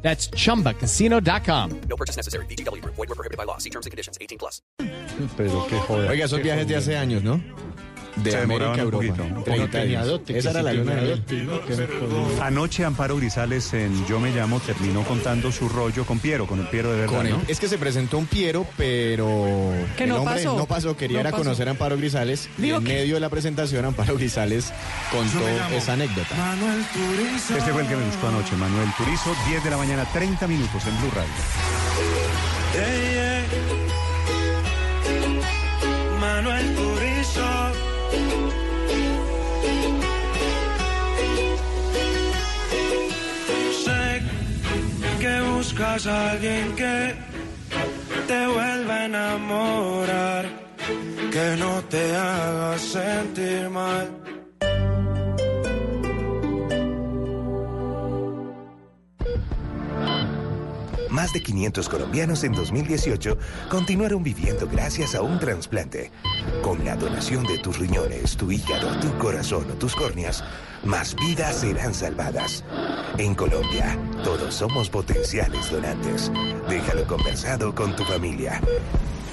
That's chumbacasino.com. No purchase necessary. BGW. Void were prohibited by law. See terms and conditions. 18 plus. Pero qué joder. Oiga, esos viajes de hace años, ¿no? De Se América a demoraban un Europa. poquito. 30 años. Esa era la luna de miel. Anoche Amparo Grisales en Yo Me Llamo terminó contando su rollo con Piero, con el Piero de verdad, Con ¿no? Es que se presentó un Piero, pero Que el no hombre pasó. no pasó. Quería No era pasó. conocer a Amparo Grisales. Y Digo en que- medio de la presentación, Amparo Grisales contó esa anécdota. Este fue el que me gustó anoche, Manuel Turizo, 10 de la mañana, 30 minutos en Blue Radio. Manuel Turizo. Sé que buscas a alguien que te vuelva a enamorar, que no te haga sentir mal. Más de 500 colombianos en 2018 continuaron viviendo gracias a un trasplante. Con la donación de tus riñones, tu hígado, tu corazón o tus córneas, más vidas serán salvadas. En Colombia, todos somos potenciales donantes. Déjalo conversado con tu familia.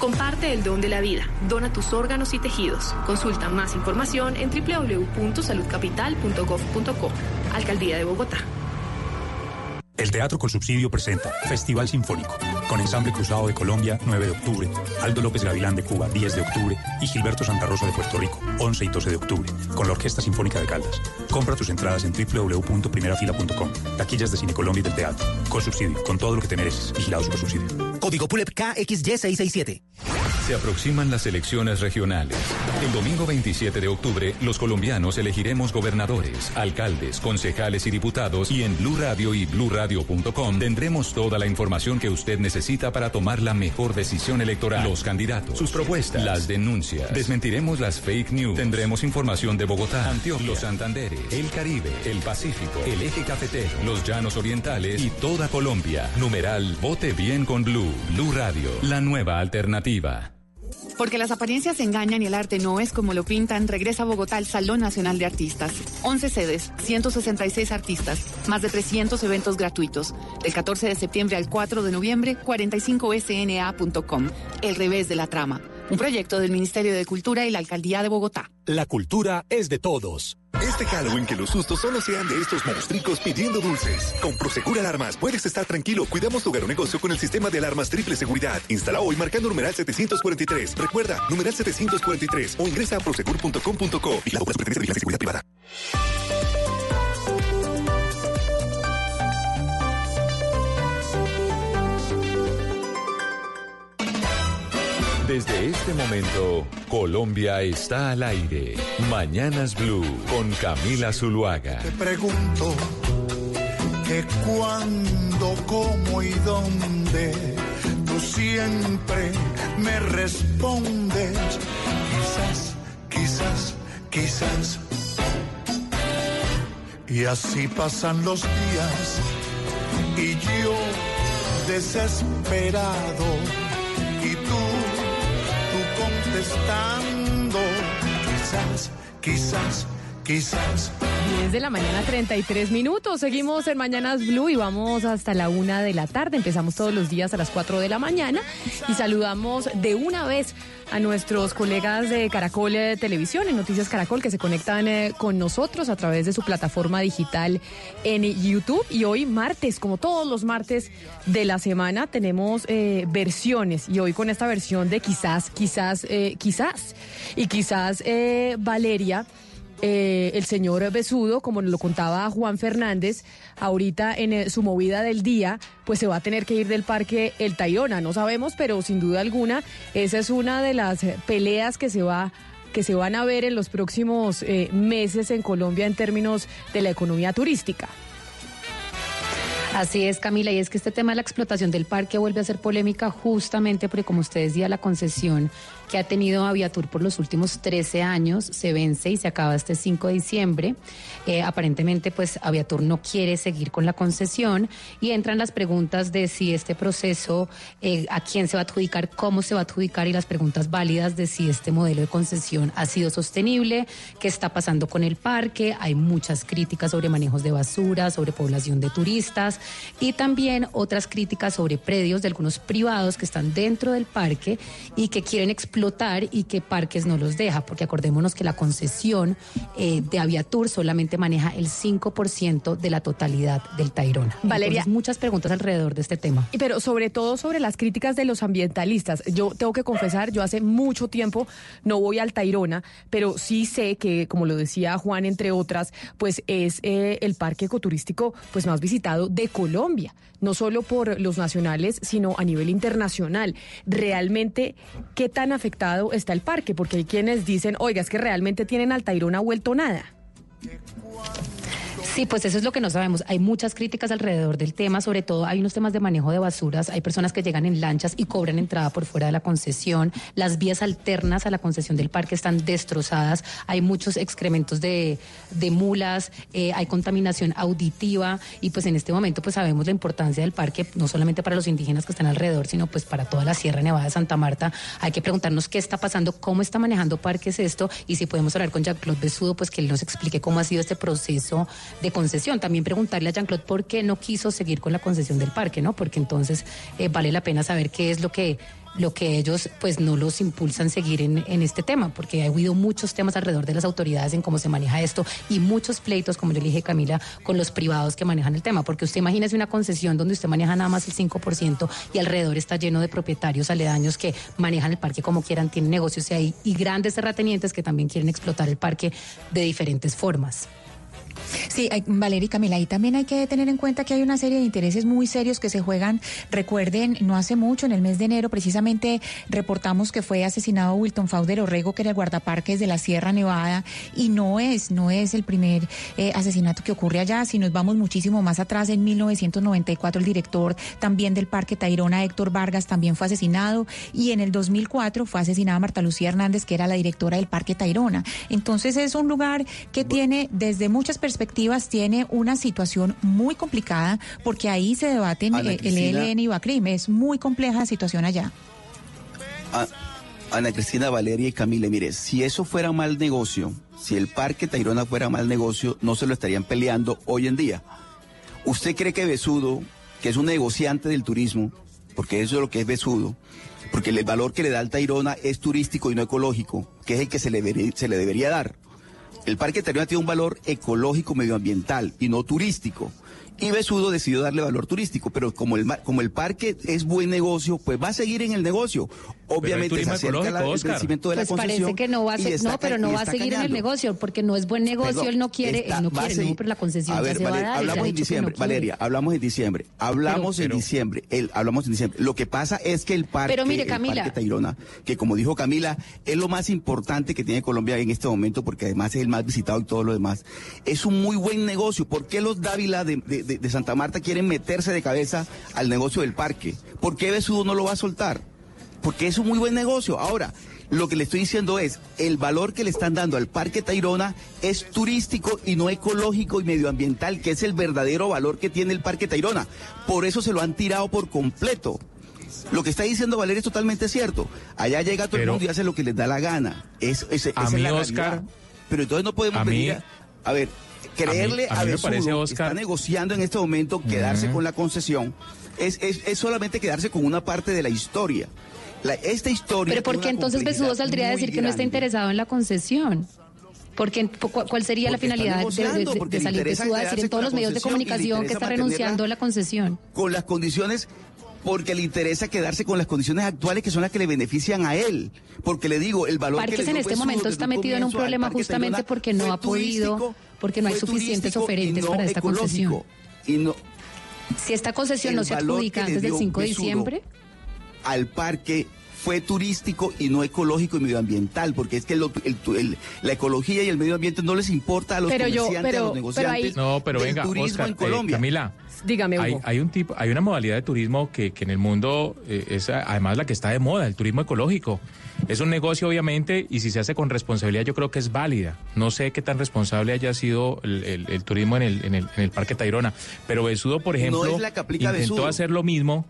Comparte el don de la vida. Dona tus órganos y tejidos. Consulta más información en www.saludcapital.gov.co. Alcaldía de Bogotá. El Teatro con Subsidio presenta Festival Sinfónico, con Ensamble Cruzado de Colombia, 9 de octubre, Aldo López Gavilán de Cuba, 10 de octubre, y Gilberto Santa Rosa de Puerto Rico, 11 y 12 de octubre, con la Orquesta Sinfónica de Caldas. Compra tus entradas en www.primerafila.com. Taquillas de Cine Colombia y del Teatro. Con subsidio, con todo lo que te mereces. Vigilados por subsidio. Código PULEP KXY667. Se aproximan las elecciones regionales. El domingo 27 de octubre, los colombianos elegiremos gobernadores, alcaldes, concejales y diputados y en Blue Radio y BlueRadio.com tendremos toda la información que usted necesita para tomar la mejor decisión electoral. Los candidatos, sus propuestas, las denuncias. Desmentiremos las fake news. Tendremos información de Bogotá, Antioquia, los Santanderes, el Caribe, el Pacífico, el eje cafetero, los llanos orientales y toda Colombia. Numeral Vote bien con Blue. Blue Radio, la nueva alternativa. Porque las apariencias engañan y el arte no es como lo pintan, regresa a Bogotá el Salón Nacional de Artistas. 11 sedes, 166 artistas, más de 300 eventos gratuitos. Del 14 de septiembre al 4 de noviembre, 45sna.com. El revés de la trama. Un proyecto del Ministerio de Cultura y la Alcaldía de Bogotá. La cultura es de todos. Este Halloween que los sustos solo sean de estos monstruos pidiendo dulces. Con Prosegur Alarmas puedes estar tranquilo. Cuidamos tu hogar o negocio con el sistema de alarmas triple seguridad. Instala hoy marcando numeral 743. Recuerda, numeral 743 o ingresa a prosegur.com.co y la obra pertenece a la seguridad privada. Desde este momento, Colombia está al aire. Mañanas Blue con Camila Zuluaga. Te pregunto que cuándo, cómo y dónde tú siempre me respondes. Quizás, quizás, quizás. Y así pasan los días y yo desesperado contestando. Quizás, quizás, quizás. 10 de la mañana, 33 minutos. Seguimos en Mañanas Blue y vamos hasta la una de la tarde. Empezamos todos los días a las 4 de la mañana y saludamos de una vez a nuestros colegas de Caracol eh, Televisión, en Noticias Caracol, que se conectan eh, con nosotros a través de su plataforma digital en YouTube. Y hoy, martes, como todos los martes de la semana, tenemos eh, versiones. Y hoy con esta versión de quizás, quizás, eh, quizás. Y quizás Valeria eh, el señor Besudo, como lo contaba Juan Fernández, ahorita en eh, su movida del día, pues se va a tener que ir del parque El Tayrona. No sabemos, pero sin duda alguna, esa es una de las peleas que se va que se van a ver en los próximos eh, meses en Colombia en términos de la economía turística. Así es, Camila, y es que este tema de la explotación del parque vuelve a ser polémica justamente porque, como usted decía, la concesión que ha tenido Aviatur por los últimos 13 años se vence y se acaba este 5 de diciembre. Eh, aparentemente, pues Aviatur no quiere seguir con la concesión y entran las preguntas de si este proceso, eh, a quién se va a adjudicar, cómo se va a adjudicar y las preguntas válidas de si este modelo de concesión ha sido sostenible, qué está pasando con el parque. Hay muchas críticas sobre manejos de basura, sobre población de turistas y también otras críticas sobre predios de algunos privados que están dentro del parque y que quieren explotar y que Parques no los deja, porque acordémonos que la concesión eh, de Aviatur solamente maneja el 5% de la totalidad del Tairona. Valeria. Entonces, muchas preguntas alrededor de este tema. Pero sobre todo sobre las críticas de los ambientalistas. Yo tengo que confesar, yo hace mucho tiempo no voy al Tairona, pero sí sé que, como lo decía Juan, entre otras, pues es eh, el parque ecoturístico pues más visitado de Colombia, no solo por los nacionales, sino a nivel internacional. Realmente, ¿qué tan afectado está el parque? Porque hay quienes dicen, oiga, es que realmente tienen al Tairona vuelto nada. Sí, pues eso es lo que no sabemos. Hay muchas críticas alrededor del tema, sobre todo hay unos temas de manejo de basuras, hay personas que llegan en lanchas y cobran entrada por fuera de la concesión, las vías alternas a la concesión del parque están destrozadas, hay muchos excrementos de, mulas, eh, hay contaminación auditiva y pues en este momento pues sabemos la importancia del parque, no solamente para los indígenas que están alrededor, sino pues para toda la Sierra Nevada de Santa Marta. Hay que preguntarnos qué está pasando, cómo está manejando parques esto y si podemos hablar con Jean-Claude Besudo, pues que él nos explique cómo ha sido este proceso de concesión. También preguntarle a Jean-Claude por qué no quiso seguir con la concesión del parque, ¿no? Porque entonces eh, vale la pena saber qué es lo que lo que ellos pues no los impulsan seguir en, en este tema, porque ha habido muchos temas alrededor de las autoridades en cómo se maneja esto y muchos pleitos, como yo le dije Camila, con los privados que manejan el tema, porque usted imagínese una concesión donde usted maneja nada más el 5% y alrededor está lleno de propietarios aledaños que manejan el parque como quieran, tienen negocios ahí y grandes terratenientes que también quieren explotar el parque de diferentes formas. Sí, hay- Valeria y Camila, y también hay que tener en cuenta que hay una serie de intereses muy serios que se juegan. Recuerden, no hace mucho, en el mes de enero, precisamente reportamos que fue asesinado Wilton Fauder Orrego, que era el guardaparques de la Sierra Nevada, y no es, no es el primer eh, asesinato que ocurre allá. Si nos vamos muchísimo más atrás, en 1994, el director también del Parque Tayrona, Héctor Vargas, también fue asesinado, y en el 2004 fue asesinada Marta Lucía Hernández, que era la directora del Parque Tayrona. Entonces es un lugar que tiene, desde muchas perspectivas, tiene una situación muy complicada, porque ahí se debaten eh, el. ELN y Bacrim. Es muy compleja la situación allá. A- Ana Cristina, Valeria y Camila, mire, si eso fuera mal negocio, si el Parque Tayrona fuera mal negocio, no se lo estarían peleando hoy en día. ¿Usted cree que Besudo, que es un negociante del turismo, porque eso es lo que es Besudo, porque el valor que le da al Tayrona es turístico y no ecológico, que es el que se le, debería- se le debería dar? El Parque Tayrona tiene un valor ecológico, medioambiental y no turístico. Y Besudo decidió darle valor turístico, pero como el, como el parque es buen negocio, pues va a seguir en el negocio. Obviamente se turismo acerca Oscar. crecimiento de Pues la concesión. parece que no va a ser, no, pero no va a seguir en el negocio porque no es buen negocio, Perdón, él no quiere, está- él no quiere, seguir- no, pero la concesión A ya ver, se va a dar. hablamos en no diciembre. Valeria, hablamos en diciembre, hablamos en Pero- diciembre, el, hablamos en diciembre. Lo que pasa es que el parque, Pero mire, el parque Tayrona, que como dijo Camila, es lo más importante que tiene Colombia en este momento, porque además es el más visitado y todo lo demás. Es un muy buen negocio. ¿Por qué los Dávila de, de- de- de Santa Marta quieren meterse de cabeza al negocio del parque? ¿Por qué Besudo no lo va a soltar? Porque es un muy buen negocio. Ahora, lo que le estoy diciendo es, el valor que le están dando al Parque Tayrona es turístico y no ecológico y medioambiental, que es el verdadero valor que tiene el Parque Tayrona. Por eso se lo han tirado por completo. Lo que está diciendo Valeria es totalmente cierto. Allá llega todo Pero- el mundo y hace lo que les da la gana. Es, es- esa A es la Oscar. Pero entonces no podemos a mí- venir a, a ver, creerle a mí a, me Besudo, parece, que Oscar- está negociando en este momento quedarse con la concesión, es, es, es solamente quedarse con una parte de la historia. La- esta historia. Pero ¿por qué entonces Besudo saldría a decir que no está interesado en la concesión? Porque, ¿cu- ¿Cuál sería la Porque finalidad de, salir Besudo a decir en todos los medios de comunicación que está renunciando a la concesión? Con las condiciones, porque le interesa quedarse con las condiciones actuales que son las que le benefician a él. Porque le digo, el valor que Parques le en este momento está metido en un problema justamente porque no ha podido, porque no hay suficientes oferentes no para esta concesión. Y no, Si esta concesión no se adjudica que antes del dio 5 de Besudo diciembre, al parque fue turístico y no ecológico y medioambiental, porque es que lo- el tu- el- la ecología y el medio ambiente no les importa a los Pero yo- comerciantes, pero- a los pero negociantes ahí- No, pero venga, turismo Oscar, en eh, Colombia. Camila. Dígame, Hay, Hugo. hay un tipo, hay una modalidad de turismo que, que en el mundo eh, es además la que está de moda, el turismo ecológico. Es un negocio, obviamente, y si se hace con responsabilidad, yo creo que es válida. No sé qué tan responsable haya sido el, el- el turismo en el, en, el, en el Parque Tayrona. Pero Besudo, por No ejemplo, es la que aplica intentó Besudo. hacer lo mismo.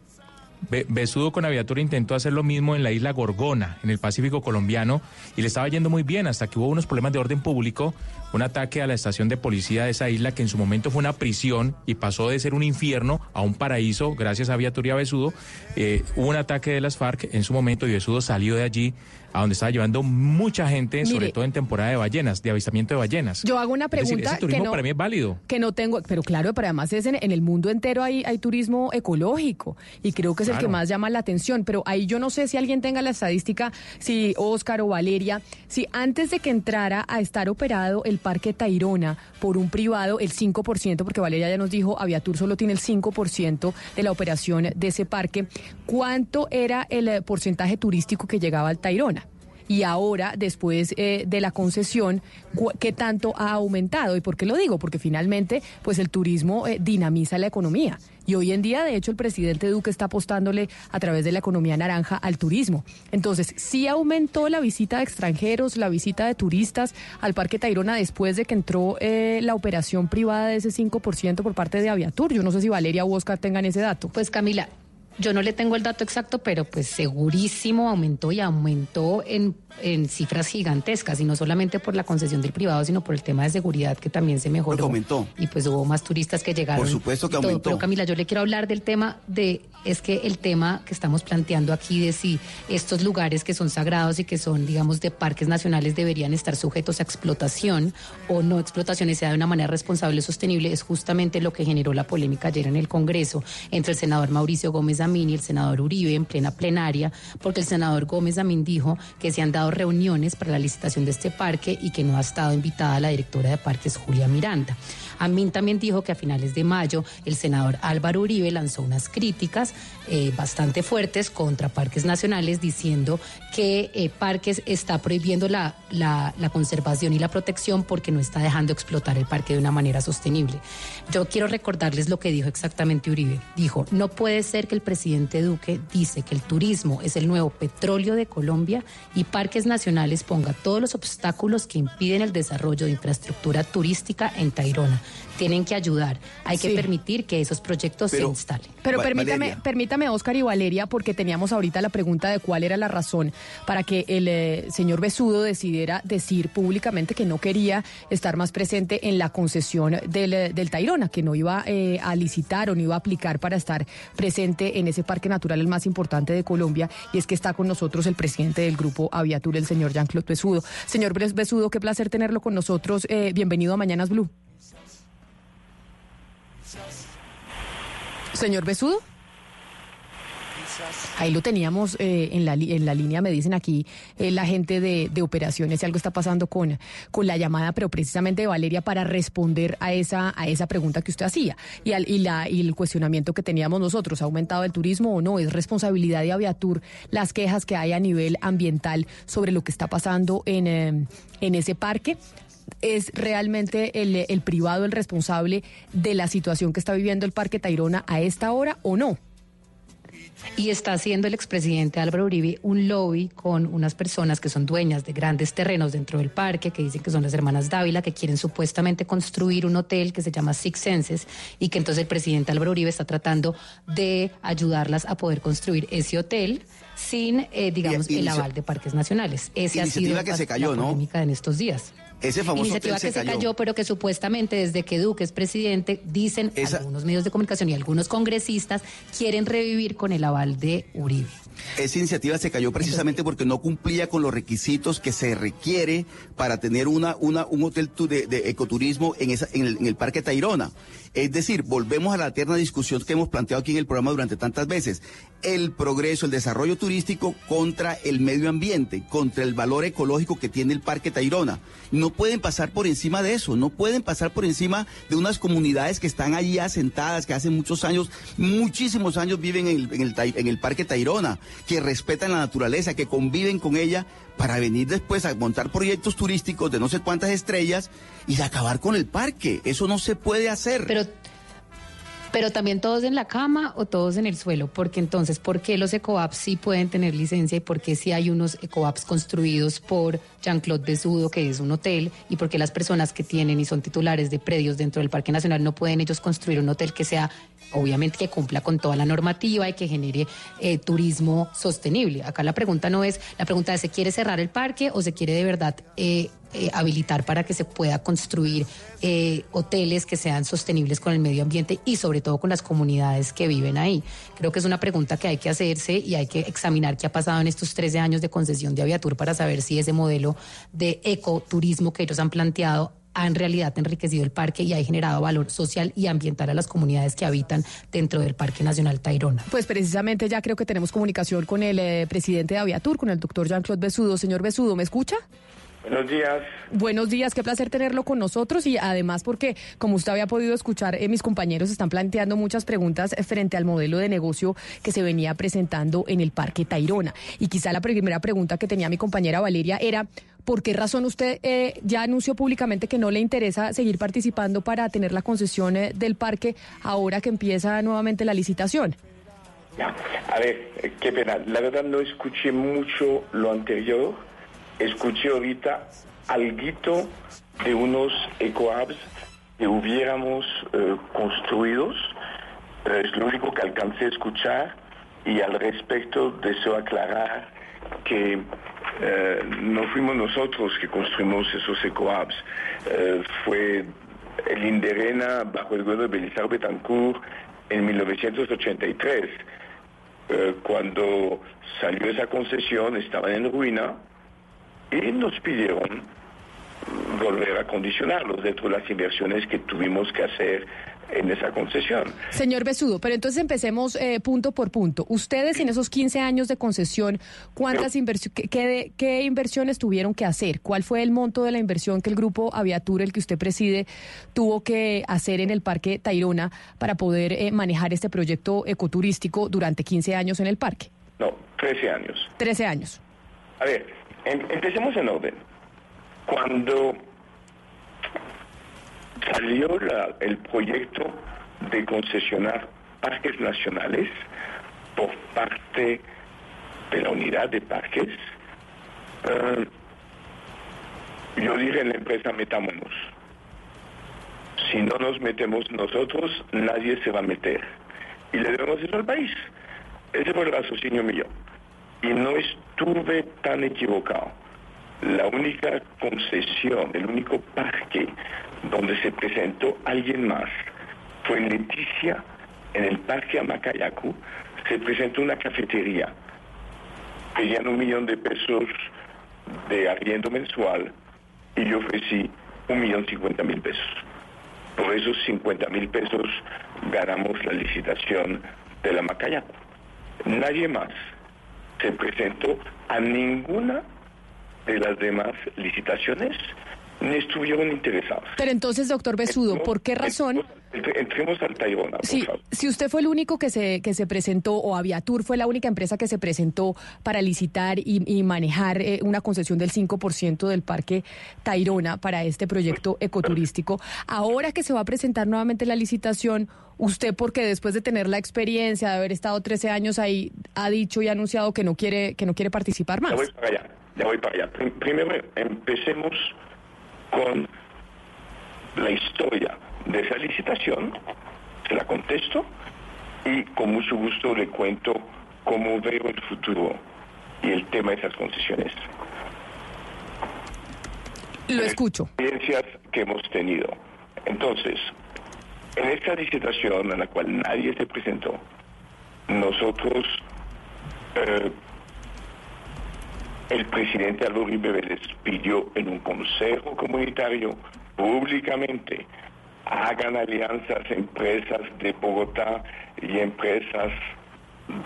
Be- Besudo con Aviatura intentó hacer lo mismo en la isla Gorgona, en el Pacífico colombiano, y le estaba yendo muy bien hasta que hubo unos problemas de orden público, un ataque a la estación de policía de esa isla que en su momento fue una prisión y pasó de ser un infierno a un paraíso gracias a Aviatura y a Besudo. Eh, hubo un ataque de las FARC en su momento y Besudo salió de allí a donde estaba llevando mucha gente, sobre todo en temporada de ballenas, de avistamiento de ballenas. Yo hago una Es decir, pregunta ese turismo que no, para mí es válido. que no tengo, pero claro, pero además es en, en el mundo entero hay, hay turismo ecológico y creo que es el que más llama la atención, pero ahí yo no sé si alguien tenga la estadística, si Oscar o Valeria, si antes de que entrara a estar operado el Parque Tayrona por un privado, el 5%, porque Valeria ya nos dijo, Aviatur solo tiene el 5% de la operación de ese parque, ¿cuánto era el eh, porcentaje turístico que llegaba al Tayrona? y ahora, después eh, de la concesión, ¿qué tanto ha aumentado? ¿Y por qué lo digo? Porque finalmente, pues el turismo eh, dinamiza la economía. Y hoy en día, de hecho, el presidente Duque está apostándole a través de la economía naranja al turismo. Entonces, sí aumentó la visita de extranjeros, la visita de turistas al Parque Tayrona después de que entró eh, la operación privada de ese 5% por parte de Aviatur. Yo no sé si Valeria o Oscar tengan ese dato. Pues Camila, yo no le tengo el dato exacto, pero pues segurísimo aumentó y aumentó en, en cifras gigantescas, y no solamente por la concesión del privado, sino por el tema de seguridad que también se mejoró. aumentó. Y pues hubo más turistas que llegaron. Por supuesto que aumentó. Pero Camila, yo le quiero hablar del tema de, es que el tema que estamos planteando aquí de si estos lugares que son sagrados y que son, digamos, de parques nacionales deberían estar sujetos a explotación o no explotación y sea de una manera responsable y sostenible, es justamente lo que generó la polémica ayer en el Congreso entre el senador Mauricio Gómez Amín y el senador Uribe en plena plenaria, porque el senador Gómez Amín dijo que se han dado reuniones para la licitación de este parque y que no ha estado invitada la directora de parques, Julia Miranda. Amín también dijo que a finales de mayo el senador Álvaro Uribe lanzó unas críticas eh, bastante fuertes contra Parques Nacionales diciendo que eh, Parques está prohibiendo la, la, la conservación y la protección porque no está dejando explotar el parque de una manera sostenible. Yo quiero recordarles lo que dijo exactamente Uribe. Dijo, no puede ser que el presidente Duque dice que el turismo es el nuevo petróleo de Colombia y Parques Nacionales ponga todos los obstáculos que impiden el desarrollo de infraestructura turística en Tayrona. Tienen que ayudar. Hay que permitir que esos proyectos se instalen. Pero permítame, Valeria. permítame, Oscar y Valeria, porque teníamos ahorita la pregunta de cuál era la razón para que el eh, señor Besudo decidiera decir públicamente que no quería estar más presente en la concesión del, eh, del Tayrona, que no iba eh, a licitar o no iba a aplicar para estar presente en ese parque natural el más importante de Colombia. Y es que está con nosotros el presidente del grupo Aviatur, el señor Jean-Claude Besudo. Señor Besudo, qué placer tenerlo con nosotros. Eh, bienvenido a Mañanas Blue. Señor Besudo. Ahí lo teníamos eh, en, la, en la línea, me dicen aquí eh, la gente de, de operaciones, si algo está pasando con, con la llamada, pero precisamente de Valeria para responder a esa, a esa pregunta que usted hacía y, al, y, la, y el cuestionamiento que teníamos nosotros, ¿ha aumentado el turismo o no? ¿Es responsabilidad de Aviatur las quejas que hay a nivel ambiental sobre lo que está pasando en, eh, en ese parque? ¿Es realmente el, el privado el responsable de la situación que está viviendo el Parque Tayrona a esta hora o no? Y está haciendo el expresidente Álvaro Uribe un lobby con unas personas que son dueñas de grandes terrenos dentro del parque, que dicen que son las hermanas Dávila, que quieren supuestamente construir un hotel que se llama Six Senses y que entonces el presidente Álvaro Uribe está tratando de ayudarlas a poder construir ese hotel sin, eh, digamos, Y- el aval de parques nacionales. Ese ha sido que se la cayó, ¿no? polémica en estos días. Ese famoso Iniciativa que se cayó, pero que supuestamente desde que Duque es presidente, dicen algunos medios de comunicación y algunos congresistas quieren revivir con el aval de Uribe. Esa iniciativa se cayó precisamente porque no cumplía con los requisitos que se requiere para tener una, una, un hotel de, de ecoturismo en, esa, en, el, en el Parque Tayrona. Es decir, volvemos a la eterna discusión que hemos planteado aquí en el programa durante tantas veces. El progreso, el desarrollo turístico contra el medio ambiente, contra el valor ecológico que tiene el Parque Tayrona. No pueden pasar por encima de eso, no pueden pasar por encima de unas comunidades que están allí asentadas, que hace muchos años, muchísimos años viven en el, en el Tai- en el Parque Tayrona. que respetan la naturaleza, que conviven con ella, para venir después a montar proyectos turísticos de no sé cuántas estrellas y de acabar con el parque. Eso no se puede hacer. Pero pero también todos en la cama o todos en el suelo, porque entonces, ¿por qué los ecoapps sí pueden tener licencia y por qué sí hay unos ecoapps construidos por Jean-Claude Besudo, que es un hotel, y por qué las personas que tienen y son titulares de predios dentro del Parque Nacional no pueden ellos construir un hotel que sea, obviamente, que cumpla con toda la normativa y que genere eh, turismo sostenible? Acá la pregunta no es, la pregunta es, ¿se quiere cerrar el parque o se quiere de verdad eh, eh, habilitar para que se pueda construir hoteles que sean sostenibles con el medio ambiente y sobre todo con las comunidades que viven ahí. Creo que es una pregunta que hay que hacerse y hay que examinar qué ha pasado en estos 13 años de concesión de Aviatur para saber si ese modelo de ecoturismo que ellos han planteado ha en realidad enriquecido el parque y ha generado valor social y ambiental a las comunidades que habitan dentro del Parque Nacional Tayrona. Pues precisamente ya creo que tenemos comunicación con el eh, presidente de Aviatur, con el doctor Jean-Claude Besudo. Señor Besudo, ¿me escucha? Buenos días. Buenos días, qué placer tenerlo con nosotros y además porque, como usted había podido escuchar, eh, mis compañeros están planteando muchas preguntas eh, frente al modelo de negocio que se venía presentando en el Parque Tayrona. Y quizá la primera pregunta que tenía mi compañera Valeria era, ¿por qué razón usted eh, ya anunció públicamente que no le interesa seguir participando para tener la concesión eh, del parque ahora que empieza nuevamente la licitación? Ya. A ver, qué pena. La verdad no escuché mucho lo anterior. Escuché ahorita algo de unos ecoapps que hubiéramos eh, construidos. Eh, es lo único que alcancé a escuchar y al respecto deseo aclarar que eh, no fuimos nosotros que construimos esos ecoapps. Eh, fue el Inderena bajo el gobierno de Belisario Betancourt en 1983. Eh, cuando salió esa concesión estaban en ruina y nos pidieron volver a condicionarlos dentro de las inversiones que tuvimos que hacer en esa concesión. Señor Besudo, pero entonces empecemos eh, punto por punto. Ustedes en esos 15 años de concesión, ¿cuántas inversiones, qué, qué, qué inversiones tuvieron que hacer? ¿Cuál fue el monto de la inversión que el grupo Aviatur, el que usted preside, tuvo que hacer en el Parque Tayrona para poder eh, manejar este proyecto ecoturístico durante 15 años en el parque? No, 13 años. 13 años. A ver, empecemos en orden. Cuando salió el proyecto de concesionar parques nacionales por parte de la unidad de parques, eh, yo dije en la empresa metámonos. Si no nos metemos nosotros, nadie se va a meter. Y le debemos eso al país. Ese fue el raciocinio mío. Y no estuve tan equivocado. La única concesión, el único parque donde se presentó alguien más fue en Leticia, en el parque Amacayacu, se presentó una cafetería. Pedían un millón de pesos de arriendo mensual y yo ofrecí un millón cincuenta mil pesos. Por esos 50 mil pesos ganamos la licitación de la Macayacu. Nadie más se presentó a ninguna de las demás licitaciones ni estuvieron interesados. Pero entonces, doctor Besudo, ¿por qué razón? Entre- Entremos al Tayrona, por Si, favor. si usted fue el único que se, que se presentó, o Aviatur fue la única empresa que se presentó para licitar y, y manejar eh, una concesión del 5% del Parque Tayrona para este proyecto ecoturístico, ahora que se va a presentar nuevamente la licitación, usted, porque después de tener la experiencia de haber estado 13 años ahí, ha dicho y ha anunciado que no quiere, que no quiere participar más. Ya voy para allá, ya voy para allá. Prim- Primero empecemos con la historia de esa licitación, se la contesto y con mucho gusto le cuento cómo veo el futuro y el tema de esas concesiones. Lo escucho. Experiencias que hemos tenido. Entonces, en esta licitación en la cual nadie se presentó, nosotros eh, el presidente Álvaro Uribe Vélez pidió en un consejo comunitario públicamente hagan alianzas empresas de Bogotá y empresas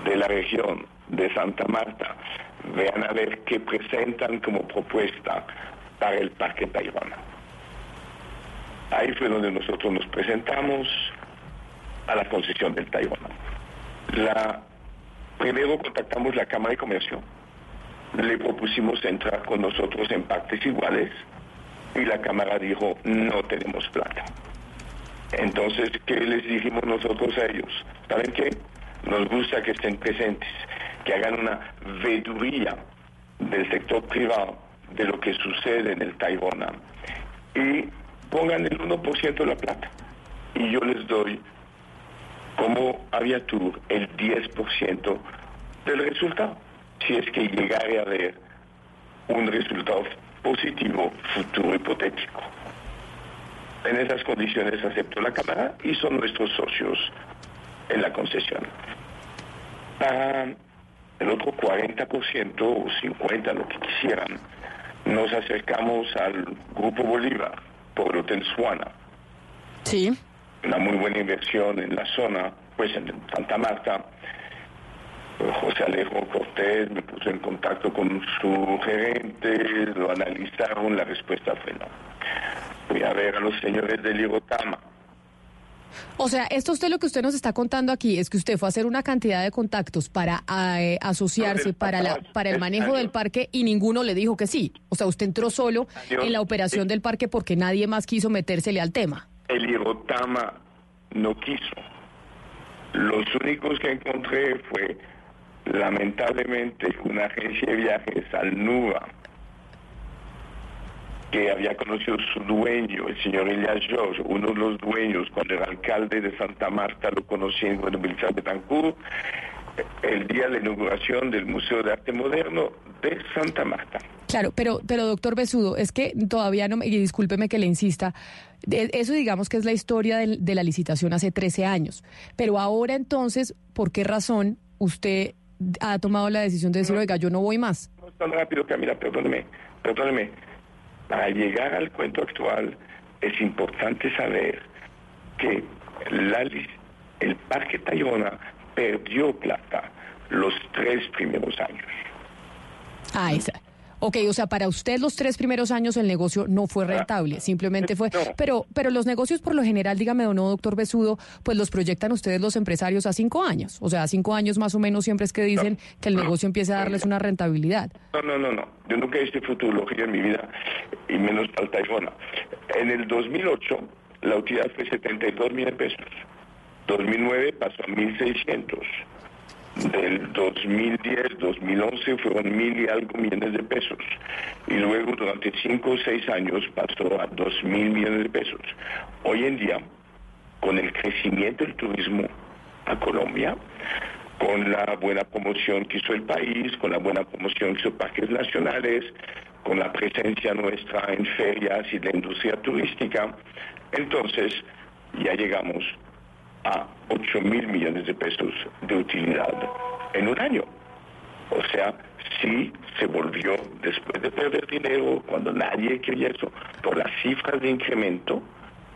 de la región de Santa Marta. Vean a ver qué presentan como propuesta para el Parque Tayrona. Ahí fue donde nosotros nos presentamos a la concesión del Tayrona. La primero contactamos la Cámara de Comercio, le propusimos entrar con nosotros en partes iguales y la Cámara dijo, no tenemos plata. Entonces, ¿qué les dijimos nosotros a ellos? ¿Saben qué? Nos gusta que estén presentes, que hagan una veeduría del sector privado de lo que sucede en el Tairona y pongan el 1% de la plata. Y yo les doy como Aviatur el 10% del resultado, si es que llegara a haber un resultado positivo futuro hipotético. En esas condiciones aceptó la Cámara y son nuestros socios en la concesión. Para el otro 40% o 50%, lo que quisieran, nos acercamos al Grupo Bolívar por el Hotel Suana. Sí. Una muy buena inversión en la zona, pues en Santa Marta. José Alejo Cortés me puso en contacto con su gerente, lo analizaron, la respuesta fue no. Voy a ver a los señores del Ligotama. O sea, esto usted lo que usted nos está contando aquí es que usted fue a hacer una cantidad de contactos para eh, asociarse para la para el manejo del parque y ninguno le dijo que sí. O sea, usted entró solo en la operación del parque porque nadie más quiso metérsele al tema. El Ligotama no quiso. Los únicos que encontré fue lamentablemente una agencia de viajes, Alnúa, que había conocido su dueño, el señor Elias George, uno de los dueños, cuando era alcalde de Santa Marta, lo conocí en de Tancur, el día de la inauguración del Museo de Arte Moderno de Santa Marta. Claro, pero, pero doctor Besudo, es que todavía no, y discúlpeme que le insista, eso digamos que es la historia de, de la licitación hace 13 años, pero ahora entonces, ¿por qué razón usted ha tomado la decisión de decir, oiga, yo no voy más? No es tan rápido, Camila, perdóneme, perdóneme. Para llegar al cuento actual es importante saber que el Parque Tayrona perdió plata los tres primeros años. Ah. Ok, o sea, para usted los tres primeros años el negocio no fue rentable, simplemente fue... Pero, pero los negocios por lo general, dígame o no, doctor Besudo, pues los proyectan ustedes los empresarios a cinco años. O sea, a cinco años más o menos siempre es que dicen que el negocio empieza a darles una rentabilidad. No, no, no, no. Yo nunca hice futurología en mi vida, y menos para el Taifona. En el 2008, la utilidad fue 72 mil pesos. 2009 pasó a 1.600 del 2010, 2011 fueron mil y algo millones de pesos. Y luego durante cinco o seis años pasó a dos mil millones de pesos. Hoy en día, con el crecimiento del turismo a Colombia, con la buena promoción que hizo el país, con la buena promoción que hizo Parques Nacionales, con la presencia nuestra en ferias y la industria turística, entonces ya llegamos a 8 mil millones de pesos de utilidad en un año. O sea, sí se volvió, después de perder dinero, cuando nadie quería eso, por las cifras de incremento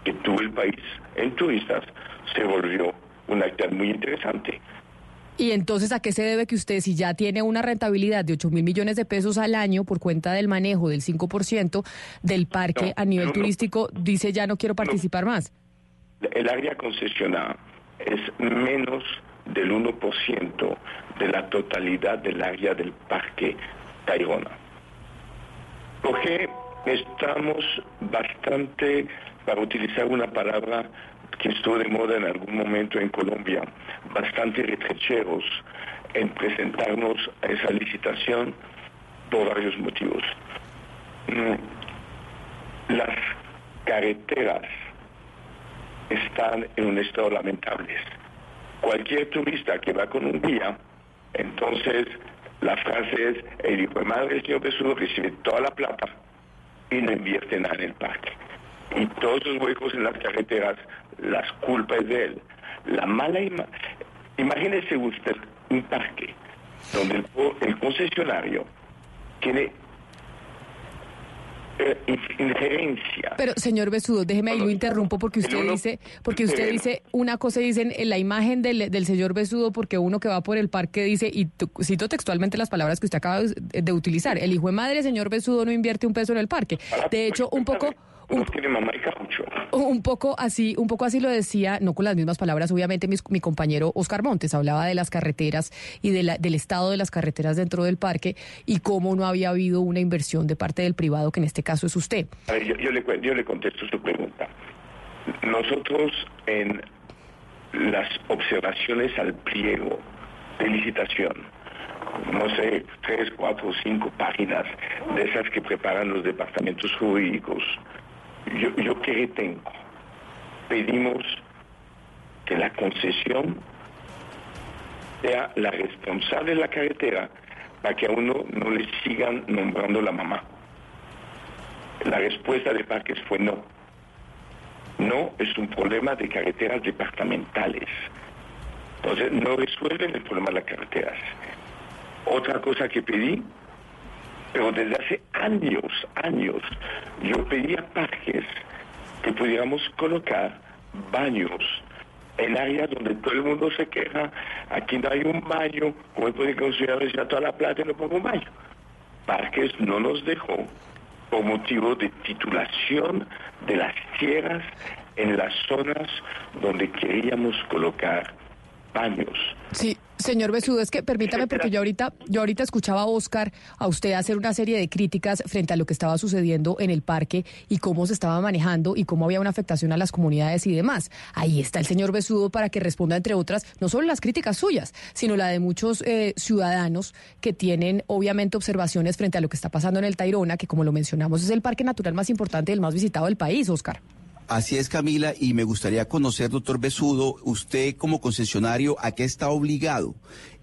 que tuvo el país en turistas, se volvió una actividad muy interesante. Y entonces, ¿a qué se debe que usted, si ya tiene una rentabilidad de 8 mil millones de pesos al año por cuenta del manejo del 5% del parque a nivel turístico, dice ya no quiero participar más? El área concesionada es menos del 1% de la totalidad del área del parque Tayrona. Porque estamos bastante, para utilizar una palabra que estuvo de moda en algún momento en Colombia, bastante retrecheros en presentarnos a esa licitación por varios motivos. Mm, las carreteras están en un estado lamentable. Cualquier turista que va con un guía, entonces la frase es, el hijo de madre del señor Jesús recibe toda la plata y no invierte nada en el parque. Y todos esos huecos en las carreteras, las culpas de él. La mala imagen, imagínese usted un parque donde el, el concesionario tiene eh, injerencia. Pero señor Besudo, déjeme ahí lo interrumpo porque usted dice, porque usted dice una cosa dicen en la imagen del, del señor Besudo porque uno que va por el parque dice y cito textualmente las palabras que usted acaba de utilizar, el hijo de madre señor Besudo no invierte un peso en el parque. De hecho, un poco no tiene mamá y caucho. Un poco así, un poco así lo decía, no con las mismas palabras, obviamente mi, mi compañero Oscar Montes hablaba de las carreteras y de la, del estado de las carreteras dentro del parque y cómo no había habido una inversión de parte del privado, que en este caso es usted. A ver, yo, yo le, yo le contesto su pregunta. Nosotros en las observaciones al pliego de licitación, no sé, tres, cuatro, cinco páginas de esas que preparan los departamentos jurídicos, yo, yo qué tengo. Pedimos que la concesión sea la responsable de la carretera para que a uno no le sigan nombrando la mamá. La respuesta de Parques fue no. No es un problema de carreteras departamentales. Entonces no resuelven el problema de las carreteras. Otra cosa que pedí, pero desde hace años, años, yo pedí a Parques que pudiéramos colocar baños en áreas donde todo el mundo se queja, aquí no hay un baño, ¿cómo puede considerar ya toda la plata y no pongo un baño? Parques no nos dejó por motivo de titulación de las tierras en las zonas donde queríamos colocar baños. Sí, señor Besudo, es que permítame porque yo ahorita, yo ahorita escuchaba a Oscar a usted hacer una serie de críticas frente a lo que estaba sucediendo en el parque y cómo se estaba manejando y cómo había una afectación a las comunidades y demás. Ahí está el señor Besudo para que responda, entre otras, no solo las críticas suyas, sino la de muchos eh, ciudadanos que tienen obviamente observaciones frente a lo que está pasando en el Tairona, que como lo mencionamos es el parque natural más importante y el más visitado del país, Oscar. Así es, Camila, y me gustaría conocer, doctor Besudo, usted como concesionario, ¿a qué está obligado?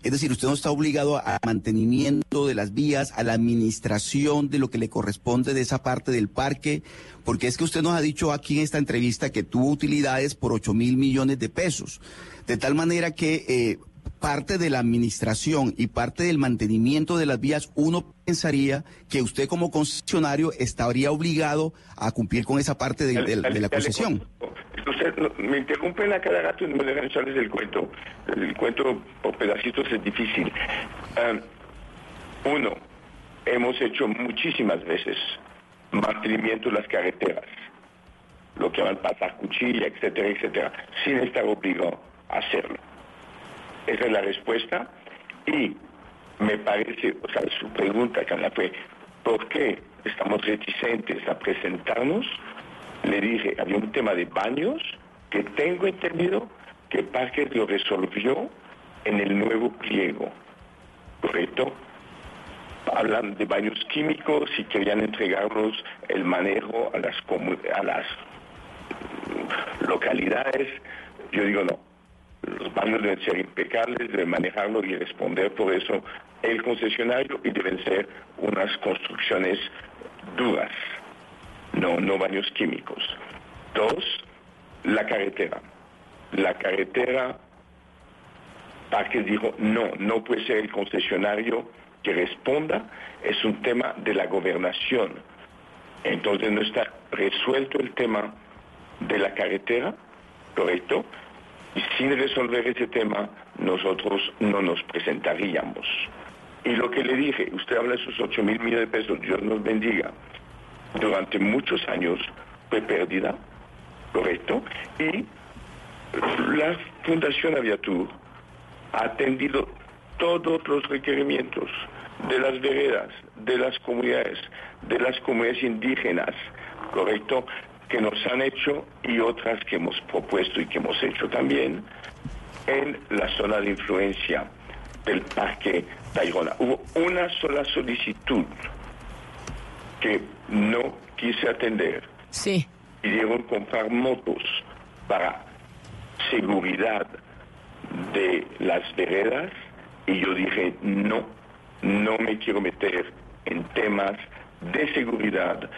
Es decir, usted no está obligado al mantenimiento de las vías, a la administración de lo que le corresponde de esa parte del parque, porque es que usted nos ha dicho aquí en esta entrevista que tuvo utilidades por 8 mil millones de pesos, de tal manera que eh, parte de la administración y parte del mantenimiento de las vías, uno pensaría que usted como concesionario estaría obligado a cumplir con esa parte de, de- de la concesión. Usted no- me interrumpen a cada rato y no me dejan echarles el cuento. El cuento por pedacitos es difícil. Uno, hemos hecho muchísimas veces mantenimiento de las carreteras, lo que llaman pasar cuchilla, etcétera, etcétera, sin estar obligado a hacerlo. Esa es la respuesta. Y me parece, o sea, su pregunta, Carla, fue, ¿por qué estamos reticentes a presentarnos? Le dije, había un tema de baños que tengo entendido que Parques lo resolvió en el nuevo pliego, ¿correcto? Hablan de baños químicos y querían entregarnos el manejo a las, a las localidades. Yo digo, no, los baños deben ser impecables, deben manejarlo y responder por eso el concesionario y deben ser unas construcciones duras, no, no baños químicos. Dos, la carretera. La carretera, Parques dijo, no, no puede ser el concesionario que responda, es un tema de la gobernación. Entonces no está resuelto el tema de la carretera, ¿correcto? Y sin resolver ese tema, nosotros no nos presentaríamos. Y lo que le dije, usted habla de sus 8 mil millones de pesos, Dios nos bendiga. Durante muchos años fue pérdida, ¿correcto? Y la Fundación Aviatur ha atendido todos los requerimientos de las veredas, de las comunidades, de las comunidades indígenas, ¿correcto? Que nos han hecho y otras que hemos propuesto y que hemos hecho también en la zona de influencia del Parque Tayrona. Hubo una sola solicitud que no quise atender. Sí. Pidieron comprar motos para seguridad de las veredas y yo dije no, no me quiero meter en temas de seguridad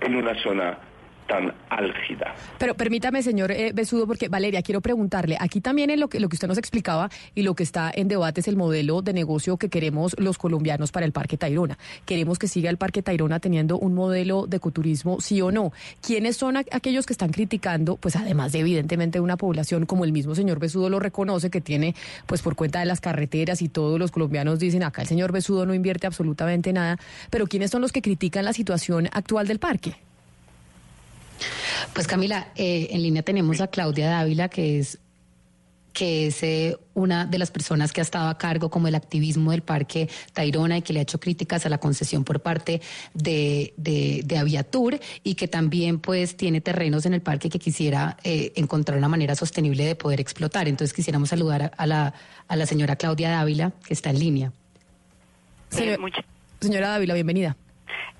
en una zona tan álgida. Pero permítame, señor eh, Besudo, porque Valeria, quiero preguntarle, aquí también en lo que, lo que usted nos explicaba y lo que está en debate es el modelo de negocio que queremos los colombianos para el Parque Tayrona. Queremos que siga el Parque Tayrona teniendo un modelo de ecoturismo, sí o no. ¿Quiénes son aquellos que están criticando? Pues además de evidentemente una población como el mismo señor Besudo lo reconoce, que tiene, pues por cuenta de las carreteras y todos los colombianos dicen, acá el señor Besudo no invierte absolutamente nada, pero ¿quiénes son los que critican la situación actual del parque? Pues Camila, eh, en línea tenemos a Claudia Dávila, que es que es eh, una de las personas que ha estado a cargo como el activismo del Parque Tayrona y que le ha hecho críticas a la concesión por parte de, de, Aviatur y que también pues tiene terrenos en el parque que quisiera eh, encontrar una manera sostenible de poder explotar. Entonces quisiéramos saludar a, la, a la señora Claudia Dávila, que está en línea. señora Dávila, bienvenida.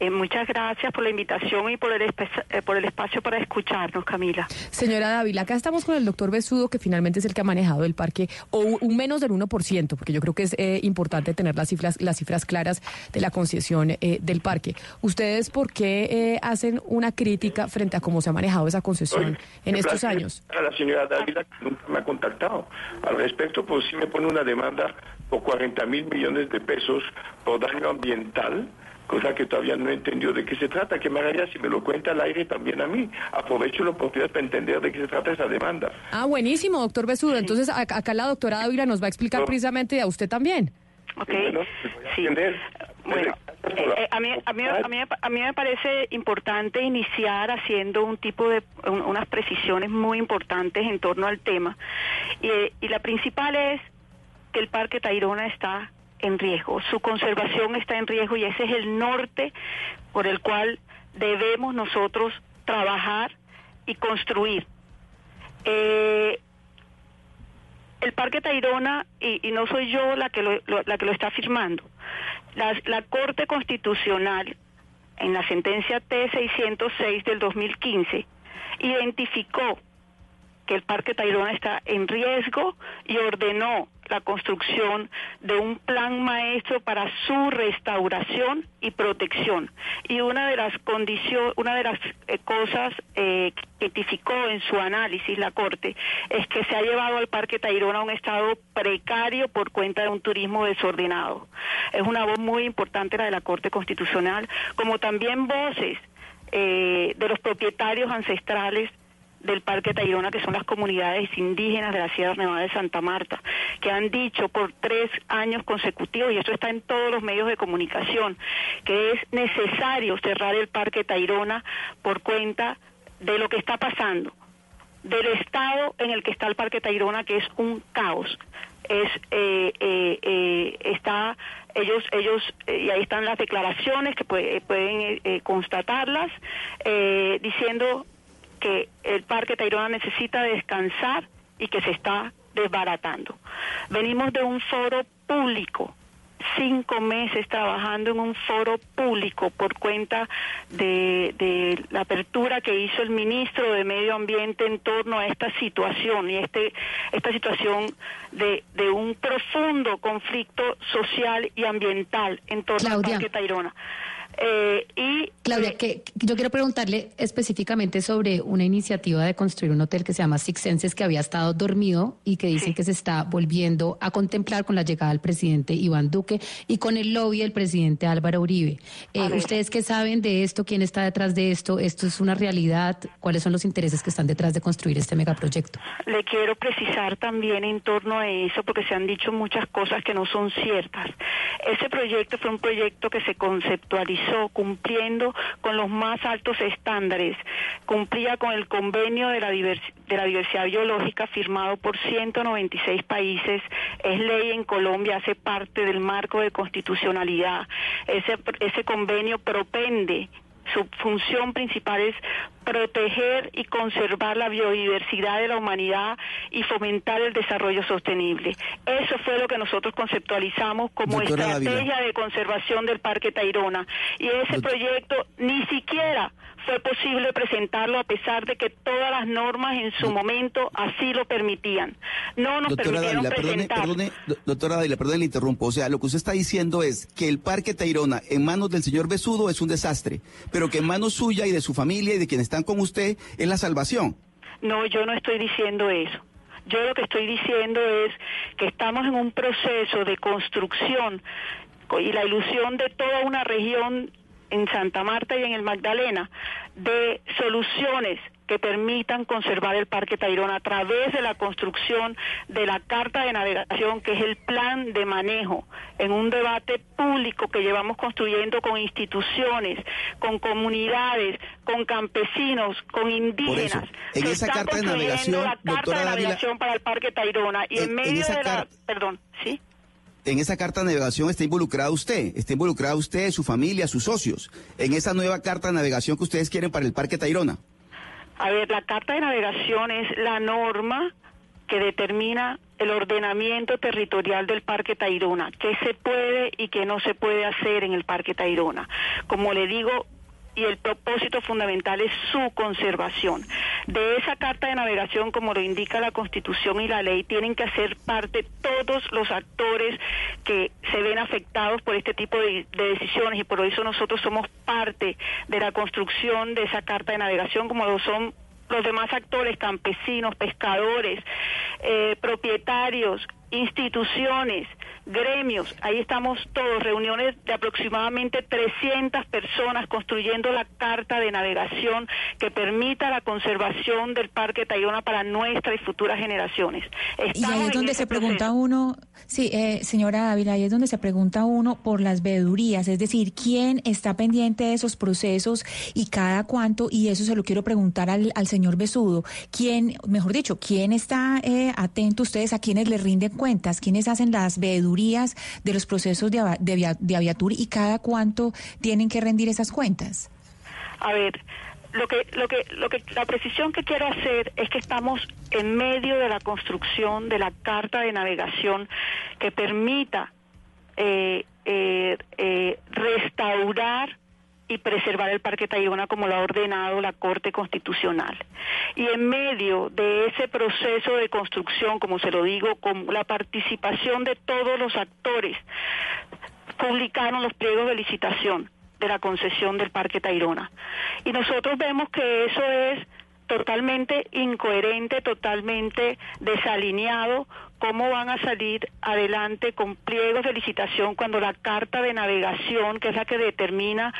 Eh, muchas gracias por la invitación y por el, eh, por el espacio para escucharnos, Camila. Señora Dávila, acá estamos con el doctor Besudo, que finalmente es el que ha manejado el parque, o un menos del 1%, porque yo creo que es eh, importante tener las cifras, las cifras claras de la concesión del parque. ¿Ustedes por qué hacen una crítica frente a cómo se ha manejado esa concesión en estos años? A la señora Dávila, que nunca me ha contactado. Al respecto, pues sí me pone una demanda por 40 mil millones de pesos por daño ambiental cosa que todavía no he entendido de qué se trata, que me haría si me lo cuenta al aire también a mí. Aprovecho la oportunidad para entender de qué se trata esa demanda. Ah, buenísimo, doctor Besudo. Entonces, acá la doctora Dávila nos va a explicar precisamente a usted también. Ok, sí. Bueno, eh, eh, a, mí, a, mí, a, mí, a mí me parece importante iniciar haciendo un tipo de, unas precisiones muy importantes en torno al tema. Y, y la principal es que el Parque Tayrona está en riesgo, su conservación está en riesgo y ese es el norte por el cual debemos nosotros trabajar y construir. Eh, el Parque Tayrona, y, no soy yo la que lo, la que lo está firmando, la, la Corte Constitucional, en la sentencia T606 del 2015, identificó que el Parque Tayrona está en riesgo y ordenó la construcción de un plan maestro para su restauración y protección. Y una de las condiciones, una de las eh, cosas eh, que identificó en su análisis la Corte es que se ha llevado al Parque Tayrona a un estado precario por cuenta de un turismo desordenado. Es una voz muy importante la de la Corte Constitucional, como también voces eh, de los propietarios ancestrales del Parque Tayrona, que son las comunidades indígenas de la Sierra Nevada de Santa Marta, que han dicho por tres años consecutivos, y eso está en todos los medios de comunicación, que es necesario cerrar el Parque Tayrona por cuenta de lo que está pasando, del estado en el que está el Parque Tayrona, que es un caos. Es, eh, eh, eh, está ellos ellos y ahí están las declaraciones que pueden constatarlas diciendo que el Parque Tayrona necesita descansar y que se está desbaratando. Venimos de un foro público, cinco meses trabajando en un foro público por cuenta de, la apertura que hizo el ministro de Medio Ambiente en torno a esta situación y este esta situación de, de un profundo conflicto social y ambiental en torno al Parque Tayrona. Eh, y Claudia, eh, que yo quiero preguntarle específicamente sobre una iniciativa de construir un hotel que se llama Six Senses que había estado dormido y que dicen que se está volviendo a contemplar con la llegada del presidente Iván Duque y con el lobby del presidente Álvaro Uribe. Eh, ¿Ustedes qué saben de esto? ¿Quién está detrás de esto? ¿Esto es una realidad? ¿Cuáles son los intereses que están detrás de construir este megaproyecto? Le quiero precisar también en torno a eso porque se han dicho muchas cosas que no son ciertas. Ese proyecto fue un proyecto que se conceptualizó cumpliendo con los más altos estándares, cumplía con el convenio de la, de la diversidad biológica firmado por 196 países, es ley en Colombia, hace parte del marco de constitucionalidad. Ese, ese convenio propende su función principal es proteger y conservar la biodiversidad de la humanidad y fomentar el desarrollo sostenible. Eso fue lo que nosotros conceptualizamos como estrategia de conservación del Parque Tayrona. Y ese proyecto ni siquiera fue posible presentarlo a pesar de que todas las normas en su momento así lo permitían. No nos doctora permitieron Dávila, perdone, doctora Dávila, perdón, le interrumpo. O sea, lo que usted está diciendo es que el Parque Tayrona en manos del señor Besudo es un desastre, pero que en manos suya y de su familia y de quienes están con usted es la salvación. No, yo no estoy diciendo eso. Yo lo que estoy diciendo es que estamos en un proceso de construcción y la ilusión de toda una región en Santa Marta y en el Magdalena de soluciones que permitan conservar el Parque Tayrona a través de la construcción de la Carta de Navegación, que es el plan de manejo, en un debate público que llevamos construyendo con instituciones, con comunidades, con campesinos, con indígenas. en esa carta de navegación, la Carta de Navegación para el Parque Tayrona y en, medio de la... Perdón, ¿sí? en esa carta de navegación está involucrado usted, está involucrado usted, su familia, sus socios, en esa nueva carta de navegación que ustedes quieren para el Parque Tayrona. A ver, la carta de navegación es la norma que determina el ordenamiento territorial del Parque Tayrona, qué se puede y qué no se puede hacer en el Parque Tayrona. Como le digo, y el propósito fundamental es su conservación. De esa carta de navegación, como lo indica la Constitución y la ley, tienen que hacer parte todos los actores que se ven afectados por este tipo de, decisiones y por eso nosotros somos parte de la construcción de esa carta de navegación, como lo son los demás actores, campesinos, pescadores, eh, propietarios, instituciones, gremios, ahí estamos todos, reuniones de aproximadamente 300 personas construyendo la carta de navegación que permita la conservación del Parque Tayrona para nuestras y futuras generaciones. y ahí es donde se pregunta uno, sí, eh, señora Ávila, ahí es donde se pregunta uno por las veedurías, es decir, quién está pendiente de esos procesos y cada cuánto, y eso se lo quiero preguntar al, señor Besudo, quién, mejor dicho, quién está eh, atento ustedes a quienes le rinden cuentas, quiénes hacen las veedurías de los procesos de, de, de aviatur y cada cuánto tienen que rendir esas cuentas? A ver, lo que, lo que, lo que, la precisión que quiero hacer es que estamos en medio de la construcción de la carta de navegación que permita eh, eh, eh, restaurar y preservar el Parque Tayrona como lo ha ordenado la Corte Constitucional. Y en medio de ese proceso de construcción, como se lo digo, con la participación de todos los actores, publicaron los pliegos de licitación de la concesión del Parque Tayrona. Y nosotros vemos que eso es totalmente incoherente, totalmente desalineado cómo van a salir adelante con pliegos de licitación cuando la carta de navegación, que es la que determina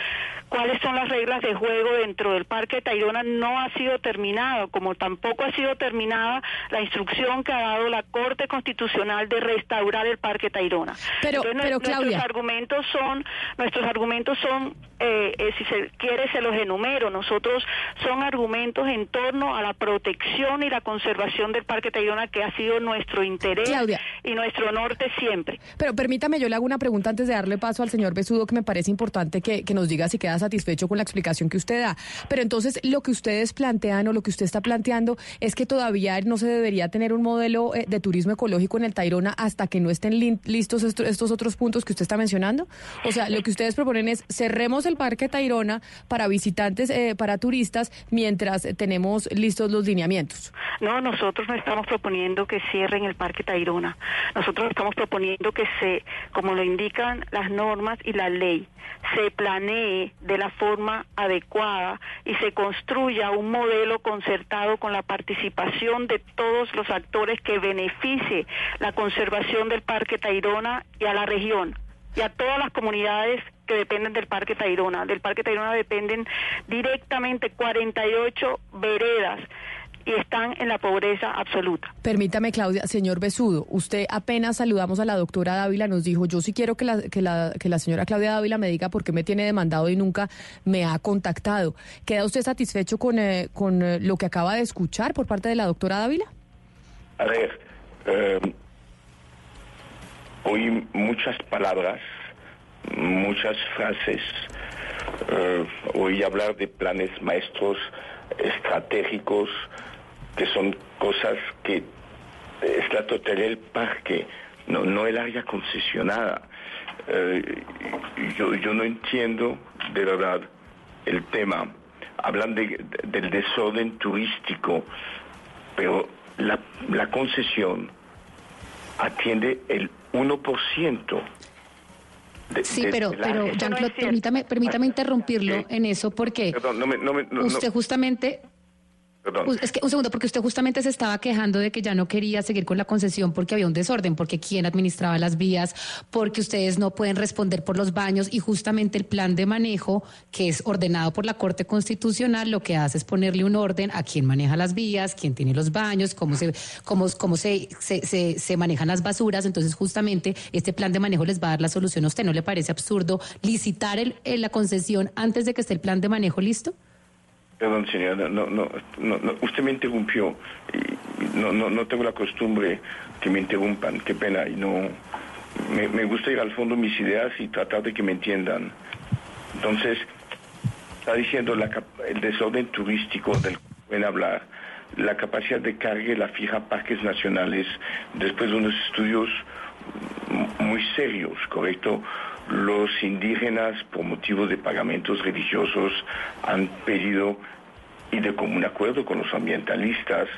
cuáles son las reglas de juego dentro del Parque Tayrona, no ha sido terminado, como tampoco ha sido terminada la instrucción que ha dado la Corte Constitucional de restaurar el Parque Tayrona. Pero, pero Nuestros argumentos son, nuestros argumentos son, eh, eh, si se quiere se los enumero, nosotros son argumentos en torno a la protección y la conservación del Parque Tayrona que ha sido nuestro interés Claudia. y nuestro norte siempre. Pero permítame, yo le hago una pregunta antes de darle paso al señor Besudo, que me parece importante que, nos diga si queda satisfecho con la explicación que usted da. Pero entonces, lo que ustedes plantean o lo que usted está planteando es que todavía no se debería tener un modelo eh, de turismo ecológico en el Tairona hasta que no estén listos estos, otros puntos que usted está mencionando. O sea, lo que ustedes proponen es cerremos el Parque Tairona para visitantes, eh, para turistas, mientras tenemos listos los lineamientos. No, nosotros no estamos proponiendo que cierren el Parque Tayrona. Nosotros estamos proponiendo que se, como lo indican las normas y la ley, se planee de la forma adecuada y se construya un modelo concertado con la participación de todos los actores que beneficie la conservación del Parque Tayrona y a la región y a todas las comunidades que dependen del Parque Tayrona. Del Parque Tayrona dependen directamente 48 veredas y están en la pobreza absoluta. Permítame, Claudia, señor Besudo, usted apenas saludamos a la doctora Dávila, nos dijo, yo sí quiero que la, que la, que la señora Claudia Dávila me diga por qué me tiene demandado y nunca me ha contactado. ¿Queda usted satisfecho con, eh, con eh, lo que acaba de escuchar por parte de la doctora Dávila? A ver, em, oí muchas palabras, muchas frases, eh, oí hablar de planes maestros estratégicos, que son cosas que es la totalidad del parque, no, no el área concesionada. Eh, yo, yo no entiendo de verdad el tema. Hablan de, del desorden turístico, pero la, la concesión atiende el 1%. De, sí, pero, pero permítame, permítame interrumpirlo en eso porque usted justamente Es que un segundo, porque usted justamente se estaba quejando de que ya no quería seguir con la concesión porque había un desorden, porque quién administraba las vías, porque ustedes no pueden responder por los baños y justamente el plan de manejo que es ordenado por la Corte Constitucional lo que hace es ponerle un orden a quién maneja las vías, quién tiene los baños, cómo se cómo, cómo se, se, se, se manejan las basuras. Entonces, justamente este plan de manejo les va a dar la solución. ¿A usted no le parece absurdo licitar el, la concesión antes de que esté el plan de manejo listo? Perdón, señora, no, no, no, usted me interrumpió. No, no, no tengo la costumbre que me interrumpan, qué pena. Y no, me, gusta ir al fondo de mis ideas y tratar de que me entiendan. Entonces, está diciendo la, el desorden turístico del pueden hablar, la capacidad de cargue la fija parques nacionales, después de unos estudios muy serios, ¿correcto? los indígenas, por motivos de pagamentos religiosos, han pedido, y de común acuerdo con los ambientalistas,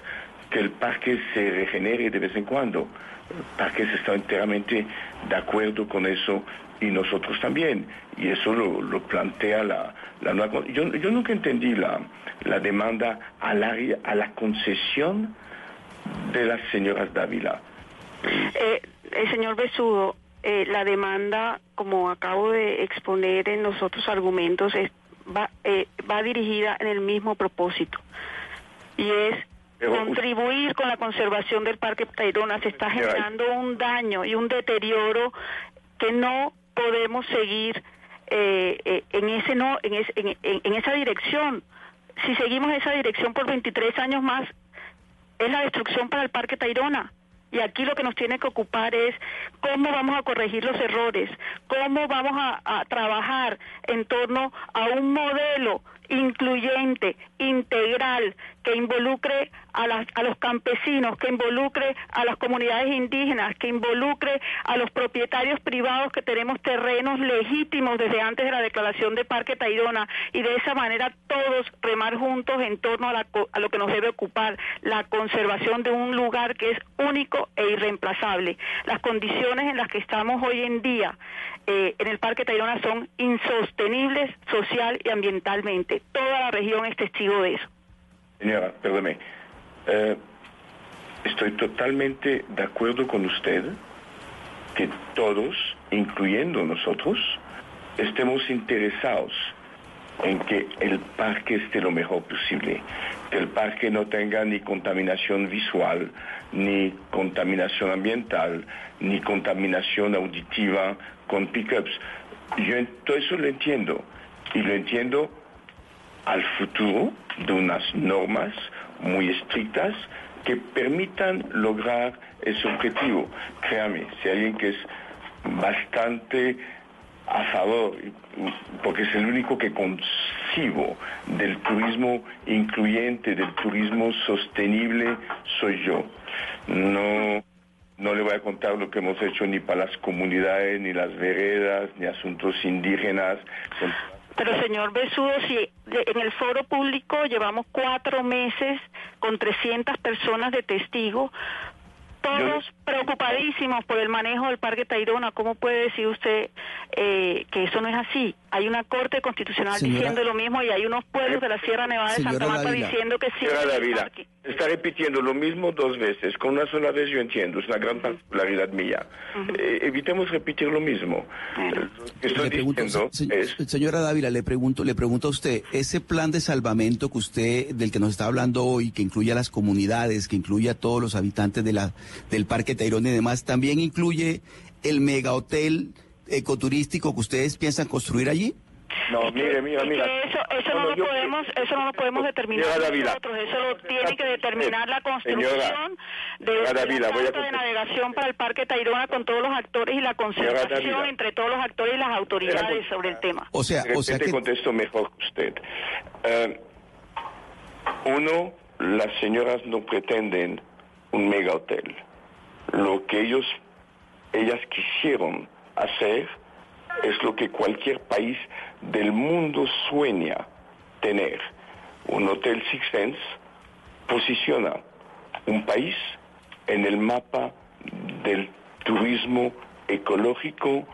que el parque se regenere de vez en cuando. El parque se está enteramente de acuerdo con eso y nosotros también. Y eso lo, plantea la, nueva... Yo, yo nunca entendí la, la demanda al área, a la concesión de las señoras Dávila. Eh, el señor Besudo, eh, la demanda, como acabo de exponer en los otros argumentos, va, eh, va dirigida en el mismo propósito y es contribuir con la conservación del Parque Tayrona. Se está generando un daño y un deterioro que no podemos seguir eh, en ese no en, en esa dirección. Si seguimos esa dirección por 23 años más, es la destrucción para el Parque Tayrona. Y aquí lo que nos tiene que ocupar es cómo vamos a corregir los errores, cómo vamos a, trabajar en torno a un modelo incluyente, integral, que involucre a, a, los campesinos, que involucre a las comunidades indígenas, que involucre a los propietarios privados que tenemos terrenos legítimos desde antes de la declaración de Parque Tayrona y de esa manera todos remar juntos en torno a, a lo que nos debe ocupar, la conservación de un lugar que es único e irreemplazable. Las condiciones en las que estamos hoy en día eh, en el Parque Tayrona son insostenibles social y ambientalmente. Toda la región es testigo eso. Señora, perdóneme. Eh, estoy totalmente de acuerdo con usted que todos, incluyendo nosotros, estemos interesados en que el parque esté lo mejor posible, que el parque no tenga ni contaminación visual, ni contaminación ambiental, ni contaminación auditiva con pickups. Yo todo eso lo entiendo y lo entiendo al futuro de unas normas muy estrictas que permitan lograr ese objetivo. Créame, si alguien que es bastante a favor, porque es el único que concibo del turismo incluyente, del turismo sostenible, soy yo. No, no le voy a contar lo que hemos hecho ni para las comunidades, ni las veredas, ni asuntos indígenas. Pero señor Besudo, si en el foro público llevamos cuatro meses con 300 personas de testigo, todos preocupadísimos por el manejo del Parque Tayrona. ¿Cómo puede decir usted eh, que eso no es así? Hay una Corte Constitucional diciendo lo mismo y hay unos pueblos de la Sierra Nevada de Santa Marta diciendo que sí. Señora está repitiendo lo mismo dos veces. Con una sola vez yo entiendo, es una gran particularidad mía. Eh, evitemos repetir lo mismo. estoy diciendo Señora Dávila, le pregunto, le pregunto a usted, ese plan de salvamento que usted, del que nos está hablando hoy, que incluye a las comunidades, que incluye a todos los habitantes de la, del Parque Tayrona y demás, también incluye el mega hotel ecoturístico que ustedes piensan construir allí? No, mire, mira, mira. Eso, eso no, lo podemos, eso no lo podemos determinar nosotros. Eso lo tiene que determinar la construcción de la de navegación para el Parque Tayrona con todos los actores y la conservación entre todos los actores y las autoridades sobre el tema. O sea, o sea que... contesto mejor que usted. Eh, uno, las señoras no pretenden un mega hotel. Lo que ellos, ellas quisieron hacer es lo que cualquier país del mundo sueña tener. Un hotel Six Sense posiciona un país en el mapa del turismo ecológico,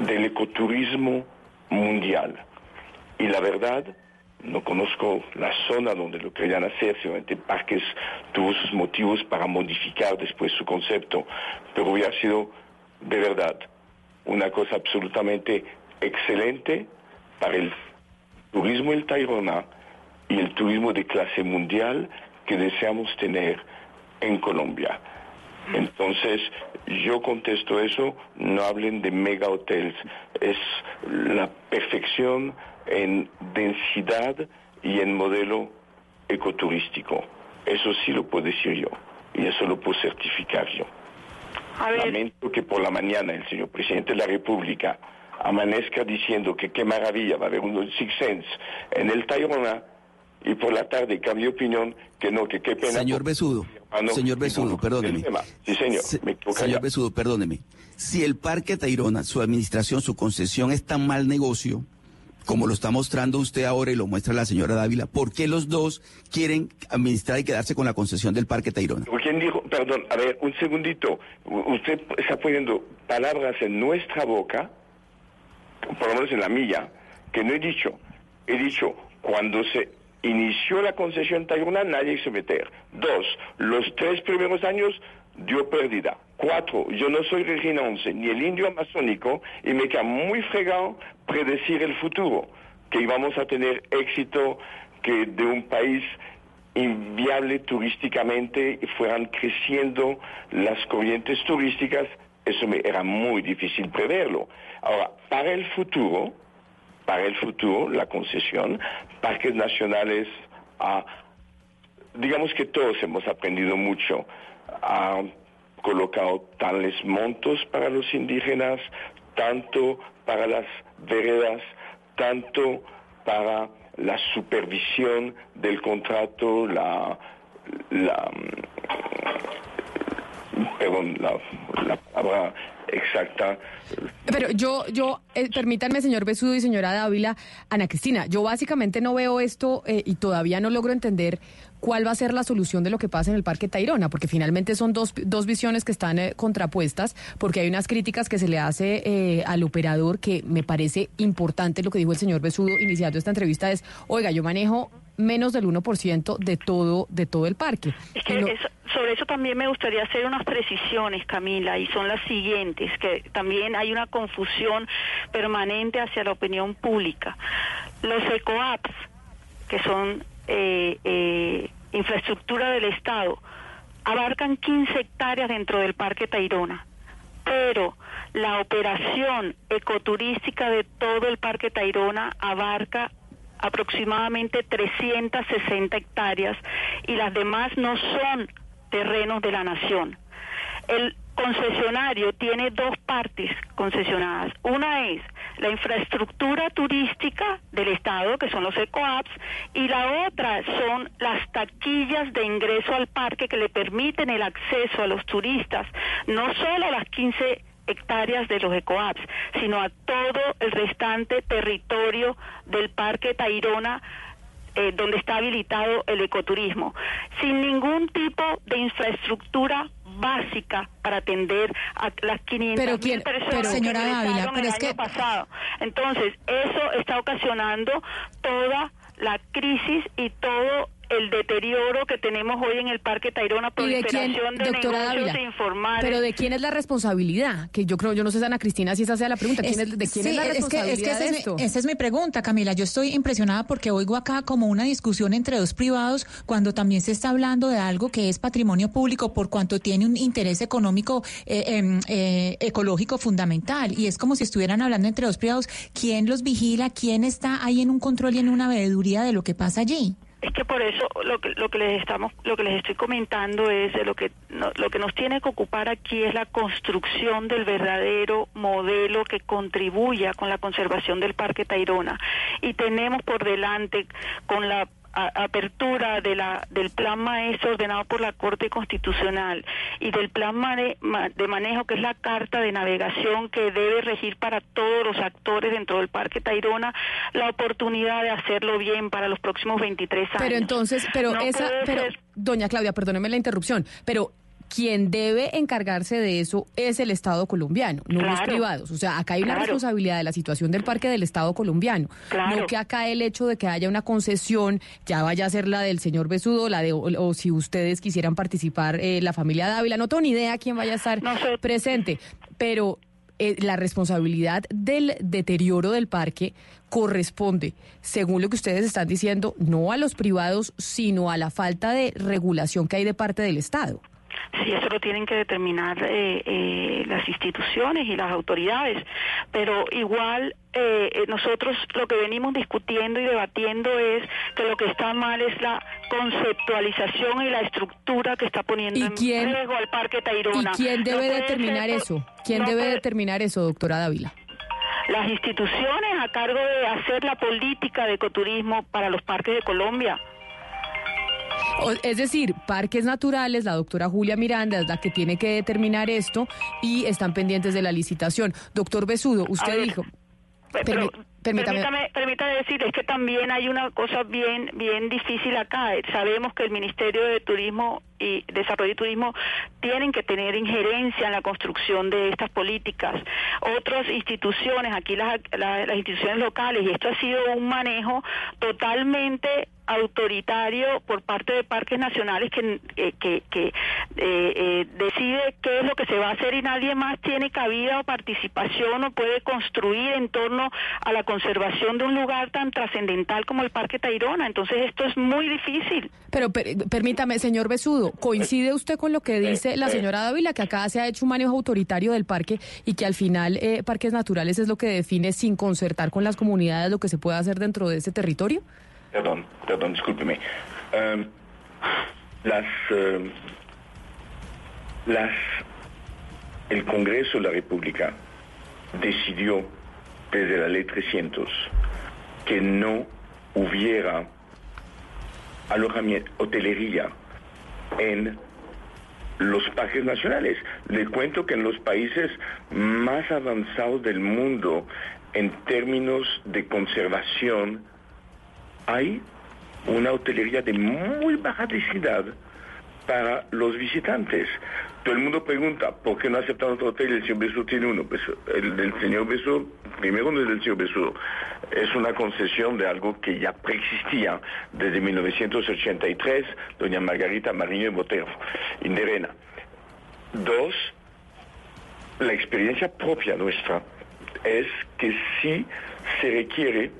del ecoturismo mundial. Y la verdad no conozco la zona donde lo querían hacer, seguramente Parques tuvo sus motivos para modificar después su concepto, pero hubiera sido de verdad una cosa absolutamente excelente para el turismo del Tayrona y el turismo de clase mundial que deseamos tener en Colombia. Entonces, yo contesto eso, no hablen de mega hotels, es la perfección en densidad y en modelo ecoturístico. Eso sí lo puedo decir yo y eso lo puedo certificar yo. Lamento que por la mañana el señor presidente de la República amanezca diciendo que qué maravilla, va a haber un Six Sense en el Tayrona y por la tarde cambie opinión que no, que qué pena. Señor Besudo, señor Besudo, perdóneme. Sí, señor. señor Besudo, perdóneme. Si el Parque Tayrona, su administración, su concesión es tan mal negocio, como lo está mostrando usted ahora y lo muestra la señora Dávila, ¿por qué los dos quieren administrar y quedarse con la concesión del Parque Tayrona? ¿Quién dijo? Perdón, a ver, un segundito. Usted está poniendo palabras en nuestra boca, por lo menos en la mía, que no he dicho. He dicho, cuando se inició la concesión Tayrona, nadie hizo meter. Dos, los tres primeros años dio pérdida. Cuatro, yo no soy Regina Once, ni el indio amazónico, y me queda muy fregado predecir el futuro, que íbamos a tener éxito, que de un país inviable turísticamente fueran creciendo las corrientes turísticas, eso me era muy difícil preverlo. Ahora, para el futuro, para el futuro, la concesión, parques nacionales, ah, digamos que todos hemos aprendido mucho. Ha colocado tales montos para los indígenas, tanto para las veredas, tanto para la supervisión del contrato, la, la perdón, la, la palabra exacta. Pero yo, yo, eh, permítanme, señor Besudo y señora Dávila, Ana Cristina, yo básicamente no veo esto eh, y todavía no logro entender cuál va a ser la solución de lo que pasa en el Parque Tayrona, porque finalmente son dos, dos visiones que están eh, contrapuestas, porque hay unas críticas que se le hace al operador que me parece importante lo que dijo el señor Besudo iniciando esta entrevista es, oiga, yo manejo menos del 1% de todo, de todo el parque. Es que sobre eso también me gustaría hacer unas precisiones, Camila, y son las siguientes, que también hay una confusión permanente hacia la opinión pública. Los ECOAPS, que son eh, eh, infraestructura del Estado, abarcan 15 hectáreas dentro del Parque Tayrona, pero la operación ecoturística de todo el Parque Tayrona abarca aproximadamente 360 hectáreas y las demás no son terrenos de la nación. El concesionario tiene dos partes concesionadas. Una es la infraestructura turística del Estado, que son los ECOAPS, y la otra son las taquillas de ingreso al parque que le permiten el acceso a los turistas, no solo a las 15 hectáreas de los ECOAPS, sino a todo el restante territorio del Parque Tayrona eh, donde está habilitado el ecoturismo, sin ningún tipo de infraestructura básica para atender a las 500 pero quién, personas pero, señora Dávila, pero el es año que... pasado. Entonces, eso está ocasionando toda la crisis y todo el deterioro que tenemos hoy en el Parque Tayrona, proliferación de, quién, de negocios informales. Pero ¿de quién es la responsabilidad? Que yo creo, yo no sé, Ana Cristina, si esa sea la pregunta. ¿Quién es, ¿De quién es la responsabilidad es que, es que esa, es mi, esa es mi pregunta, Camila. Yo estoy impresionada porque oigo acá como una discusión entre dos privados cuando también se está hablando de algo que es patrimonio público por cuanto tiene un interés económico, eh, em, eh, ecológico fundamental. Y es como si estuvieran hablando entre dos privados. ¿Quién los vigila? ¿Quién está ahí en un control y en una veeduría de lo que pasa allí? Es que por eso lo que lo que les estamos lo que les estoy comentando es de lo que lo que nos tiene que ocupar aquí es la construcción del verdadero modelo que contribuya con la conservación del Parque Tayrona. Y tenemos por delante con la apertura de la, del plan maestro ordenado por la Corte Constitucional y del plan de manejo, que es la carta de navegación que debe regir para todos los actores dentro del Parque Tayrona, la oportunidad de hacerlo bien para los próximos 23 años. Pero entonces, pero esa, pero, doña Claudia, perdóneme la interrupción, pero quien debe encargarse de eso es el Estado colombiano, no los privados. O sea, acá hay una responsabilidad de la situación del parque del Estado colombiano. No que acá el hecho de que haya una concesión ya vaya a ser la del señor Besudo, la de, o, si ustedes quisieran participar, eh, la familia Dávila. No tengo ni idea quién vaya a estar presente, pero eh, la responsabilidad del deterioro del parque corresponde, según lo que ustedes están diciendo, no a los privados, sino a la falta de regulación que hay de parte del Estado. Sí, eso lo tienen que determinar eh, eh, las instituciones y las autoridades, pero igual eh, nosotros lo que venimos discutiendo y debatiendo es que lo que está mal es la conceptualización y la estructura que está poniendo en riesgo al Parque Tayrona. ¿Y quién debe determinar eso? ¿Quién debe determinar eso, doctora Dávila? Las instituciones a cargo de hacer la política de ecoturismo para los parques de Colombia. Es decir, parques naturales, la doctora Julia Miranda es la que tiene que determinar esto y están pendientes de la licitación. Doctor Besudo, usted dijo... Permítame, permítame decirles que también hay una cosa bien, bien difícil acá. Sabemos que el Ministerio de Turismo y Desarrollo y Turismo tienen que tener injerencia en la construcción de estas políticas. Otras instituciones, aquí las, las instituciones locales, y esto ha sido un manejo totalmente autoritario por parte de parques nacionales que, eh, eh, eh, decide qué es lo que se va a hacer y nadie más tiene cabida o participación o puede construir en torno a la conservación de un lugar tan trascendental como el Parque Tayrona. Entonces esto es muy difícil. Pero permítame, señor Besudo, ¿coincide usted con lo que dice la señora Dávila, que acá se ha hecho un manejo autoritario del parque y que al final parques naturales es lo que define sin concertar con las comunidades lo que se puede hacer dentro de ese territorio? Perdón, perdón, discúlpeme. Em, las, em, las, el Congreso de la República decidió desde la ley 300 que no hubiera alojamiento, hotelería en los parques nacionales. Le cuento que en los países más avanzados del mundo en términos de conservación hay una hotelería de muy baja densidad para los visitantes. Todo el mundo pregunta, ¿por qué no aceptan otro hotel? El señor Besudo tiene uno. Pues el del señor Besudo, primero no es del señor Besudo, es una concesión de algo que ya preexistía desde 1983, doña Margarita Mariño y Botero, Inderena. Dos, la experiencia propia nuestra es que sí se requiere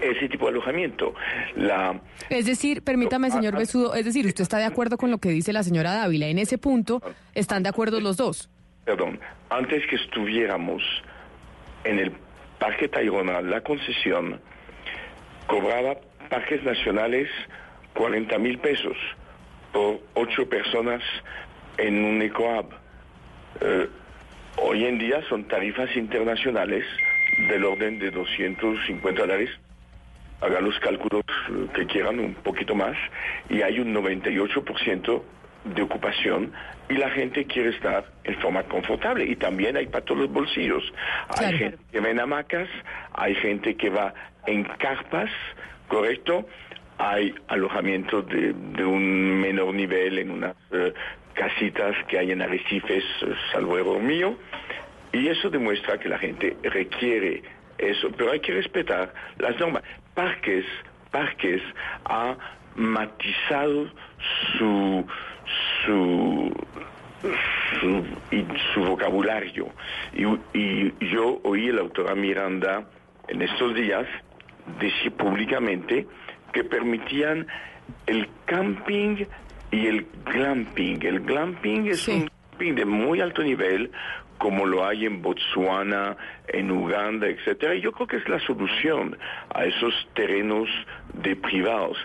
ese tipo de alojamiento. La, es decir, permítame, señor Besudo, es decir, usted está de acuerdo con lo que dice la señora Dávila. En ese punto, ¿están de acuerdo los dos? Perdón, antes que estuviéramos en el Parque Tayrona, la concesión cobraba parques nacionales 40 mil pesos por ocho personas en un EcoHub. Eh, hoy en día son tarifas internacionales del orden de 250 dólares hagan los cálculos que quieran, un poquito más, y hay un 98% de ocupación y la gente quiere estar en forma confortable y también hay para todos los bolsillos. Hay gente que va en hamacas, hay gente que va en carpas, ¿correcto? Hay alojamiento de, un menor nivel en unas eh, casitas que hay en arrecifes, eh, salvo error mío, y eso demuestra que la gente requiere eso, pero hay que respetar las normas. Parques, Parques ha matizado su, su, su, vocabulario. Y, yo oí a la autora Miranda en estos días decir públicamente que permitían el camping y el glamping. El glamping es un camping de muy alto nivel como lo hay en Botswana, en Uganda, etcétera. Y yo creo que es la solución a esos terrenos de privados.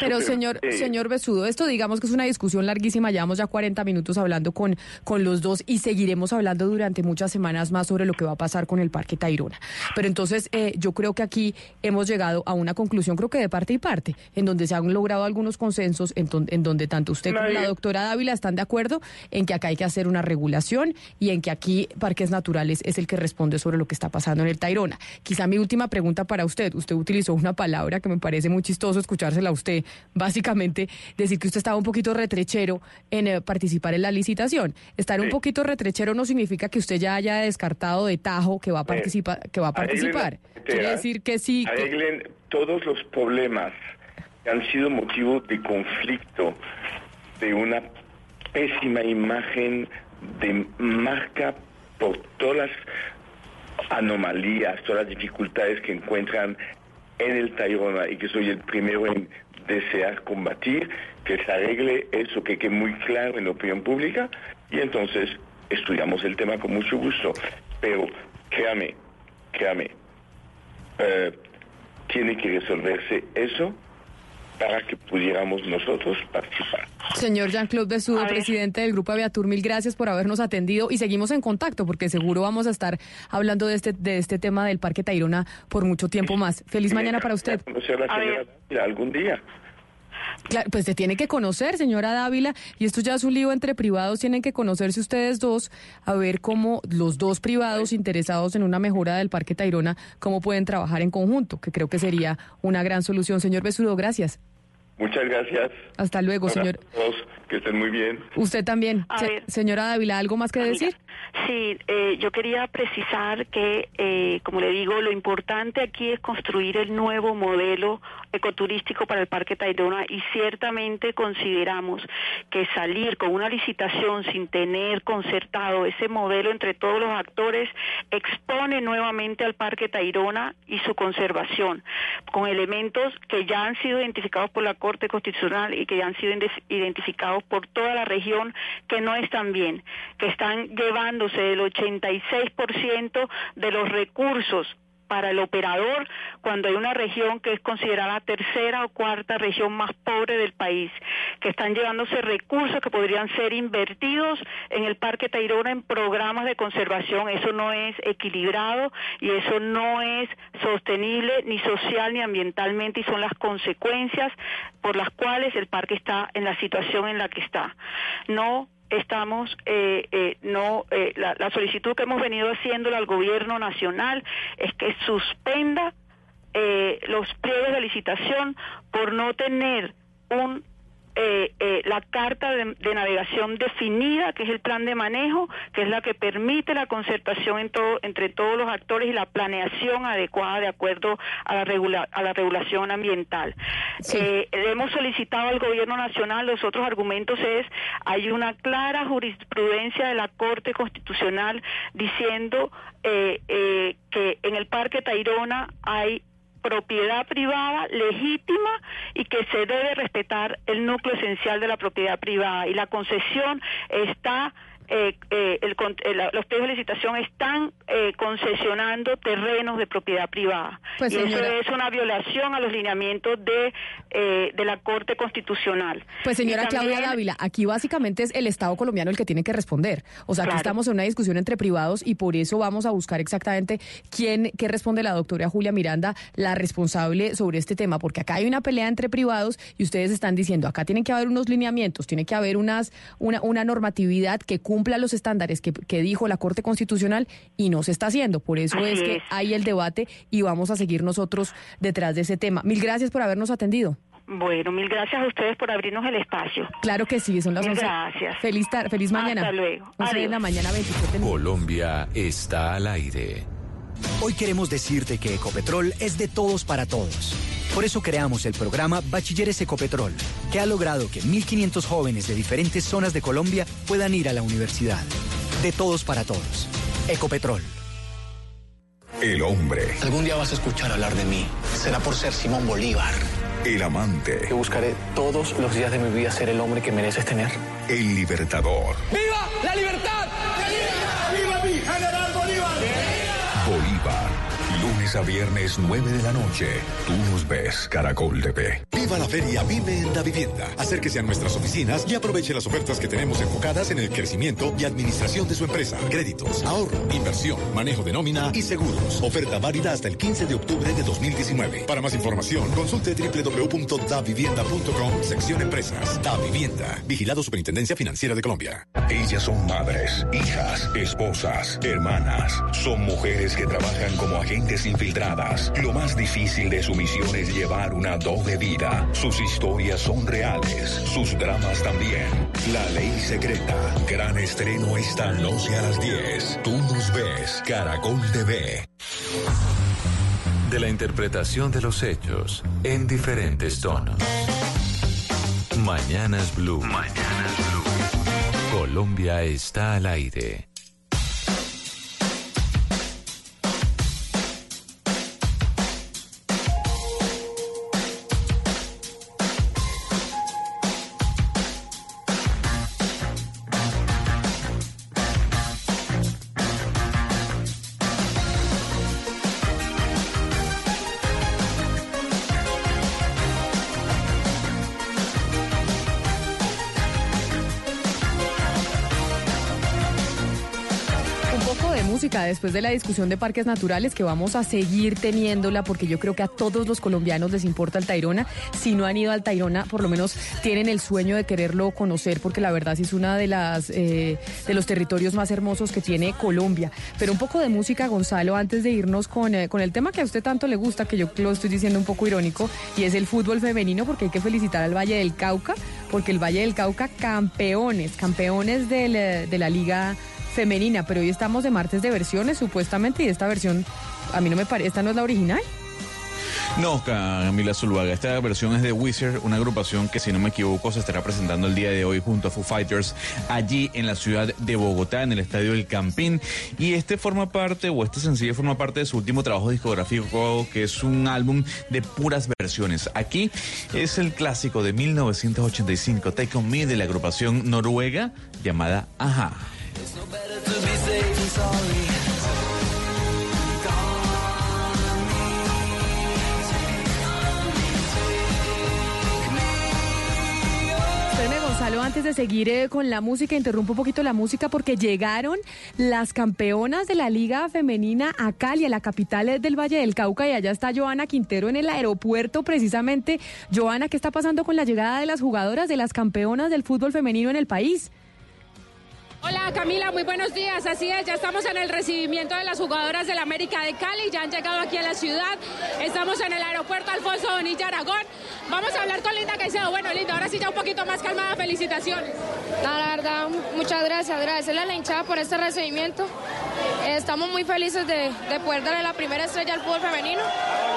Pero señor, señor Besudo, esto digamos que es una discusión larguísima, llevamos ya 40 minutos hablando con, con los dos y seguiremos hablando durante muchas semanas más sobre lo que va a pasar con el Parque Tayrona. Pero entonces eh, yo creo que aquí hemos llegado a una conclusión, creo que de parte y parte, en donde se han logrado algunos consensos, en, en donde tanto usted como la doctora Dávila están de acuerdo en que acá hay que hacer una regulación y y en que aquí Parques Naturales es el que responde sobre lo que está pasando en el Tairona. Quizá mi última pregunta para usted. Usted utilizó una palabra que me parece muy chistoso escuchársela a usted, básicamente decir que usted estaba un poquito retrechero en eh, participar en la licitación. Estar un poquito retrechero no significa que usted ya haya descartado de tajo que va a, participar que va a participar. Quiere decir que sí. Arreglen todos los problemas que han sido motivo de conflicto, de una pésima imagen de marca por todas las anomalías, todas las dificultades que encuentran en el Tayrona y que soy el primero en desear combatir, que se arregle eso, que quede muy claro en la opinión pública y entonces estudiamos el tema con mucho gusto. Pero créame, créame, eh, tiene que resolverse eso para que pudiéramos nosotros participar. Señor Jean-Claude Besudo, presidente del Grupo Aviatur, mil gracias por habernos atendido y seguimos en contacto porque seguro vamos a estar hablando de este de este tema del Parque Tayrona por mucho tiempo más. Feliz mañana para usted. Conocer a la señora Dávila algún día. Claro, pues se tiene que conocer, señora Dávila, y esto ya es un lío entre privados, tienen que conocerse ustedes dos, a ver cómo los dos privados interesados en una mejora del Parque Tayrona, cómo pueden trabajar en conjunto, que creo que sería una gran solución. Señor Besudo, gracias. Muchas gracias. Hasta luego, señor. todos, que estén muy bien. Usted también. A Se- ver. señora Dávila, ¿algo más que decir? Sí, eh, yo quería precisar que, eh, como le digo, lo importante aquí es construir el nuevo modelo ecoturístico para el Parque Tayrona y ciertamente consideramos que salir con una licitación sin tener concertado ese modelo entre todos los actores expone nuevamente al Parque Tayrona y su conservación con elementos que ya han sido identificados por la Corte Constitucional y que ya han sido indes- por toda la región que no están bien, que están llevándose el 86% de los recursos para el operador cuando hay una región que es considerada la tercera o cuarta región más pobre del país, que están llevándose recursos que podrían ser invertidos en el Parque Tayrona en programas de conservación. Eso no es equilibrado y eso no es sostenible ni social ni ambientalmente y son las consecuencias por las cuales el parque está en la situación en la que está. No estamos, eh, eh, no, eh, la, la solicitud que hemos venido haciéndole al gobierno nacional es que suspenda eh, los pliegos de licitación por no tener un eh, eh, la carta de, de navegación definida, que es el plan de manejo, que es la que permite la concertación en todo- entre todos los actores y la planeación adecuada de acuerdo a la, regula- a la regulación ambiental. Eh, hemos solicitado al gobierno nacional, los otros argumentos es, hay una clara jurisprudencia de la Corte Constitucional diciendo eh, eh, que en el Parque Tayrona hay propiedad privada legítima y que se debe respetar el núcleo esencial de la propiedad privada. Y la concesión está eh, eh, el con- eh, la- los pliegos de licitación están eh, concesionando terrenos de propiedad privada Pues, y eso es una violación a los lineamientos de eh, de la Corte Constitucional. Pues señora Y Claudia también- Dávila, aquí básicamente es el Estado colombiano el que tiene que responder. O sea, aquí Claro. estamos en una discusión entre privados y por eso vamos a buscar exactamente quién, qué responde la doctora Julia Miranda, la responsable sobre este tema, porque acá hay una pelea entre privados y ustedes están diciendo, acá tienen que haber unos lineamientos, tiene que haber unas, una, una normatividad que cumpla los estándares que, que dijo la Corte Constitucional y no se está haciendo. Por eso Así es que es. hay el debate y vamos a seguir nosotros detrás de ese tema. Mil gracias por habernos atendido. Bueno, mil gracias a ustedes por abrirnos el espacio. Claro que sí, son las Mil 11. gracias. Feliz, tar- feliz mañana. Hasta luego. 11 de la mañana, 27 minutos. Colombia está al aire. Hoy queremos decirte que Ecopetrol es de todos para todos. Por eso creamos el programa Bachilleres Ecopetrol, que ha logrado que 1.500 jóvenes de diferentes zonas de Colombia puedan ir a la universidad. De todos para todos. Ecopetrol. El hombre. Algún día vas a escuchar hablar de mí. Será por ser Simón Bolívar. El amante. Yo buscaré todos los días de mi vida ser el hombre que mereces tener. El libertador. ¡Viva la libertad! Lunes a viernes 9 de la noche. Tú nos ves, Caracol TV. Viva la feria Vive en la Vivienda. Acérquese a nuestras oficinas y aproveche las ofertas que tenemos enfocadas en el crecimiento y administración de su empresa. Créditos, ahorro, inversión, manejo de nómina y seguros. Oferta válida hasta el 15 de octubre de 2019. Para más información, consulte www.davivienda.com, sección empresas. Da Vivienda. Vigilado Superintendencia Financiera de Colombia. Ellas son madres, hijas, esposas, hermanas. Son mujeres que trabajan como agentes infiltradas. Lo más difícil de su misión es llevar una doble vida. Sus historias son reales, sus dramas también. La ley secreta. Gran estreno esta noche a las 10. Tú nos ves, Caracol TV. De la interpretación de los hechos en diferentes tonos. Mañanas Blue. Mañanas Blue. Colombia está al aire. Después de la discusión de parques naturales que vamos a seguir teniéndola porque yo creo que a todos los colombianos les importa el Tairona. Si no han ido al Tairona, por lo menos tienen el sueño de quererlo conocer porque la verdad sí es una de las eh, de los territorios más hermosos que tiene Colombia. Pero un poco de música, Gonzalo, antes de irnos con, eh, con el tema que a usted tanto le gusta, que yo lo estoy diciendo un poco irónico, y es el fútbol femenino porque hay que felicitar al Valle del Cauca porque el Valle del Cauca campeones, campeones eh, de la liga femenina, pero hoy estamos de martes de versiones supuestamente y esta versión a mí no me parece, esta no es la original. No, Camila Zuluaga, esta versión es de Wizard, una agrupación que si no me equivoco se estará presentando el día de hoy junto a Foo Fighters allí en la ciudad de Bogotá, en el estadio El Campín. Y este forma parte, o este sencillo forma parte de su último trabajo discográfico, que es un álbum de puras versiones. Aquí es el clásico de 1985, Take On Me, de la agrupación noruega llamada Aja. Gonzalo, antes de seguir eh, con la música, interrumpo un poquito la música porque llegaron las campeonas de la Liga Femenina a Cali, a la capital eh, del Valle del Cauca, y allá está Joana Quintero en el aeropuerto precisamente. Joana, ¿qué está pasando con la llegada de las jugadoras, de las campeonas del fútbol femenino en el país? Hola Camila, muy buenos días. Así es, ya estamos en el recibimiento de las jugadoras del América de Cali, ya han llegado aquí a la ciudad. Estamos en el aeropuerto Alfonso Bonilla Aragón. Vamos a hablar con Linda Caicedo. Bueno, Linda, ahora sí ya un poquito más calmada. Felicitaciones. No, la verdad, muchas gracias. Agradecerle a la hinchada por este recibimiento. Estamos muy felices de, de poder darle la primera estrella al fútbol femenino.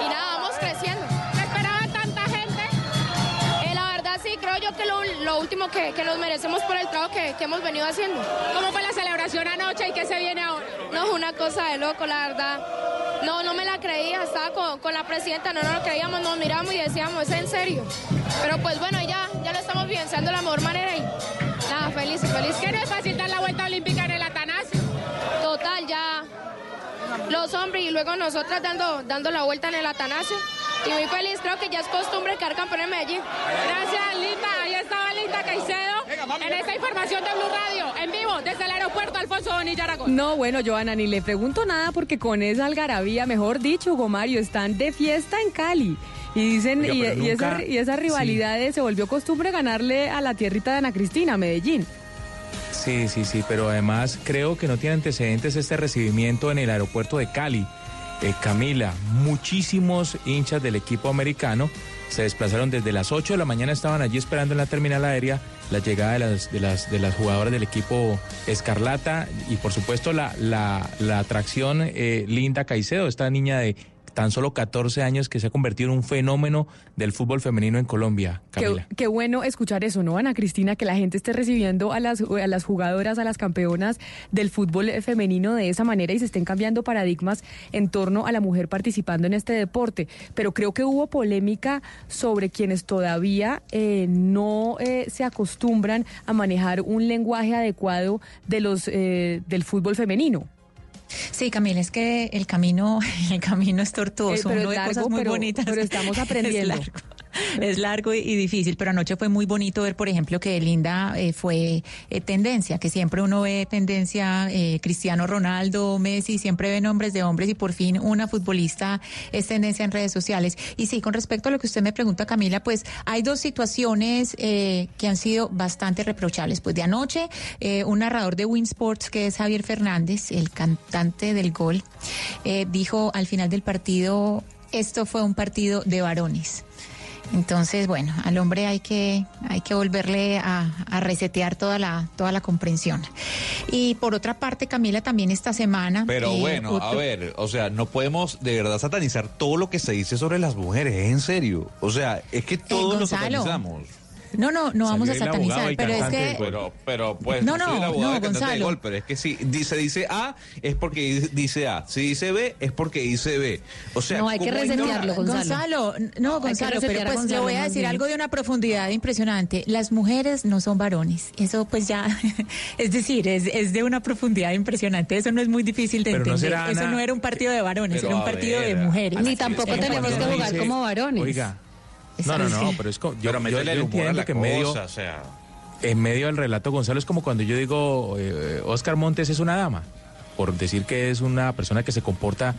Y nada, vamos creciendo. Último que, que nos merecemos por el trabajo que, que hemos venido haciendo. ¿Cómo fue la celebración anoche y qué se viene ahora? No, una cosa de loco, la verdad. No, no me la creía, estaba con, con la presidenta, no nos lo creíamos, nos miramos y decíamos, ¿es en serio? Pero pues bueno, ya, ya lo estamos vivenciando de la mejor manera y nada, feliz, feliz. Que no la vuelta olímpica en el Atanasio. Total, ya los hombres y luego nosotras dando, dando la vuelta en el Atanasio. Y muy feliz, creo que ya es costumbre quedar campeón en Medellín. Gracias, Linda. Ahí estaba Linda Caicedo en esta información de Blue Radio, en vivo, desde el aeropuerto Alfonso Bonilla Aragón. No, bueno, Joana, ni le pregunto nada porque con esa algarabía, mejor dicho, Hugo Mario, están de fiesta en Cali. Y dicen, Oiga, y, esa, nunca- y esa rivalidad de- se volvió costumbre ganarle a la tierrita de Ana Cristina, Medellín. Sí, sí, sí, pero además creo que no tiene antecedentes este recibimiento en el aeropuerto de Cali. Eh, Camila, muchísimos hinchas del equipo americano se desplazaron desde las 8 de la mañana, estaban allí esperando en la terminal aérea la llegada de las, de las, de las jugadoras del equipo Escarlata y por supuesto la, la, atracción eh, Linda Caicedo, esta niña de tan solo 14 años que se ha convertido en un fenómeno del fútbol femenino en Colombia, Camila. Qué, qué bueno escuchar eso, ¿no, Ana Cristina? Que la gente esté recibiendo a las, a las jugadoras, a las campeonas del fútbol femenino de esa manera y se estén cambiando paradigmas en torno a la mujer participando en este deporte. Pero creo que hubo polémica sobre quienes todavía eh, no eh, se acostumbran a manejar un lenguaje adecuado de los, eh, del fútbol femenino. Sí, Camila, es que el camino, el camino es tortuoso. Eh, pero Uno es largo, cosas muy pero- bonitas. pero estamos aprendiendo. Es. Es largo y, difícil, pero anoche fue muy bonito ver, por ejemplo, que Linda eh, fue eh, tendencia, que siempre uno ve tendencia eh, Cristiano Ronaldo, Messi, siempre ve nombres de hombres y por fin una futbolista es tendencia en redes sociales. Y sí, con respecto a lo que usted me pregunta, Camila, pues hay dos situaciones eh, que han sido bastante reprochables. Pues de anoche, eh, un narrador de Win Sports, que es Javier Fernández, el cantante del gol, dijo al final del partido, esto fue un partido de varones. Entonces, bueno, al hombre hay que, hay que volverle a, a resetear toda la, toda la comprensión. Y por otra parte, Camila, también esta semana. Pero eh, bueno, a ver, o sea, no podemos de verdad satanizar todo lo que se dice sobre las mujeres, es en serio. O sea, es que todos lo Gonzalo, satanizamos. No, no, no vamos a satanizar, pero es que. Pero, pero pues, No, no, no, Gonzalo. gol, pero es que si dice, dice A, es porque dice A. Si dice B, es porque dice B. O sea, No, hay que ¿cómo resetearlo? Gonzalo, no, Gonzalo, pero pues le voy a decir algo de una profundidad impresionante. Las mujeres no son varones. Eso pues ya, es decir, es, es de una profundidad impresionante. Eso no es muy difícil de Pero no entender. Eso no era un partido de varones, era un partido ver, de mujeres. Ni tampoco tenemos que jugar dice- como varones. Oiga, no, no, no, pero es como, yo, Pero yo- yo entiendo que en medio, o sea. en medio del relato, Gonzalo, es como cuando yo digo, eh, Oscar Montes es una dama, por decir que es una persona que se comporta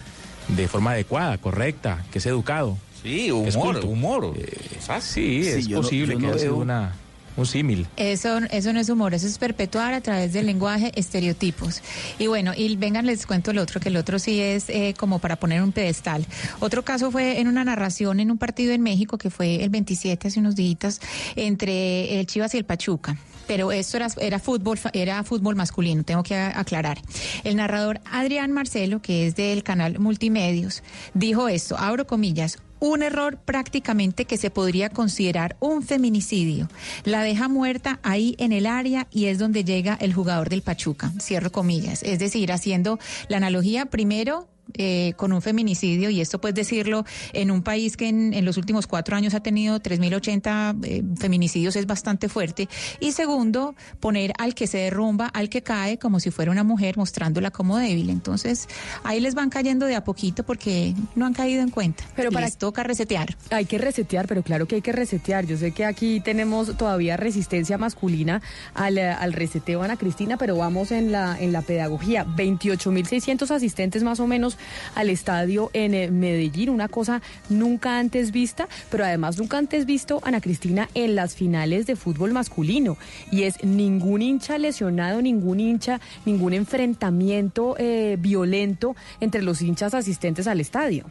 de forma adecuada, correcta, que es educado. Sí, es humor, humor. Eh, sí, Sí, es no- posible que no haya sido veo- una, un símil. Eso, eso no es humor, eso es perpetuar a través del lenguaje estereotipos. Y bueno, y vengan, les cuento el otro, que el otro sí es eh, como para poner un pedestal. Otro caso fue en una narración en un partido en México que fue el 27, hace unos días, entre el Chivas y el Pachuca. Pero esto era, era fútbol, era fútbol masculino, tengo que aclarar. El narrador Adrián Marcelo, que es del canal Multimedios, dijo esto, abro comillas, un error prácticamente que se podría considerar un feminicidio. La deja muerta ahí en el área y es donde llega el jugador del Pachuca, cierro comillas. Es decir, haciendo la analogía primero eh, con un feminicidio y esto pues decirlo en un país que en, en los últimos cuatro años ha tenido 3.080 eh, feminicidios es bastante fuerte y segundo poner al que se derrumba al que cae como si fuera una mujer mostrándola como débil entonces ahí les van cayendo de a poquito porque no han caído en cuenta Pero para- les toca resetear Hay que resetear, pero claro que hay que resetear. Yo sé que aquí tenemos todavía resistencia masculina al, al reseteo, Ana Cristina, pero vamos en la, en la pedagogía. 28.600 asistentes más o menos al estadio en eh, Medellín, una cosa nunca antes vista, pero además nunca antes visto, Ana Cristina, en las finales de fútbol masculino. Y es ningún hincha lesionado, ningún hincha, ningún enfrentamiento eh, violento entre los hinchas asistentes al estadio.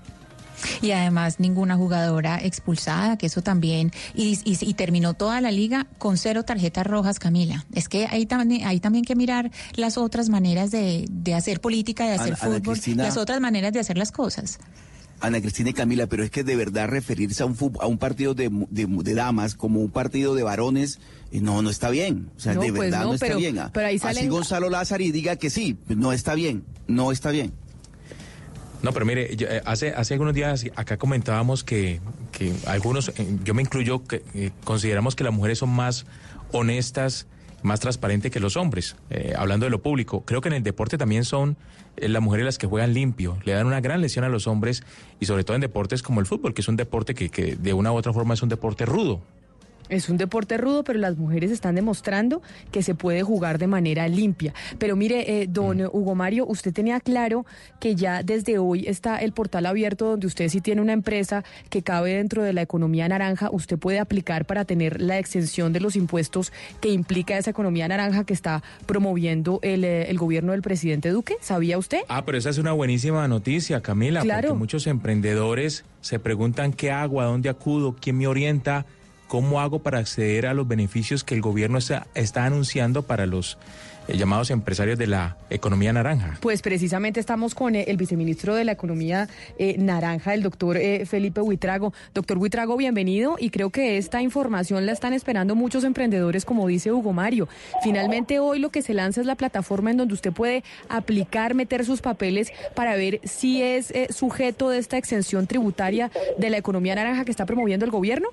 Y además ninguna jugadora expulsada, que eso también, y, y- y terminó toda la liga con cero tarjetas rojas, Camila. Es que hay también, hay también que mirar las otras maneras de, de hacer política, de hacer Ana- Ana fútbol, Cristina. las otras maneras de hacer las cosas. Ana Cristina y Camila, pero es que de verdad referirse a un, a un partido de, de, de damas como un partido de varones, eh, no, no está bien. O sea, No, de pues verdad no, no, está pero- bien. Pero ahí Así salen- Gonzalo Lázaro y diga que sí, no está bien, no está bien. No, pero mire, eh, hace, hace algunos días acá comentábamos que, que algunos, eh, yo me incluyo, que eh, consideramos que las mujeres son más honestas, más transparentes que los hombres, hablando de lo público. Creo que en el deporte también son las mujeres las que juegan limpio, le dan una gran lesión a los hombres y sobre todo en deportes como el fútbol, que es un deporte que, que de una u otra forma es un deporte rudo. Es un deporte rudo, pero las mujeres están demostrando que se puede jugar de manera limpia. Pero mire, eh, don Hugo Mario, usted tenía claro que ya desde hoy está el portal abierto donde usted si tiene una empresa que cabe dentro de la economía naranja, usted puede aplicar para tener la exención de los impuestos que implica esa economía naranja que está promoviendo el, eh, el gobierno del presidente Duque. ¿Sabía usted? Ah, pero esa es una buenísima noticia, Camila, Claro. porque muchos emprendedores se preguntan qué hago, a dónde acudo, quién me orienta, cómo hago para acceder a los beneficios que el gobierno está, anunciando para los eh, llamados empresarios de la economía naranja. Pues precisamente estamos con eh, el viceministro de la Economía eh, Naranja, el doctor Felipe Huitrago. Doctor Huitrago, bienvenido y creo que esta información la están esperando muchos emprendedores, como dice Hugo Mario. Finalmente hoy lo que se lanza es la plataforma en donde usted puede aplicar, meter sus papeles para ver si es sujeto de esta exención tributaria de la economía naranja que está promoviendo el gobierno.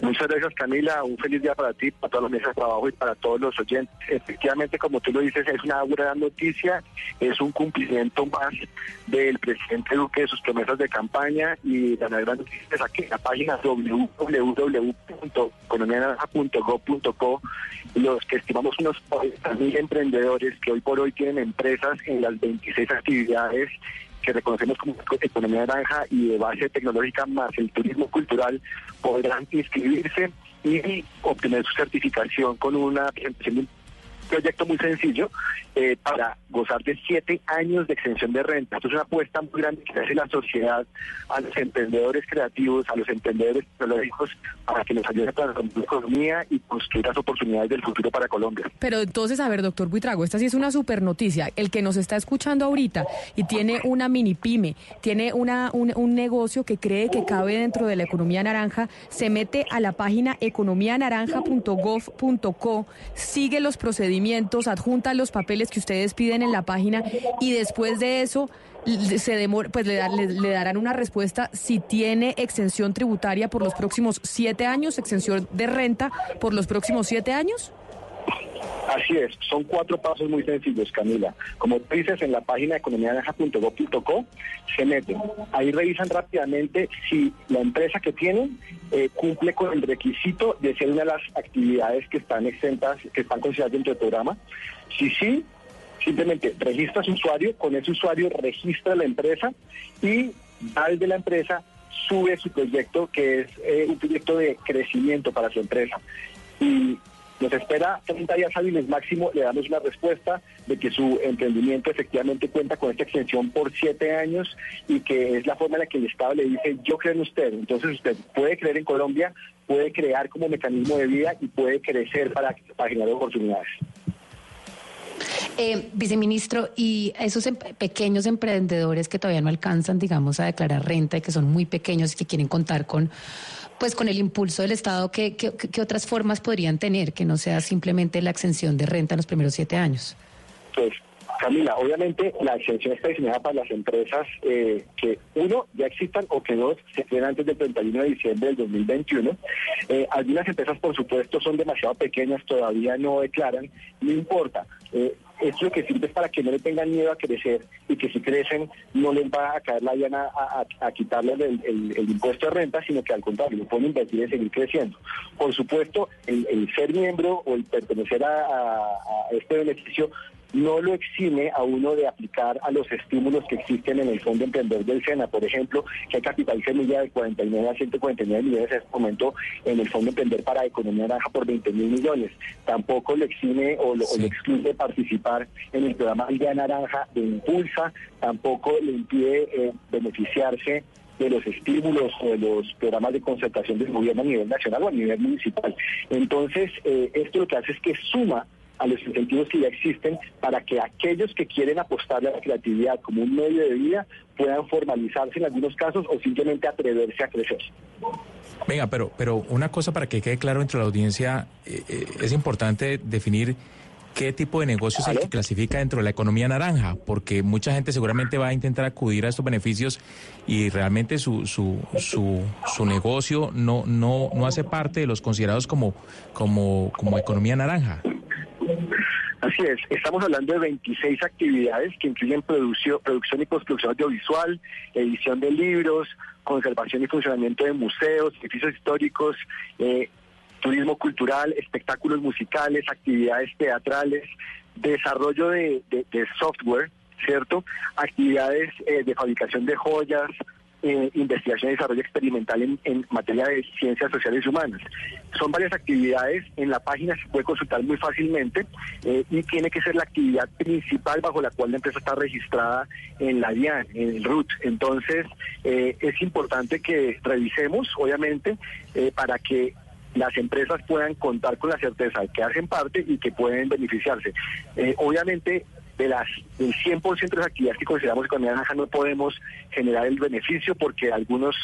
Muchas gracias Camila, un feliz día para ti, para todas las mesas de trabajo y para todos los oyentes. Efectivamente, como tú lo dices, es una gran noticia, es un cumplimiento más del presidente Duque de sus promesas de campaña. Y la gran noticia es aquí en la página www.economianaranja.gov.co los que estimamos unos 40.000 emprendedores que hoy por hoy tienen empresas en las 26 actividades que reconocemos como economía naranja y de base tecnológica más el turismo cultural podrán inscribirse y obtener su certificación con una presentación proyecto muy sencillo eh, para gozar de siete años de extensión de renta. Esto es una apuesta muy grande que hace la sociedad a los emprendedores creativos, a los emprendedores tecnológicos, para que nos ayuden a transformar la economía y construir las oportunidades del futuro para Colombia. Pero entonces, a ver, doctor Buitrago, esta sí es una super noticia. El que nos está escuchando ahorita y tiene una mini pyme, tiene una, un, un negocio que cree que cabe dentro de la economía naranja, se mete a la página economianaranja.gov.co, sigue los procedimientos adjunta los papeles que ustedes piden en la página y después de eso se demora, pues le, le, darán una respuesta si tiene exención tributaria por los próximos siete años, exención de renta por los próximos siete años. Así es, son cuatro pasos muy sencillos, Camila. Como dices, en la página economianaja.gov.co se meten. Ahí revisan rápidamente si la empresa que tienen eh, cumple con el requisito de ser una de las actividades que están exentas, que están consideradas dentro del programa. Si sí, simplemente registra su usuario, con ese usuario registra la empresa y al de la empresa sube su proyecto, que es eh, un proyecto de crecimiento para su empresa. Y nos espera 30 días hábiles máximo, le damos una respuesta de que su emprendimiento efectivamente cuenta con esta extensión por siete años y que es la forma en la que el Estado le dice, yo creo en usted. Entonces usted puede creer en Colombia, puede crear como mecanismo de vida y puede crecer para, para generar oportunidades. Eh, viceministro, y esos em, pequeños emprendedores que todavía no alcanzan, digamos, a declarar renta y que son muy pequeños y que quieren contar con pues con el impulso del Estado, ¿qué, qué, otras formas podrían tener que no sea simplemente la exención de renta en los primeros siete años? Pues, Camila, obviamente la exención está diseñada para las empresas eh, que, uno, ya existan o que dos, se creen antes del 31 de diciembre del 2021. Eh, algunas empresas, por supuesto, son demasiado pequeñas, todavía no declaran, no importa. Eh, es lo que sirve para que no le tengan miedo a crecer y que si crecen no les va a caer la llana a, a, quitarles el, impuesto de renta, sino que al contrario, lo pueden invertir en seguir creciendo. Por supuesto, el, ser miembro o el pertenecer a este beneficio no lo exime a uno de aplicar a los estímulos que existen en el Fondo Emprendedor del SENA, por ejemplo, que hay capital semilla de 49 a 149 millones en este momento en el Fondo Emprender para Economía Naranja por 20 mil millones. Tampoco lo exime o lo, excluye participar en el programa Vida Naranja de Impulsa, tampoco le impide eh, beneficiarse de los estímulos o de los programas de concertación del gobierno a nivel nacional o a nivel municipal. Entonces, eh, esto lo que hace es que suma a los incentivos que ya existen para que aquellos que quieren apostarle a la creatividad como un medio de vida puedan formalizarse en algunos casos o simplemente atreverse a crecer. Venga, pero, pero una cosa para que quede claro entre la audiencia, eh, eh, es importante definir qué tipo de negocio es el que clasifica dentro de la economía naranja, porque mucha gente seguramente va a intentar acudir a estos beneficios y realmente su, su, su, su negocio no, no, no hace parte de los considerados como, como, como economía naranja. Así es, estamos hablando de 26 actividades que incluyen producción, y postproducción audiovisual, edición de libros, conservación y funcionamiento de museos, edificios históricos, eh, turismo cultural, espectáculos musicales, actividades teatrales, desarrollo de, software, ¿cierto? Actividades eh, de fabricación de joyas, eh, investigación y desarrollo experimental en, materia de ciencias sociales y humanas. Son varias actividades, en la página se puede consultar muy fácilmente eh, y tiene que ser la actividad principal bajo la cual la empresa está registrada en la DIAN, en el RUT. Entonces, eh, es importante que revisemos, obviamente, para que las empresas puedan contar con la certeza de que hacen parte y que pueden beneficiarse. obviamente, de las del 100% de las actividades que consideramos economía naranja no podemos generar el beneficio porque algunos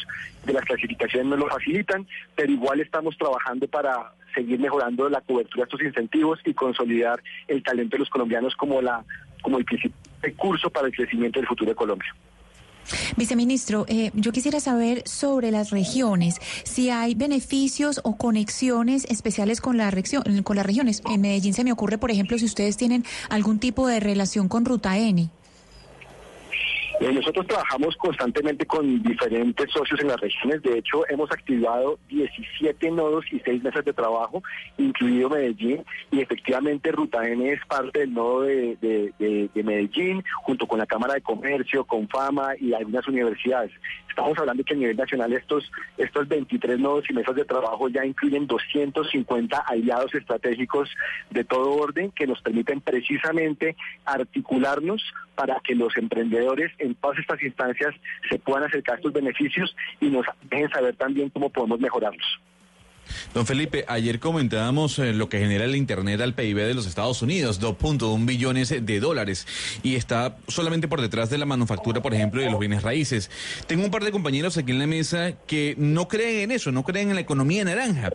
de las clasificaciones no lo facilitan, pero igual estamos trabajando para seguir mejorando la cobertura de estos incentivos y consolidar el talento de los colombianos como la como el principal recurso para el crecimiento del futuro de Colombia. Viceministro, eh, yo quisiera saber sobre las regiones, si hay beneficios o conexiones especiales con, la con las regiones. En Medellín se me ocurre, por ejemplo, si ustedes tienen algún tipo de relación con Ruta N. Eh, nosotros trabajamos constantemente con diferentes socios en las regiones. De hecho, hemos activado 17 nodos y 6 mesas de trabajo, incluido Medellín. Y efectivamente, Ruta N es parte del nodo de, Medellín, junto con la Cámara de Comercio, con Fama y algunas universidades. Estamos hablando que a nivel nacional estos, estos 23 nodos y mesas de trabajo ya incluyen 250 aliados estratégicos de todo orden que nos permiten precisamente articularnos para que los emprendedores en todas estas instancias se puedan acercar a estos beneficios y nos dejen saber también cómo podemos mejorarlos. Don Felipe, ayer comentábamos eh, lo que genera el Internet al PIB de los Estados Unidos, 2.1 billones de dólares, y está solamente por detrás de la manufactura, por ejemplo, de los bienes raíces. Tengo un par de compañeros aquí en la mesa que no creen en eso, no creen en la economía naranja.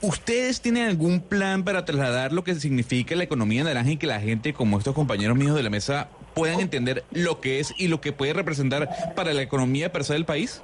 ¿Ustedes tienen algún plan para trasladar lo que significa la economía naranja y que la gente, como estos compañeros míos de la mesa, puedan entender lo que es y lo que puede representar para la economía per se del país?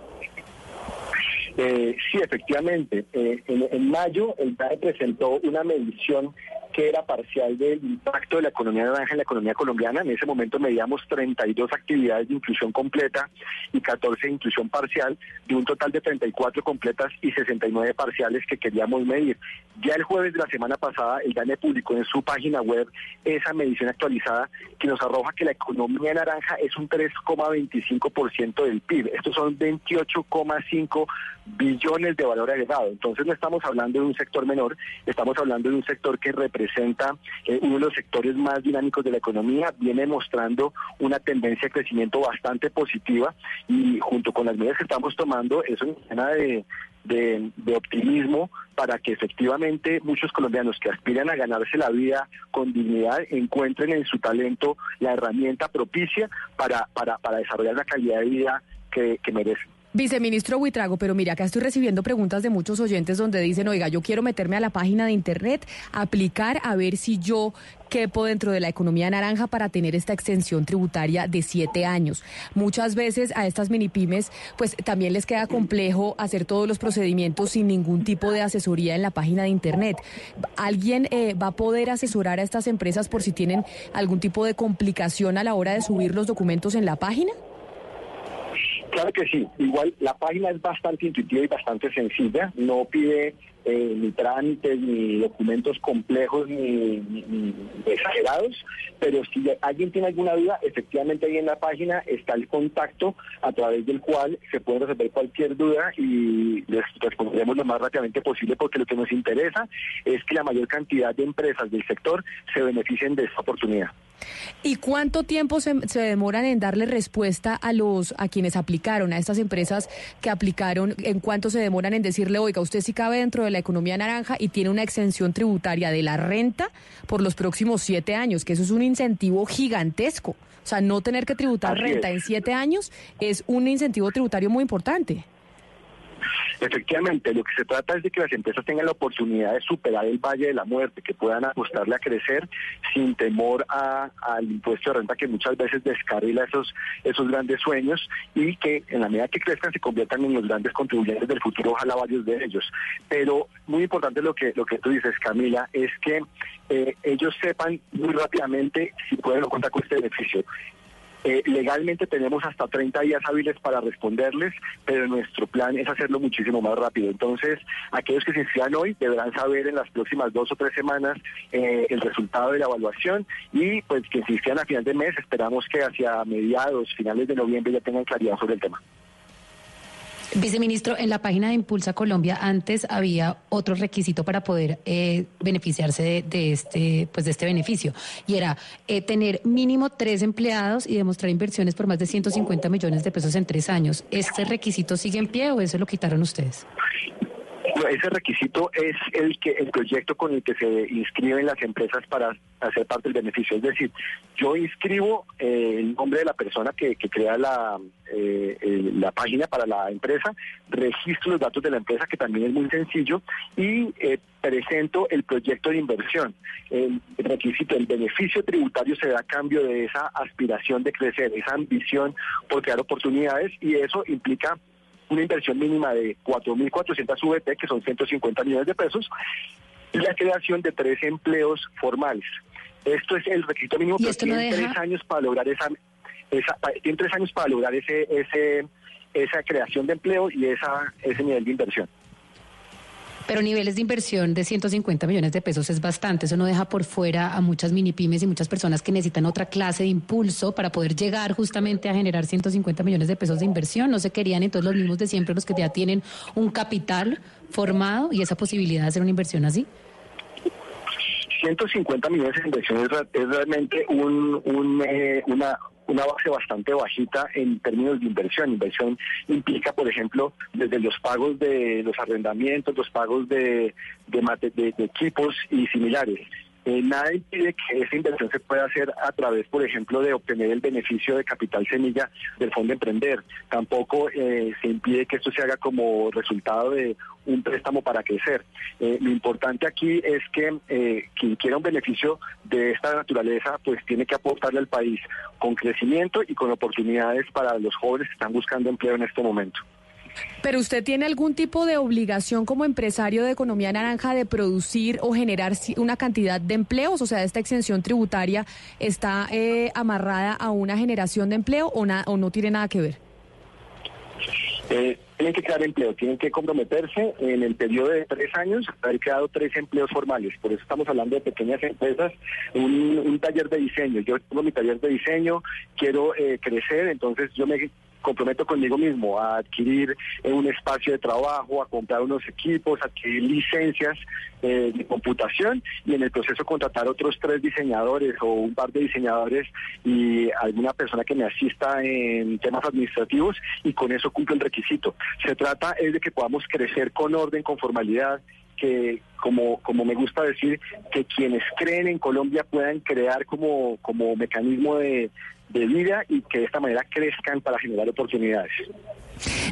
Eh, sí, efectivamente. Eh, en, en, mayo el DAE presentó una medición que era parcial del impacto de la economía naranja en la economía colombiana. En ese momento medíamos 32 actividades de inclusión completa y 14 de inclusión parcial, de un total de 34 completas y 69 parciales que queríamos medir. Ya el jueves de la semana pasada, el DANE publicó en su página web esa medición actualizada que nos arroja que la economía naranja es un 3,25% del PIB. Estos son 28,5 billones de valor agregado. Entonces no estamos hablando de un sector menor, estamos hablando de un sector que representa eh, uno de los sectores más dinámicos de la economía, viene mostrando una tendencia de crecimiento bastante positiva y junto con las medidas que estamos tomando, es una de, de, de, optimismo para que efectivamente muchos colombianos que aspiran a ganarse la vida con dignidad encuentren en su talento la herramienta propicia para, para, para desarrollar la calidad de vida que, que merecen. Viceministro Huitrago, pero mira, acá estoy recibiendo preguntas de muchos oyentes donde dicen, oiga, yo quiero meterme a la página de internet, aplicar a ver si yo quepo dentro de la economía naranja para tener esta extensión tributaria de siete años. Muchas veces a estas mini pymes, pues también les queda complejo hacer todos los procedimientos sin ningún tipo de asesoría en la página de internet. ¿Alguien eh, va a poder asesorar a estas empresas por si tienen algún tipo de complicación a la hora de subir los documentos en la página? Claro que sí. Igual la página es bastante intuitiva y bastante sencilla. No pide eh, ni trámites, ni documentos complejos, ni, exagerados. Pero si alguien tiene alguna duda, efectivamente ahí en la página está el contacto a través del cual se puede resolver cualquier duda y les responderemos lo más rápidamente posible porque lo que nos interesa es que la mayor cantidad de empresas del sector se beneficien de esta oportunidad. ¿Y cuánto tiempo se, demoran en darle respuesta a los a quienes aplicaron, a estas empresas que aplicaron? ¿En cuánto se demoran en decirle, oiga, usted sí cabe dentro de la economía naranja y tiene una exención tributaria de la renta por los próximos siete años? Que eso es un incentivo gigantesco. O sea, no tener que tributar renta en siete años es un incentivo tributario muy importante. Efectivamente, lo que se trata es de que las empresas tengan la oportunidad de superar el valle de la muerte, que puedan apostarle a crecer sin temor al impuesto de renta que muchas veces descarrila esos, esos grandes sueños y que en la medida que crezcan se conviertan en los grandes contribuyentes del futuro, ojalá varios de ellos. Pero muy importante lo que, lo que tú dices, Camila, es que eh, ellos sepan muy rápidamente si pueden o contar con este beneficio. Eh, legalmente tenemos hasta 30 días hábiles para responderles, pero nuestro plan es hacerlo muchísimo más rápido. Entonces, aquellos que se inscriban hoy deberán saber en las próximas dos o tres semanas eh, el resultado de la evaluación y pues que se a final de mes, esperamos que hacia mediados, finales de noviembre ya tengan claridad sobre el tema. Viceministro, en la página de Impulsa Colombia antes había otro requisito para poder eh, beneficiarse de, este, pues de este beneficio y era eh, tener mínimo tres empleados y demostrar inversiones por más de 150 millones de pesos en tres años. ¿Este requisito sigue en pie o eso lo quitaron ustedes? Ese requisito es el que el proyecto con el que se inscriben las empresas para hacer parte del beneficio. Es decir, yo inscribo eh, el nombre de la persona que, crea la, eh, la página para la empresa, registro los datos de la empresa, que también es muy sencillo, y eh, presento el proyecto de inversión. El requisito, el beneficio tributario se da a cambio de esa aspiración de crecer, esa ambición por crear oportunidades, y eso implica una inversión mínima de 4.400 VT, que son 150 millones de pesos, y la creación de tres empleos formales. Esto es el requisito mínimo, pero tiene tres años para lograr esa, esa tiene tres años para lograr ese, ese, esa creación de empleo y esa, ese nivel de inversión. Pero niveles de inversión de 150 millones de pesos es bastante. Eso no deja por fuera a muchas mini pymes y muchas personas que necesitan otra clase de impulso para poder llegar justamente a generar 150 millones de pesos de inversión. No se querían entonces los mismos de siempre, los que ya tienen un capital formado y esa posibilidad de hacer una inversión así. 150 millones de inversión es, realmente un, un, eh, una, una base bastante bajita en términos de inversión. Inversión implica, por ejemplo, desde los pagos de los arrendamientos, los pagos de, de, equipos y similares. Eh, nada impide que esa inversión se pueda hacer a través, por ejemplo, de obtener el beneficio de capital semilla del Fondo Emprender. Tampoco eh, se impide que esto se haga como resultado de un préstamo para crecer. Eh, lo importante aquí es que eh, quien quiera un beneficio de esta naturaleza, pues tiene que aportarle al país con crecimiento y con oportunidades para los jóvenes que están buscando empleo en este momento. Pero usted tiene algún tipo de obligación como empresario de economía naranja de producir o generar una cantidad de empleos, o sea, esta exención tributaria está eh, amarrada a una generación de empleo o, no tiene nada que ver. Eh, tienen que crear empleo, tienen que comprometerse en el periodo de tres años haber creado tres empleos formales. Por eso estamos hablando de pequeñas empresas, un, taller de diseño. Yo tengo mi taller de diseño, quiero eh, crecer, entonces yo me comprometo conmigo mismo a adquirir un espacio de trabajo, a comprar unos equipos, adquirir licencias eh, de computación y en el proceso contratar otros tres diseñadores o un par de diseñadores y alguna persona que me asista en temas administrativos y con eso cumplo el requisito. Se trata es de que podamos crecer con orden, con formalidad que, como, como me gusta decir, que quienes creen en Colombia puedan crear como, como mecanismo de, de vida y que de esta manera crezcan para generar oportunidades.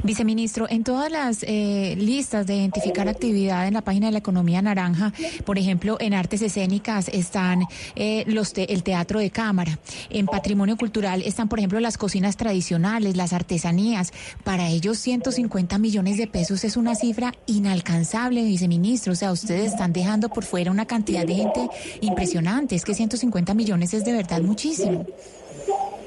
Viceministro, en todas las eh, listas de identificar actividad en la página de la economía naranja, por ejemplo, en artes escénicas están eh, los el teatro de cámara, en patrimonio cultural están, por ejemplo, las cocinas tradicionales, las artesanías. Para ellos 150 millones de pesos es una cifra inalcanzable, viceministro. O sea, ustedes están dejando por fuera una cantidad de gente impresionante. Es que 150 millones es de verdad muchísimo.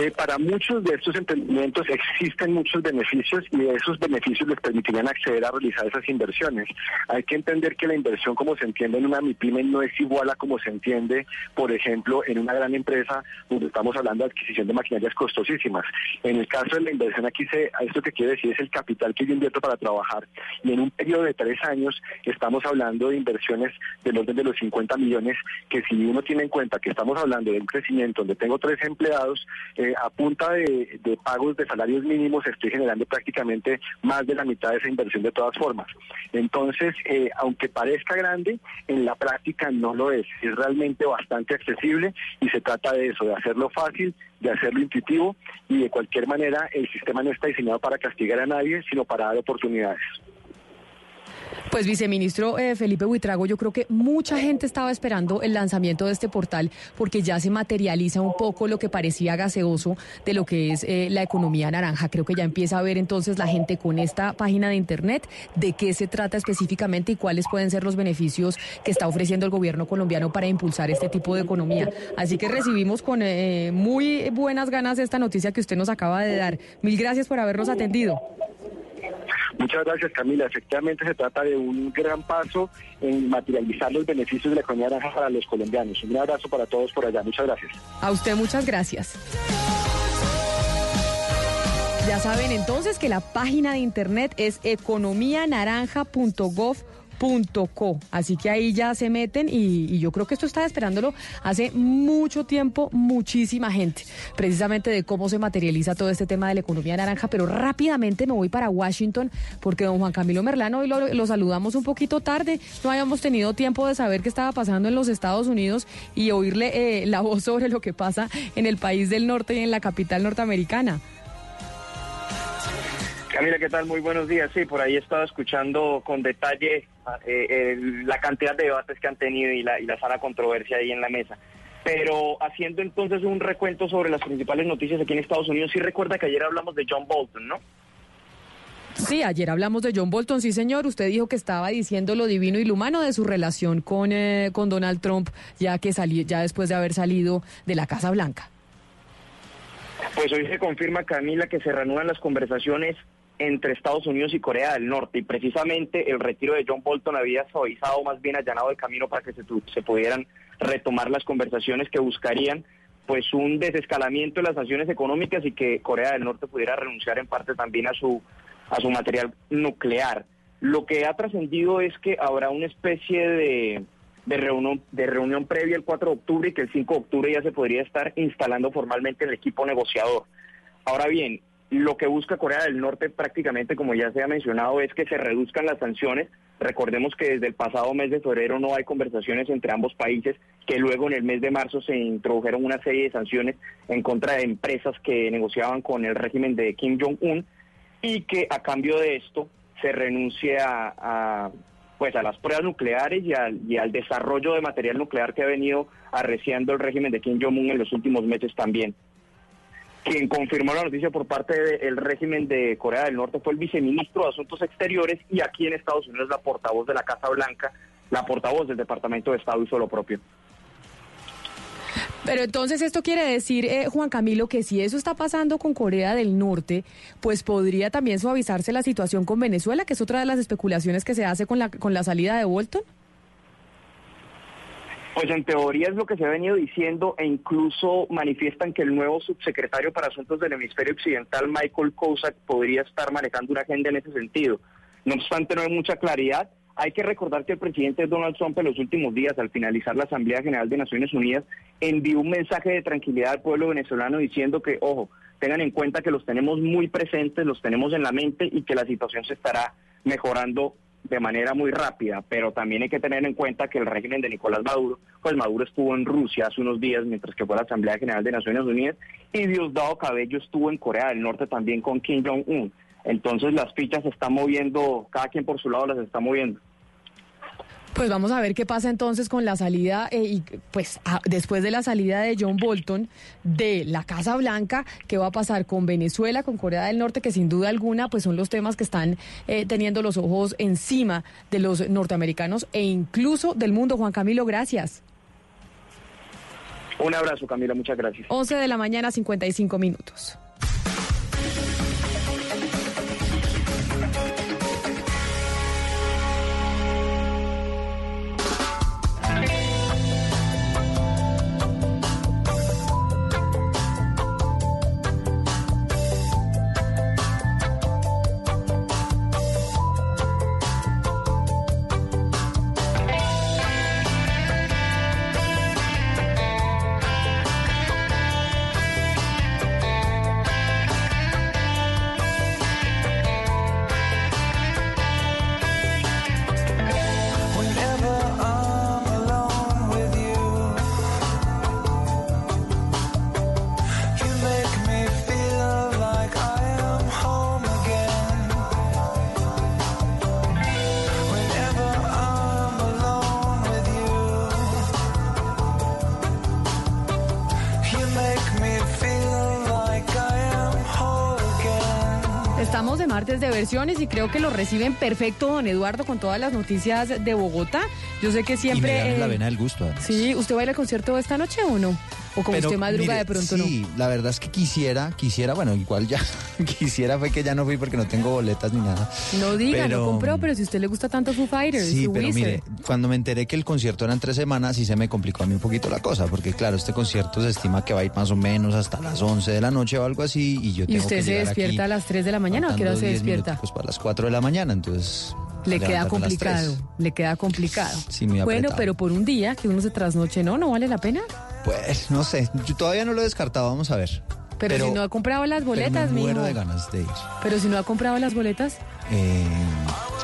Eh, para muchos de estos emprendimientos existen muchos beneficios y esos beneficios les permitirían acceder a realizar esas inversiones. Hay que entender que la inversión como se entiende en una MIPYME no es igual a como se entiende, por ejemplo, en una gran empresa donde estamos hablando de adquisición de maquinarias costosísimas. En el caso de la inversión aquí, se, esto que quiere decir es el capital que yo invierto para trabajar y en un periodo de tres años estamos hablando de inversiones del orden de los 50 millones que si uno tiene en cuenta que estamos hablando de un crecimiento donde tengo tres empleados, a punta de, pagos de salarios mínimos estoy generando prácticamente más de la mitad de esa inversión de todas formas. Entonces, eh, aunque parezca grande, en la práctica no lo es. Es realmente bastante accesible y se trata de eso, de hacerlo fácil, de hacerlo intuitivo y de cualquier manera el sistema no está diseñado para castigar a nadie, sino para dar oportunidades. Pues viceministro eh, Felipe Buitrago, yo creo que mucha gente estaba esperando el lanzamiento de este portal porque ya se materializa un poco lo que parecía gaseoso de lo que es eh, la economía naranja. Creo que ya empieza a ver entonces la gente con esta página de internet de qué se trata específicamente y cuáles pueden ser los beneficios que está ofreciendo el gobierno colombiano para impulsar este tipo de economía. Así que recibimos con eh, muy buenas ganas esta noticia que usted nos acaba de dar. Mil gracias por habernos atendido. Muchas gracias, Camila. Efectivamente, se trata de un gran paso en materializar los beneficios de la economía naranja para los colombianos. Un abrazo para todos por allá. Muchas gracias. A usted, muchas gracias. Ya saben entonces que la página de internet es economianaranja.gov Co. Así que ahí ya se meten y, yo creo que esto está esperándolo hace mucho tiempo muchísima gente, precisamente de cómo se materializa todo este tema de la economía naranja, pero rápidamente me voy para Washington porque don Juan Camilo Merlano hoy lo, saludamos un poquito tarde, no habíamos tenido tiempo de saber qué estaba pasando en los Estados Unidos y oírle eh, la voz sobre lo que pasa en el país del norte y en la capital norteamericana. Camila, ¿qué tal? Muy buenos días. Sí, por ahí he estado escuchando con detalle la cantidad de debates que han tenido y la, y la sana controversia ahí en la mesa. Pero haciendo entonces un recuento sobre las principales noticias aquí en Estados Unidos, sí recuerda que ayer hablamos de John Bolton, ¿no? Sí, ayer hablamos de John Bolton, sí señor. Usted dijo que estaba diciendo lo divino y lo humano de su relación con, eh, con Donald Trump, ya que salió, ya después de haber salido de la Casa Blanca. Pues hoy se confirma, Camila, que se reanudan las conversaciones entre Estados Unidos y Corea del Norte y precisamente el retiro de John Bolton había suavizado, más bien allanado el camino para que se, se pudieran retomar las conversaciones que buscarían pues un desescalamiento de las sanciones económicas y que Corea del Norte pudiera renunciar en parte también a su a su material nuclear. Lo que ha trascendido es que habrá una especie de, de, reunión, de reunión previa el 4 de octubre y que el 5 de octubre ya se podría estar instalando formalmente el equipo negociador. Ahora bien, lo que busca Corea del Norte prácticamente, como ya se ha mencionado, es que se reduzcan las sanciones. Recordemos que desde el pasado mes de febrero no hay conversaciones entre ambos países, que luego en el mes de marzo se introdujeron una serie de sanciones en contra de empresas que negociaban con el régimen de Kim Jong-un y que a cambio de esto se renuncie a, pues a las pruebas nucleares y al, y al desarrollo de material nuclear que ha venido arreciando el régimen de Kim Jong-un en los últimos meses también. Quien confirmó la noticia por parte del régimen de Corea del Norte fue el viceministro de Asuntos Exteriores y aquí en Estados Unidos la portavoz de la Casa Blanca, la portavoz del Departamento de Estado hizo lo propio. Pero entonces esto quiere decir, eh, Juan Camilo, que si eso está pasando con Corea del Norte, pues podría también suavizarse la situación con Venezuela, que es otra de las especulaciones que se hace con la, con la salida de Bolton. Pues en teoría es lo que se ha venido diciendo e incluso manifiestan que el nuevo subsecretario para Asuntos del Hemisferio Occidental, Michael Kozak, podría estar manejando una agenda en ese sentido. No obstante, no hay mucha claridad. Hay que recordar que el presidente Donald Trump en los últimos días, al finalizar la Asamblea General de Naciones Unidas, envió un mensaje de tranquilidad al pueblo venezolano diciendo que, ojo, tengan en cuenta que los tenemos muy presentes, los tenemos en la mente y que la situación se estará mejorando de manera muy rápida, pero también hay que tener en cuenta que el régimen de Nicolás Maduro, pues Maduro estuvo en Rusia hace unos días mientras que fue la Asamblea General de Naciones Unidas y Diosdado Cabello estuvo en Corea del Norte también con Kim Jong-un. Entonces las fichas se están moviendo, cada quien por su lado las está moviendo. Pues vamos a ver qué pasa entonces con la salida eh, y pues después de la salida de John Bolton de la Casa Blanca, qué va a pasar con Venezuela, con Corea del Norte, que sin duda alguna pues son los temas que están eh, teniendo los ojos encima de los norteamericanos e incluso del mundo. Juan Camilo, gracias. Un abrazo, Camila, muchas gracias. 11 de la mañana, 55 minutos. Y creo que lo reciben perfecto, don Eduardo, con todas las noticias de Bogotá. Yo sé que siempre... Y la vena del gusto. Sí, ¿usted va a ir al concierto esta noche o no? O como usted madruga de pronto sí, no. Sí, la verdad es que quisiera, quisiera, bueno, igual ya quisiera fue que ya no fui porque no tengo boletas ni nada. No diga, no compró, pero si a usted le gusta tanto Foo Fighters, Sí, pero mire, cuando me enteré que el concierto eran tres semanas, sí se me complicó a mí un poquito la cosa, porque claro, este concierto se estima que va a ir más o menos hasta las 11 de la noche o algo así, y yo ¿Y usted se despierta a las 3 de la mañana o a qué hora se despierta? pues para las 4 de la mañana, entonces Le queda complicado, le queda complicado. Sí, muy bueno, pero por un día que uno se trasnoche, ¿no? ¿No vale la pena? Pues no sé, yo todavía no lo he descartado, vamos a ver. Pero, si no ha comprado las boletas, pero me muero de ganas de ir. Pero si no ha comprado las boletas. Eh,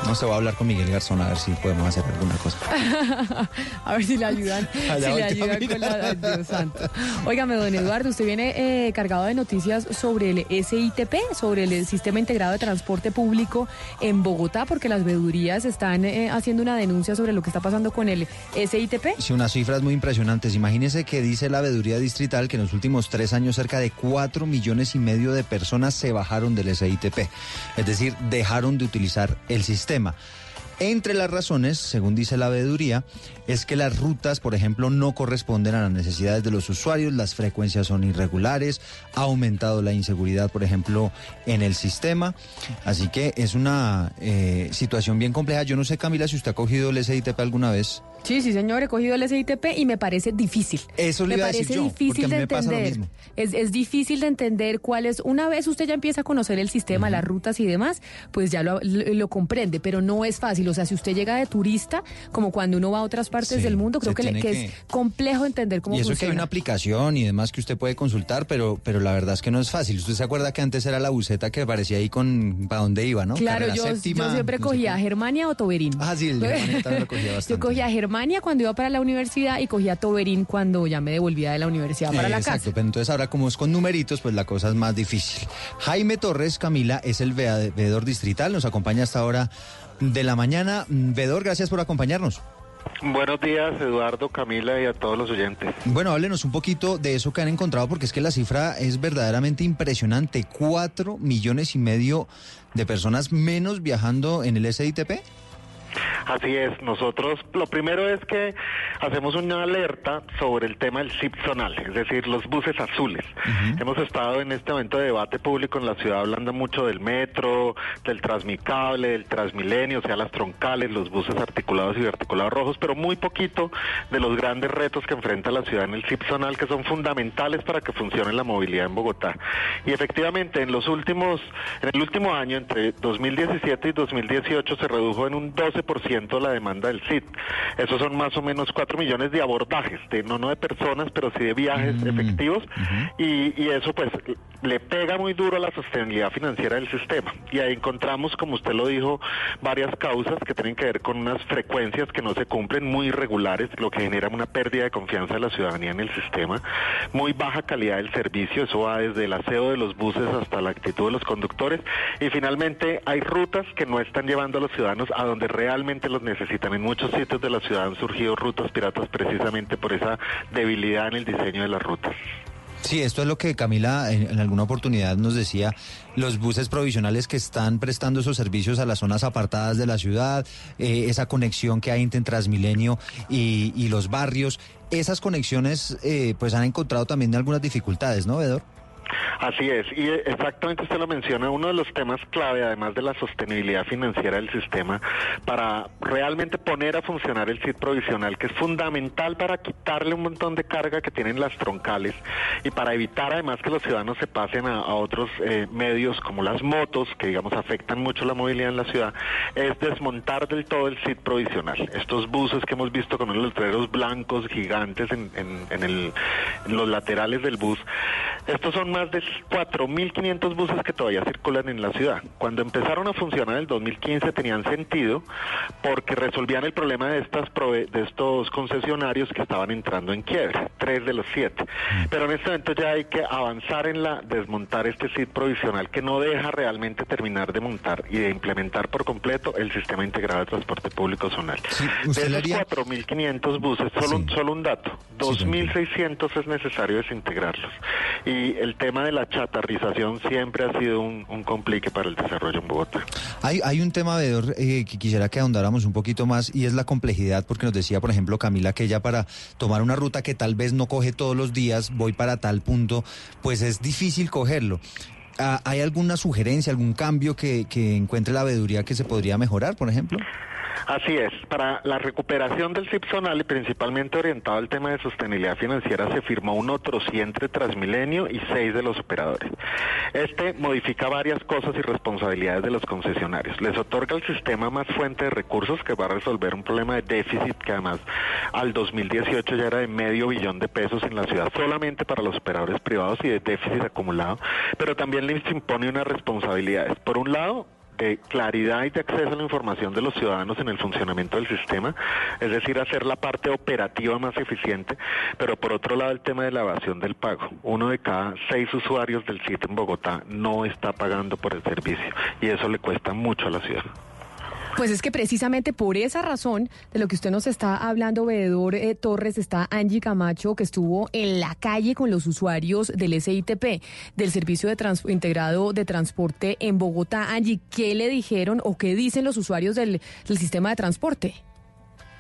no sé, voy a hablar con Miguel Garzón a ver si podemos hacer alguna cosa. a ver si le ayudan, Allá si le ayudan con la... ay, Dios santo. Óigame, don Eduardo, usted viene eh, cargado de noticias sobre el SITP, sobre el Sistema Integrado de Transporte Público en Bogotá, porque las veedurías están eh, haciendo una denuncia sobre lo que está pasando con el SITP. Sí, unas cifras muy impresionantes. Imagínese que dice la veeduría distrital que en los últimos tres años cerca de cuatro millones y medio de personas se bajaron del SITP. Es decir, dejaron de utilizar el sistema tema. Entre las razones, según dice la veeduría, es que las rutas, por ejemplo, no corresponden a las necesidades de los usuarios, las frecuencias son irregulares, ha aumentado la inseguridad, por ejemplo, en el sistema. Así que es una eh, situación bien compleja. Yo no sé, Camila, si usted ha cogido el SITP alguna vez. Sí, sí, señor, he cogido el SITP y me parece difícil. Eso le me iba a decir parece yo, difícil de me pasa lo entender. mismo. Es, es difícil de entender cuál es. Una vez usted ya empieza a conocer el sistema, las rutas y demás, pues ya lo, lo- lo comprende, pero no es fácil. O sea, si usted llega de turista, como cuando uno va a otras partes Sí, del mundo, creo que, le- tiene que que- es complejo entender cómo y eso que hay funciona. una aplicación y demás que usted puede consultar, pero, pero la verdad es que no es fácil. Usted se acuerda que antes era la buceta que aparecía ahí con para dónde iba, ¿no? Claro, yo, séptima, yo siempre no cogía. Germania o Toberín. Ah, sí, el Germania también lo cogía Yo bastante. cogía a Germania cuando iba para la universidad y cogía Toberín cuando ya me devolvía de la universidad para Eh, la Exacto, casa. pero entonces ahora como es con numeritos, pues la cosa es más difícil. Jaime Torres, Camila, es el veedor distrital, nos acompaña hasta ahora de la mañana. Veedor, gracias por acompañarnos. Buenos días, Eduardo, Camila y a todos los oyentes. Bueno, háblenos un poquito de eso que han encontrado, porque es que la cifra es verdaderamente impresionante. Cuatro millones y medio de personas menos viajando en el SITP. Así es, nosotros lo primero es que hacemos una alerta sobre el tema del SIP zonal, es decir, los buses azules. Hemos estado en este momento de debate público en la ciudad hablando mucho del metro, del transmicable, del transmilenio, o sea, las troncales, los buses articulados y articulados rojos, pero muy poquito de los grandes retos que enfrenta la ciudad en el SIP zonal que son fundamentales para que funcione la movilidad en Bogotá. Y efectivamente, en los últimos, en el último año, entre 2017 y 2018, se redujo en un 12% la demanda del SIT. Esos son más o menos 4 millones de abordajes, de, no, no de personas, pero sí de viajes efectivos. y, y eso pues le pega muy duro a la sostenibilidad financiera del sistema. Y ahí encontramos, como usted lo dijo, varias causas que tienen que ver con unas frecuencias que no se cumplen, muy irregulares, lo que genera una pérdida de confianza de la ciudadanía en el sistema, muy baja calidad del servicio, eso va desde el aseo de los buses hasta la actitud de los conductores. Y finalmente hay rutas que no están llevando a los ciudadanos a donde realmente los necesitan. En muchos sitios de la ciudad han surgido rutas piratas precisamente por esa debilidad en el diseño de las rutas. Sí, esto es lo que Camila en, alguna oportunidad nos decía, los buses provisionales que están prestando esos servicios a las zonas apartadas de la ciudad, eh, esa conexión que hay entre Transmilenio y, y los barrios, esas conexiones eh, pues han encontrado también algunas dificultades, ¿no, Vedor? Así es, y exactamente usted lo menciona, uno de los temas clave, además de la sostenibilidad financiera del sistema, para realmente poner a funcionar el SID provisional, que es fundamental para quitarle un montón de carga que tienen las troncales y para evitar además que los ciudadanos se pasen a, otros eh, medios como las motos, que digamos afectan mucho la movilidad en la ciudad, es desmontar del todo el SID provisional. Estos buses que hemos visto con los letreros blancos gigantes en, en- en el- en los laterales del bus, estos son más de 4.500 buses que todavía circulan en la ciudad. Cuando empezaron a funcionar en el 2015 tenían sentido porque resolvían el problema de, estas prove- de estos concesionarios que estaban entrando en quiebre, tres de los siete. Pero en este momento ya hay que avanzar en la desmontar este SID provisional que no deja realmente terminar de montar y de implementar por completo el sistema integrado de transporte público zonal. usted de le esos haría- 4.500 buses, solo, un- solo un dato, 2.600 es necesario desintegrarlos. Y el tema de la chatarrización siempre ha sido un, un complique para el desarrollo en Bogotá. Hay, hay un tema, Vedor, eh, que quisiera que ahondáramos un poquito más y es la complejidad, porque nos decía, por ejemplo, Camila, que ella para tomar una ruta que tal vez no coge todos los días, voy para tal punto, pues es difícil cogerlo. Ah, ¿Hay alguna sugerencia, algún cambio que, que encuentre la veeduría que se podría mejorar, por ejemplo? Así es, para la recuperación del CIPSONAL y principalmente orientado al tema de sostenibilidad financiera se firmó un otro sí entre Transmilenio y seis de los operadores. Este modifica varias cosas y responsabilidades de los concesionarios. Les otorga al sistema más fuente de recursos que va a resolver un problema de déficit que además al 2018 ya era de medio billón de pesos en la ciudad solamente para los operadores privados y de déficit acumulado, pero también les impone unas responsabilidades. Por un lado, de claridad y de acceso a la información de los ciudadanos en el funcionamiento del sistema, es decir, hacer la parte operativa más eficiente, pero por otro lado el tema de la evasión del pago. Uno de cada seis usuarios del sitio en Bogotá no está pagando por el servicio y eso le cuesta mucho a la ciudad. Pues es que precisamente por esa razón de lo que usted nos está hablando, veedor eh, Torres, está Angie Camacho, que estuvo en la calle con los usuarios del SITP, del Servicio de Integrado de Transporte en Bogotá. Angie, ¿qué le dijeron o qué dicen los usuarios del sistema de transporte?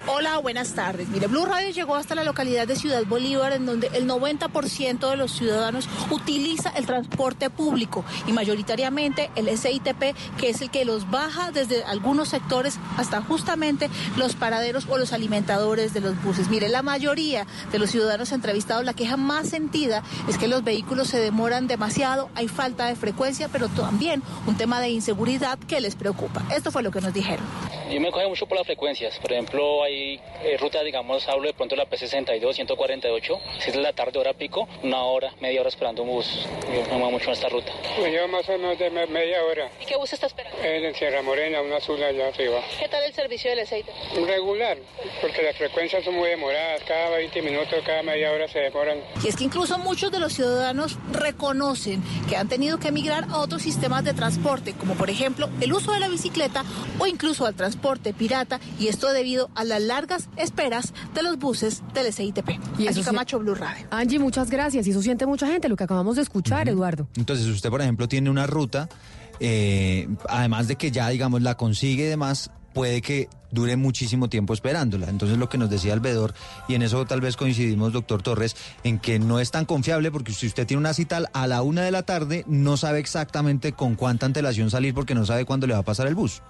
Hola, buenas tardes. Mire, Blue Radio llegó hasta la localidad de Ciudad Bolívar, en donde el 90% de los ciudadanos utiliza el transporte público y mayoritariamente el SITP, que es el que los baja desde algunos sectores hasta justamente los paraderos o los alimentadores de los buses. Mire, la mayoría de los ciudadanos entrevistados, la queja más sentida es que los vehículos se demoran demasiado, hay falta de frecuencia, pero también un tema de inseguridad que les preocupa. Esto fue lo que nos dijeron. Yo me coge mucho por las frecuencias. Por ejemplo, hay hay eh, rutas, digamos, hablo de pronto la P62, 148, si es la tarde, hora pico, una hora, media hora esperando un bus. Yo me muevo mucho en esta ruta. Yo más o menos de media hora. ¿Y qué bus está esperando? En Sierra Morena, una azul allá arriba. ¿Qué tal el servicio del aceite? Regular, porque las frecuencias son muy demoradas, cada 20 minutos, cada media hora se demoran. Y es que incluso muchos de los ciudadanos reconocen que han tenido que emigrar a otros sistemas de transporte, como por ejemplo el uso de la bicicleta o incluso al transporte pirata, y esto debido a la largas esperas de los buses del SITP. Y Angie Camacho, Blue Radio. Angie, muchas gracias. Y eso siente mucha gente, lo que acabamos de escuchar, Eduardo. Entonces, usted, por ejemplo, tiene una ruta, eh, además de que ya, digamos, la consigue y demás, puede que dure muchísimo tiempo esperándola. Entonces lo que nos decía Albedor, y en eso tal vez coincidimos, doctor Torres, en que no es tan confiable porque si usted tiene una cita a la una de la tarde, no sabe exactamente con cuánta antelación salir porque no sabe cuándo le va a pasar el bus.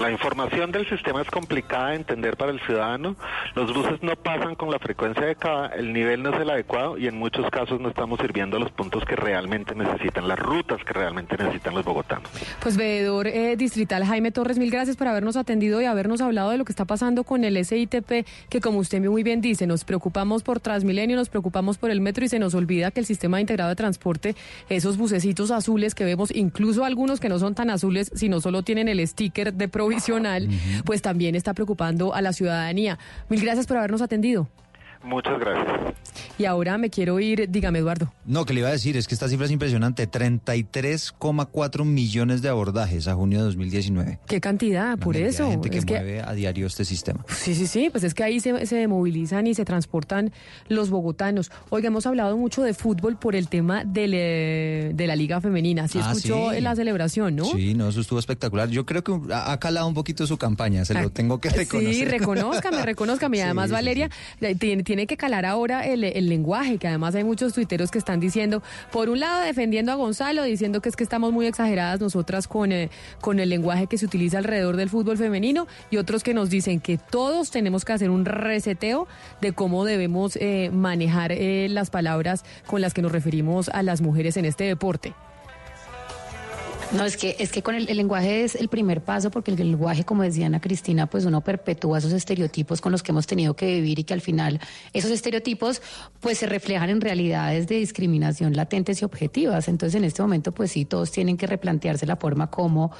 La información del sistema es complicada de entender para el ciudadano. Los buses no pasan con la frecuencia adecuada, el nivel no es el adecuado y en muchos casos no estamos sirviendo los puntos que realmente necesitan, las rutas que realmente necesitan los bogotanos. Pues veedor eh, distrital Jaime Torres, mil gracias por habernos atendido y habernos hablado de lo que está pasando con el SITP, que como usted muy bien dice, nos preocupamos por Transmilenio, nos preocupamos por el metro y se nos olvida que el sistema integrado de transporte, esos bucecitos azules que vemos, incluso algunos que no son tan azules, sino solo tienen el sticker de pro provisional, pues también está preocupando a la ciudadanía. Mil gracias por habernos atendido. Muchas gracias. Y ahora me quiero ir, dígame Eduardo. No, que le iba a decir, es que esta cifra es impresionante, 33,4 millones de abordajes a junio de 2019. ¿Qué cantidad? por eso. gente que mueve a diario este sistema. Sí, sí, sí, pues es que ahí se, se movilizan y se transportan los bogotanos. Oiga, hemos hablado mucho de fútbol por el tema de, de la Liga Femenina. ¿Sí ah, escuchó la celebración, no? Sí, no, eso estuvo espectacular. Yo creo que ha calado un poquito su campaña, se lo ah, tengo que reconocer. Sí, reconózcame, reconózcame. Y además, Valeria, tiene tiene que calar ahora el, lenguaje, que además hay muchos tuiteros que están diciendo, por un lado defendiendo a Gonzalo, diciendo que es que estamos muy exageradas nosotras con, eh, con el lenguaje que se utiliza alrededor del fútbol femenino, y otros que nos dicen que todos tenemos que hacer un reseteo de cómo debemos eh, manejar eh, las palabras con las que nos referimos a las mujeres en este deporte. No, es que, es que con el, lenguaje es el primer paso, porque el, lenguaje, como decía Ana Cristina, pues uno perpetúa esos estereotipos con los que hemos tenido que vivir y que al final esos estereotipos pues se reflejan en realidades de discriminación latentes y objetivas. Entonces en este momento pues sí, todos tienen que replantearse la forma como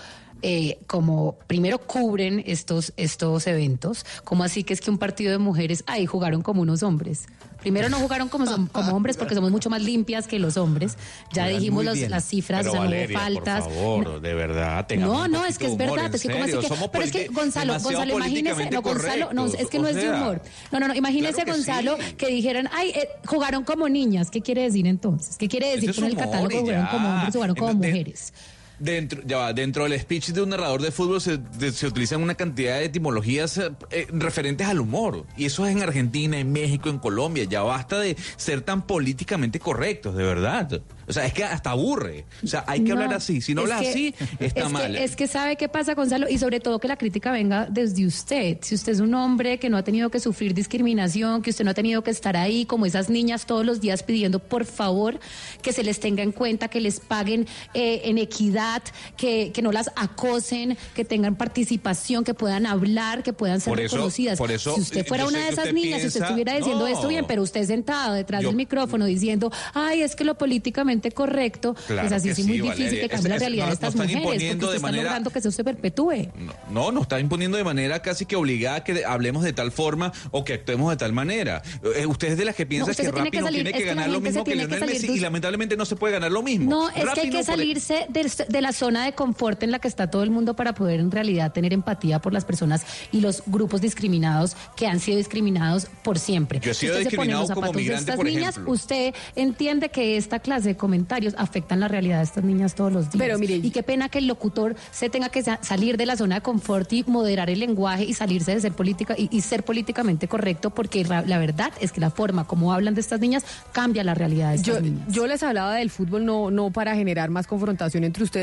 eh, como primero cubren estos, estos eventos, como así que es que un partido de mujeres ahí jugaron como unos hombres. Primero no jugaron como, como hombres porque somos mucho más limpias que los hombres. Ya dijimos las cifras, pero, Valeria, faltas. Por favor, de verdad. No, no, es que es verdad. Es que, como así que, pero es que Gonzalo, Gonzalo, imagínese, no, Gonzalo, no, es que no es de humor. No, no, no, imagínese, Gonzalo, que dijeran, ay, eh, jugaron como niñas. ¿Qué quiere decir entonces? ¿Qué quiere decir con el catálogo? Jugaron como hombres, jugaron como mujeres. Dentro, ya va, dentro del speech de un narrador de fútbol se, de- se utilizan una cantidad de etimologías eh, eh, referentes al humor. Y eso es en Argentina, en México, en Colombia. Ya basta de ser tan políticamente correctos, de verdad. O sea, es que hasta aburre. O sea, hay que No, hablar así. Si no hablas que- así, está es que- mal. es que sabe qué pasa, Gonzalo, y sobre todo que la crítica venga desde usted. Si usted es un hombre que no ha tenido que sufrir discriminación, que usted no ha tenido que estar ahí como esas niñas todos los días pidiendo, por favor, que se les tenga en cuenta, que les paguen eh, en equidad, que, que no las acosen, que tengan participación, que puedan hablar, que puedan ser Por eso- reconocidas. por eso, si usted fuera una de esas niñas, si usted piensa- estuviera diciendo No. esto bien, pero usted sentado detrás Yo- del micrófono diciendo, ay, es que lo políticamente correcto, Claro pues así sí es muy difícil que cambie la Es- es- realidad no- de no estas mujeres, porque usted de está manera- logrando que eso se perpetúe. No, nos está imponiendo de manera casi que obligada que hablemos de tal forma o que actuemos de tal manera. Eh, usted es de las que piensa que tiene Rappi que no salir- tiene es que ganar lo mismo que Lionel Messi de- y lamentablemente no se puede ganar lo mismo. No, es Rappi que hay que no, salirse de, de la zona de confort en la que está todo el mundo para poder en realidad tener empatía por las personas y los grupos discriminados que han sido discriminados por siempre. Yo he Si sido usted se pone los como zapatos de estas por niñas, ejemplo. usted entiende que esta clase de comentarios afectan la realidad de estas niñas todos los días. Pero mire- y qué pena que el locutor se tenga que sa- salir de la zona de confort y moderar el lenguaje y salirse de ser política y, y ser políticamente correcto, porque la verdad es que la forma como hablan de estas niñas cambia la realidad de estas Yo, niñas. yo les hablaba del fútbol no, no para generar más confrontación entre ustedes,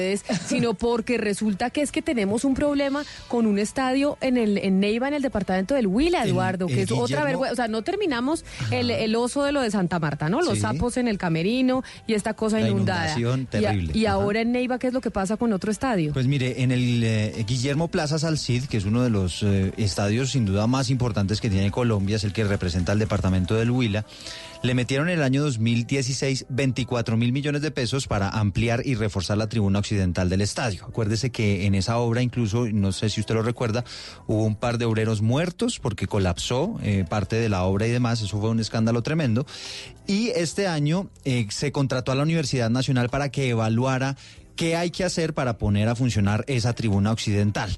sino porque resulta que es que tenemos un problema con un estadio en el en Neiva, en el departamento del Huila, El- Eduardo, que es otra vergüenza. O sea, no terminamos el, el oso de lo de Santa Marta, ¿no? Los Sí. sapos en el camerino y esta cosa La inundada. inundación Y a- terrible. Y, ahora en Neiva, ¿qué es lo que pasa con otro estadio? Pues mire, en el eh, Guillermo Plaza Salcid, que es uno de los eh, estadios sin duda más importantes que tiene Colombia, es el que representa al departamento del Huila, le metieron en el año 2016 24 mil millones de pesos para ampliar y reforzar la tribuna occidental del estadio. Acuérdese que en esa obra, incluso, no sé si usted lo recuerda, hubo un par de obreros muertos porque colapsó eh, parte de la obra y demás, eso fue un escándalo tremendo. Y este año eh, se contrató a la Universidad Nacional para que evaluara ¿Qué hay que hacer para poner a funcionar esa tribuna occidental?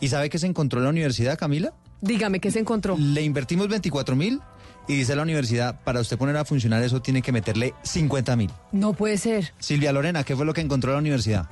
¿Y sabe qué se encontró en la universidad, Camila? Dígame, ¿qué se encontró? Le invertimos 24 mil y dice la universidad, para usted poner a funcionar eso tiene que meterle 50 mil. No puede ser. Silvia Lorena, ¿qué fue lo que encontró la universidad?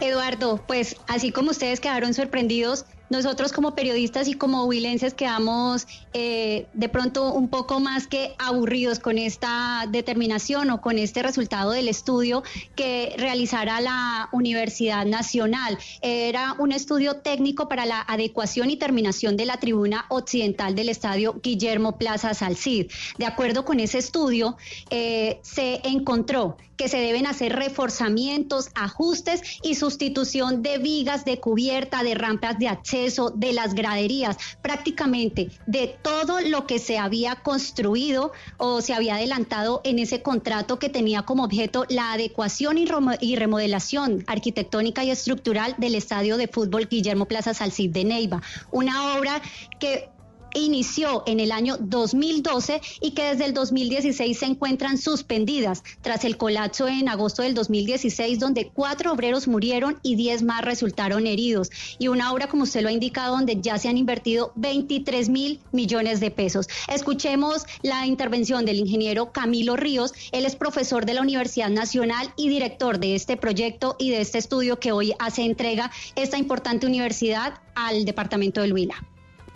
Eduardo, pues así como ustedes quedaron sorprendidos, nosotros como periodistas y como huilenses quedamos eh, de pronto un poco más que aburridos con esta determinación o con este resultado del estudio que realizara la Universidad Nacional. Era un estudio técnico para la adecuación y terminación de la tribuna occidental del estadio Guillermo Plaza Salcid. De acuerdo con ese estudio, eh, se encontró que se deben hacer reforzamientos, ajustes y sustitución de vigas de cubierta, de rampas de acceso, de las graderías, prácticamente de todo lo que se había construido o se había adelantado en ese contrato que tenía como objeto la adecuación y remodelación arquitectónica y estructural del estadio de fútbol Guillermo Plaza Salcid de Neiva. Una obra que inició en el año 2012 y que desde el 2016 se encuentran suspendidas tras el colapso en agosto del 2016 donde cuatro obreros murieron y diez más resultaron heridos y una obra como usted lo ha indicado donde ya se han invertido 23 mil millones de pesos. Escuchemos la intervención del ingeniero Camilo Ríos, él es profesor de la Universidad Nacional y director de este proyecto y de este estudio que hoy hace entrega esta importante universidad al departamento del Huila.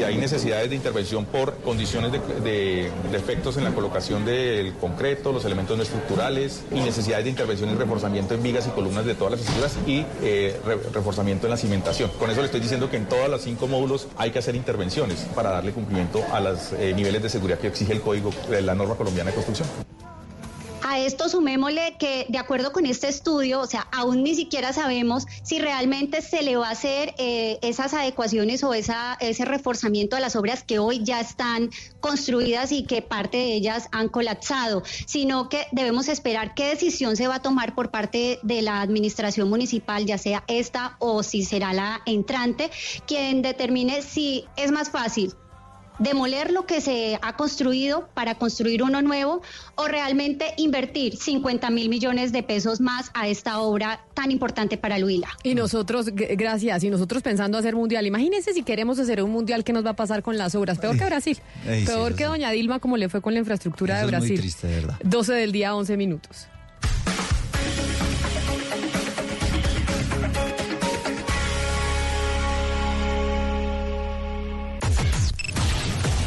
Hay necesidades de intervención por condiciones de, de defectos en la colocación del concreto, los elementos no estructurales y necesidades de intervención en reforzamiento en vigas y columnas de todas las estructuras y eh, re- reforzamiento en la cimentación. Con eso le estoy diciendo que en todas las cinco módulos hay que hacer intervenciones para darle cumplimiento a los niveles de seguridad que exige el código de la norma colombiana de construcción. A esto sumémosle que de acuerdo con este estudio, o sea, aún ni siquiera sabemos si realmente se le va a hacer eh, esas adecuaciones o esa, ese reforzamiento a las obras que hoy ya están construidas y que parte de ellas han colapsado, sino que debemos esperar qué decisión se va a tomar por parte de la administración municipal, ya sea esta o si será la entrante, quien determine si es más fácil demoler lo que se ha construido para construir uno nuevo o realmente invertir 50 mil millones de pesos más a esta obra tan importante para el Huila. Y nosotros, gracias, y nosotros pensando hacer mundial. Imagínense si queremos hacer un mundial, ¿qué nos va a pasar con las obras? Peor que Brasil. Peor que sí. Doña Dilma, como le fue con la infraestructura Eso de es muy Brasil. triste, de verdad. 12 del día, 11 minutos.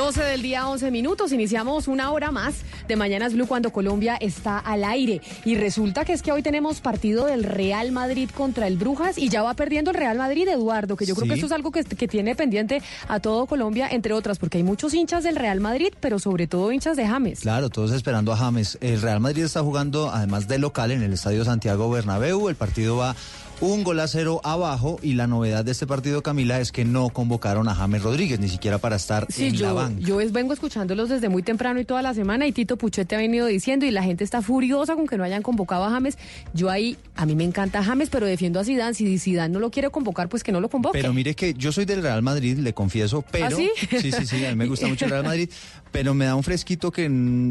12 del día, 11 minutos. Iniciamos una hora más de Mañanas Blue cuando Colombia está al aire. Y resulta que es que hoy tenemos partido del Real Madrid contra el Brujas y ya va perdiendo el Real Madrid, Eduardo, que yo creo que esto es algo que, que tiene pendiente a todo Colombia, entre otras, porque hay muchos hinchas del Real Madrid, pero sobre todo hinchas de James. Claro, todos esperando a James. El Real Madrid está jugando, además de local, en el Estadio Santiago Bernabéu. El partido va un gol a cero abajo y la novedad de este partido, Camila, es que no convocaron a James Rodríguez, ni siquiera para estar Sí, en la yo, banca. yo es- vengo escuchándolos desde muy temprano y toda la semana y Tito Puchete ha venido diciendo y la gente está furiosa con que no hayan convocado a James. Yo ahí, a mí me encanta James, pero defiendo a Zidane. Si Zidane no lo quiere convocar, pues que no lo convoque. Pero mire que yo soy del Real Madrid, le confieso, pero... ¿Ah, sí? sí, sí, sí, a mí me gusta mucho el Real Madrid, pero me da un fresquito que,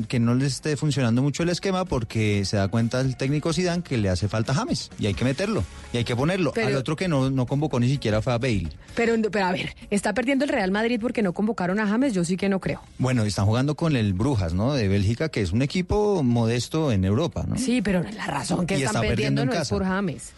que no le esté funcionando mucho el esquema porque se da cuenta el técnico Zidane que le hace falta James y hay que meterlo y hay que ponerlo. Pero- Al otro que no, no convocó ni siquiera fue a Bale. Pero, pero a ver, ¿está perdiendo el Real Madrid porque no convocaron a James? Yo sí que no creo. Bueno, están jugando con el Brujas, ¿no? De Bélgica, que es un equipo modesto en Europa, ¿no? Sí, pero la razón que Y están está perdiendo perdiendo en no es por James.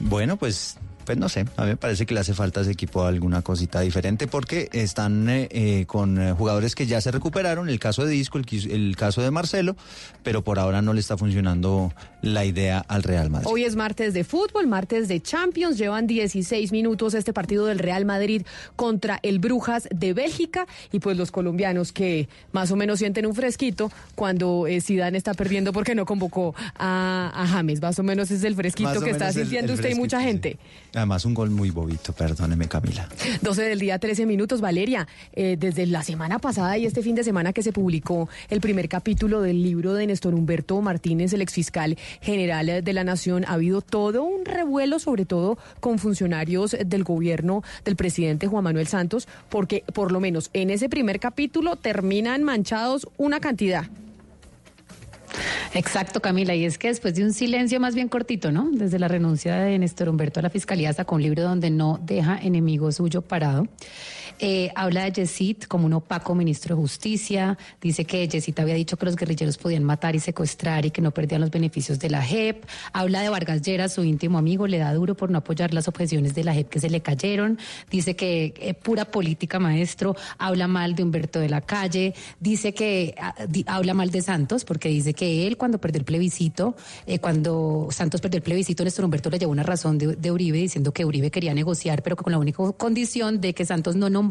Bueno, pues, pues no sé, a mí me parece que le hace falta a ese equipo alguna cosita diferente porque están eh, eh, con eh, jugadores que ya se recuperaron, el caso de Disco, el, caso de Marcelo, pero por ahora no le está funcionando la idea al Real Madrid. Hoy es martes de fútbol, martes de Champions. Llevan 16 minutos este partido del Real Madrid contra el Brujas de Bélgica. Y pues los colombianos que más o menos sienten un fresquito cuando eh, Zidane está perdiendo porque no convocó a, a James. Más o menos es el fresquito Más que está sintiendo usted y mucha gente. Además, un gol muy bobito, perdóneme Camila. 12 del día, 13 minutos. Valeria, eh, desde la semana pasada y este fin de semana que se publicó el primer capítulo del libro de Néstor Humberto Martínez, el exfiscal general de la Nación, ha habido todo un revuelo, sobre todo con funcionarios del gobierno del presidente Juan Manuel Santos, porque por lo menos en ese primer capítulo terminan manchados una cantidad. Exacto, Camila, y es que después de un silencio más bien cortito, ¿no? Desde la renuncia de Néstor Humberto a la Fiscalía sacó un libro donde no deja enemigo suyo parado. Eh, habla de Yesid como un opaco ministro de Justicia, dice que Yesid había dicho que los guerrilleros podían matar y secuestrar y que no perdían los beneficios de la JEP. Habla de Vargas Lleras, su íntimo amigo, le da duro por no apoyar las objeciones de la JEP que se le cayeron. Dice que eh, pura política, maestro. Habla mal de Humberto de la Calle. Dice que ah, habla mal de Santos porque dice que él cuando perdió el plebiscito, eh, cuando Santos perdió el plebiscito, Néstor Humberto le llevó una razón de, Uribe diciendo que Uribe quería negociar, pero con la única condición de que Santos no nombrara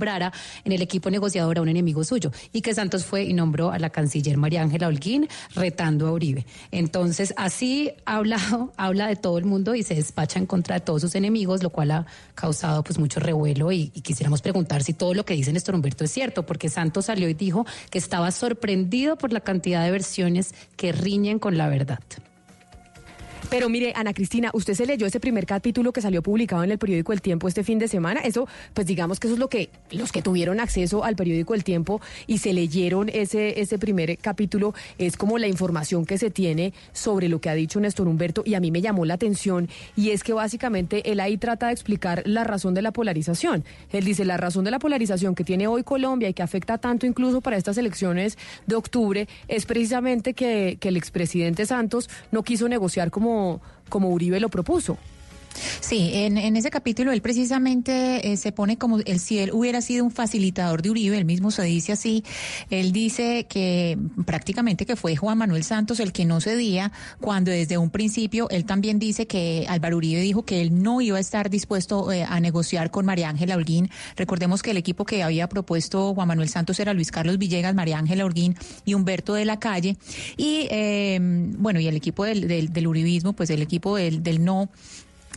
en el equipo negociador a un enemigo suyo y que Santos fue y nombró a la canciller María Ángela Holguín retando a Uribe. Entonces, así ha hablado, habla de todo el mundo y se despacha en contra de todos sus enemigos, lo cual ha causado pues mucho revuelo y, y quisiéramos preguntar si todo lo que dice Néstor Humberto es cierto, porque Santos salió y dijo que estaba sorprendido por la cantidad de versiones que riñen con la verdad. Pero mire, Ana Cristina, usted se leyó ese primer capítulo que salió publicado en el periódico El Tiempo este fin de semana. Eso, pues digamos que eso es lo que los que tuvieron acceso al periódico El Tiempo y se leyeron ese, ese primer capítulo, es como la información que se tiene sobre lo que ha dicho Néstor Humberto y a mí me llamó la atención y es que básicamente él ahí trata de explicar la razón de la polarización. Él dice, la razón de la polarización que tiene hoy Colombia y que afecta tanto incluso para estas elecciones de octubre es precisamente que, que el expresidente Santos no quiso negociar como, como Uribe lo propuso. Sí, en, en ese capítulo él precisamente eh, se pone como el si él hubiera sido un facilitador de Uribe, él mismo se dice así, él dice que prácticamente que fue Juan Manuel Santos el que no cedía, cuando desde un principio él también dice que Álvaro Uribe dijo que él no iba a estar dispuesto eh, a negociar con María Ángela Holguín. Recordemos que el equipo que había propuesto Juan Manuel Santos era Luis Carlos Villegas, María Ángela Holguín y Humberto de la Calle. Y eh, bueno, y el equipo del, del, del uribismo, pues el equipo del, del no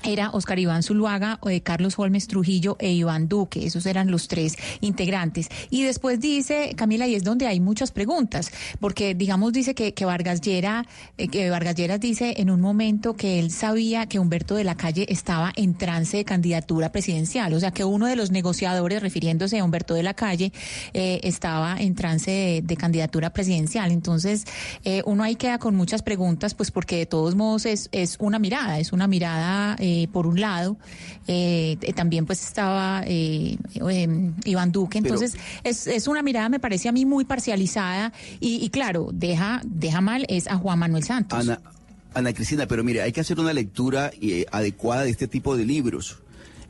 era Oscar Iván Zuluaga, eh, Carlos Holmes Trujillo e Iván Duque. Esos eran los tres integrantes. Y después dice, Camila, y es donde hay muchas preguntas, porque digamos dice que, que Vargas Llera, eh, que Vargas Lleras dice en un momento que él sabía que Humberto de la Calle estaba en trance de candidatura presidencial, o sea que uno de los negociadores, refiriéndose a Humberto de la Calle, eh, estaba en trance de, candidatura presidencial. Entonces, eh, uno ahí queda con muchas preguntas, pues porque de todos modos es, es una mirada, es una mirada por un lado. Eh, eh, también pues estaba eh, eh, Iván Duque. Entonces, es, es una mirada, me parece a mí, muy parcializada y, y claro, deja, deja mal es a Juan Manuel Santos. Ana, Ana Cristina, pero mire, hay que hacer una lectura eh, adecuada de este tipo de libros.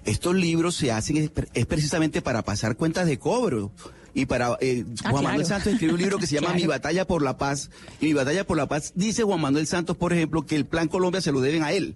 Estos libros se hacen es, es precisamente para pasar cuentas de cobro. Y para eh, Ah, Juan claro. Manuel Santos escribió un libro que se llama Claro. Mi batalla por la paz. Y Mi batalla por la paz dice Juan Manuel Santos, por ejemplo, que el Plan Colombia se lo deben a él.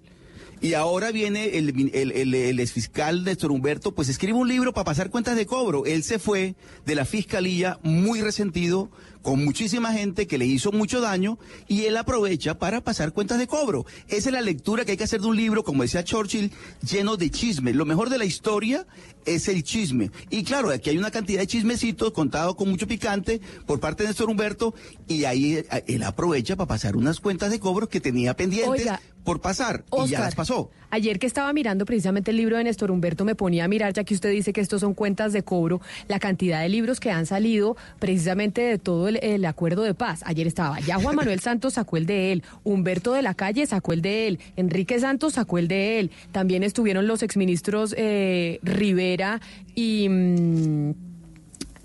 Y ahora viene el, el, el, el exfiscal Néstor Humberto, pues escribe un libro para pasar cuentas de cobro. Él se fue de la fiscalía muy resentido, con muchísima gente que le hizo mucho daño, y él aprovecha para pasar cuentas de cobro. Esa es la lectura que hay que hacer de un libro, como decía Churchill, lleno de chisme. Lo mejor de la historia es el chisme. Y claro, aquí hay una cantidad de chismecitos contados con mucho picante por parte de Néstor Humberto, y ahí eh, él aprovecha para pasar unas cuentas de cobro que tenía pendientes por pasar, y ya las pasó. Ayer que estaba mirando precisamente el libro de Néstor Humberto, me ponía a mirar, ya que usted dice que estos son cuentas de cobro, la cantidad de libros que han salido precisamente de todo el, el acuerdo de paz. Ayer estaba, ya Juan Manuel Santos sacó el de él, Humberto de la Calle sacó el de él, Enrique Santos sacó el de él, también estuvieron los exministros eh, Rivera y... mm,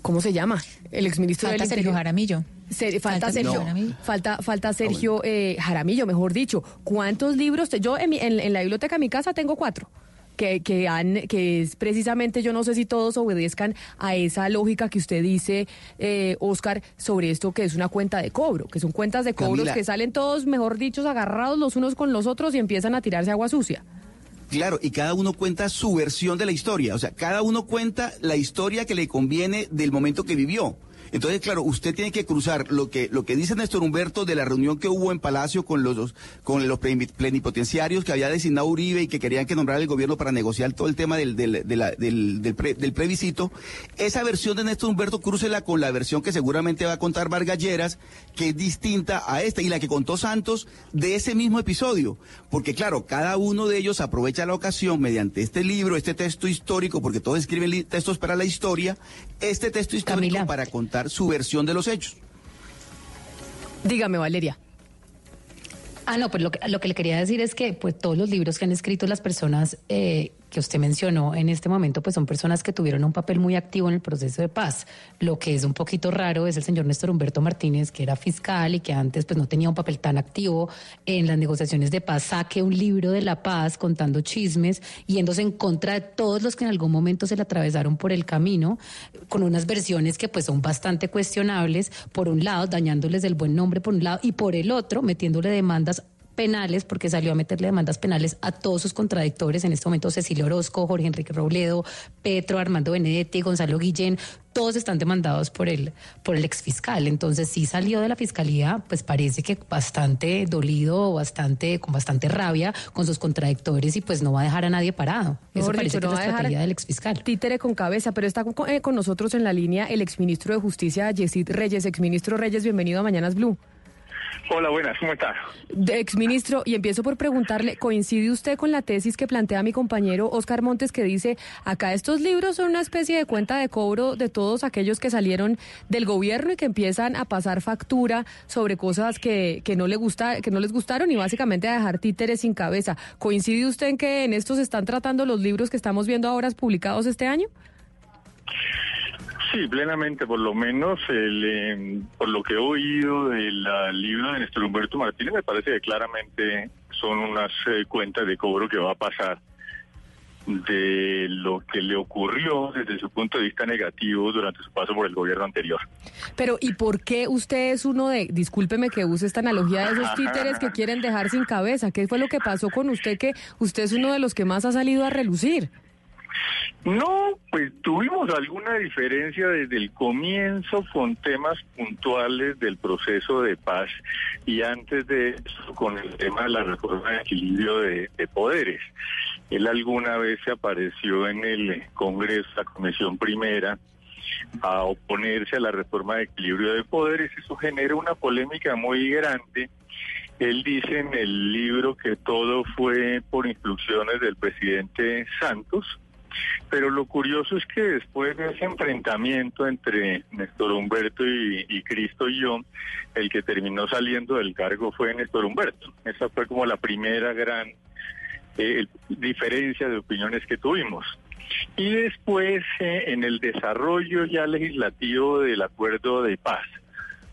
¿Cómo se llama? El exministro Falta del Sergio. Jaramillo. Se- falta, Falta Sergio, Jaramillo. falta, falta Sergio eh, Jaramillo, mejor dicho. ¿Cuántos libros? te- yo en, mi- en- en la biblioteca de mi casa tengo cuatro. Que, que, han, que es precisamente, yo no sé si todos obedezcan a esa lógica que usted dice, eh, Oscar, sobre esto que es una cuenta de cobro, que son cuentas de cobros Camila. que salen todos, mejor dicho, agarrados los unos con los otros y empiezan a tirarse agua sucia. Claro, y cada uno cuenta su versión de la historia. O sea, cada uno cuenta la historia que le conviene del momento que vivió. Entonces, claro, usted tiene que cruzar lo que lo que dice Néstor Humberto de la reunión que hubo en Palacio con los con los pleni- plenipotenciarios que había designado Uribe y que querían que nombrara el gobierno para negociar todo el tema del del, de la- del, del pre- del plebiscito. Esa versión de Néstor Humberto crúcela con la versión que seguramente va a contar Vargas Lleras, que es distinta a esta y la que contó Santos de ese mismo episodio. Porque claro, cada uno de ellos aprovecha la ocasión mediante este libro, este texto histórico, porque todos escriben textos para la historia, este texto histórico para contar su versión de los hechos. Dígame, Valeria. Ah, no, pues lo que, lo que le quería decir es que pues todos los libros que han escrito las personas eh, que usted mencionó en este momento, pues son personas que tuvieron un papel muy activo en el proceso de paz. Lo que es un poquito raro es el señor Néstor Humberto Martínez, que era fiscal y que antes pues no tenía un papel tan activo en las negociaciones de paz, saque un libro de la paz contando chismes, yéndose en contra de todos los que en algún momento se le atravesaron por el camino, con unas versiones que pues son bastante cuestionables, por un lado dañándoles el buen nombre por un lado y por el otro metiéndole demandas penales, porque salió a meterle demandas penales a todos sus contradictores, en este momento Cecilia Orozco, Jorge Enrique Robledo, Petro, Armando Benedetti, Gonzalo Guillén, todos están demandados por el, por el exfiscal. Entonces sí salió de la fiscalía, pues parece que bastante dolido, bastante, con bastante rabia con sus contradictores y pues no va a dejar a nadie parado. Eso Mejor parece que no es la estrategia del exfiscal. Títere con cabeza, pero está con, eh, con nosotros en la línea el exministro de Justicia, Yesid Reyes. Exministro Reyes, bienvenido a Mañanas Blue. Hola, buenas, ¿cómo está? De exministro, y empiezo por preguntarle, ¿coincide usted con la tesis que plantea mi compañero Oscar Montes que dice, acá estos libros son una especie de cuenta de cobro de todos aquellos que salieron del gobierno y que empiezan a pasar factura sobre cosas que, que no le gusta, que no les gustaron y básicamente a dejar títeres sin cabeza? ¿Coincide usted en que en esto se están tratando los libros que estamos viendo ahora publicados este año? Sí, plenamente, por lo menos el, eh, por lo que he oído del ah, libro de Néstor Humberto Martínez, me parece que claramente son unas eh, cuentas de cobro que va a pasar de lo que le ocurrió desde su punto de vista negativo durante su paso por el gobierno anterior. Pero, ¿y por qué usted es uno de, discúlpeme que use esta analogía de esos títeres que quieren dejar sin cabeza? ¿Qué fue lo que pasó con usted que usted es uno de los que más ha salido a relucir? No, pues tuvimos alguna diferencia desde el comienzo con temas puntuales del proceso de paz y antes de eso con el tema de la reforma de equilibrio de, de poderes. Él alguna vez se apareció en el Congreso, la Comisión Primera, a oponerse a la reforma de equilibrio de poderes. Eso genera una polémica muy grande. Él dice en el libro que todo fue por instrucciones del presidente Santos, pero lo curioso es que después de ese enfrentamiento entre Néstor Humberto y, Cristo y yo, el que terminó saliendo del cargo fue Néstor Humberto. Esa fue como la primera gran eh, diferencia de opiniones que tuvimos. Y después, eh, en el desarrollo ya legislativo del acuerdo de paz,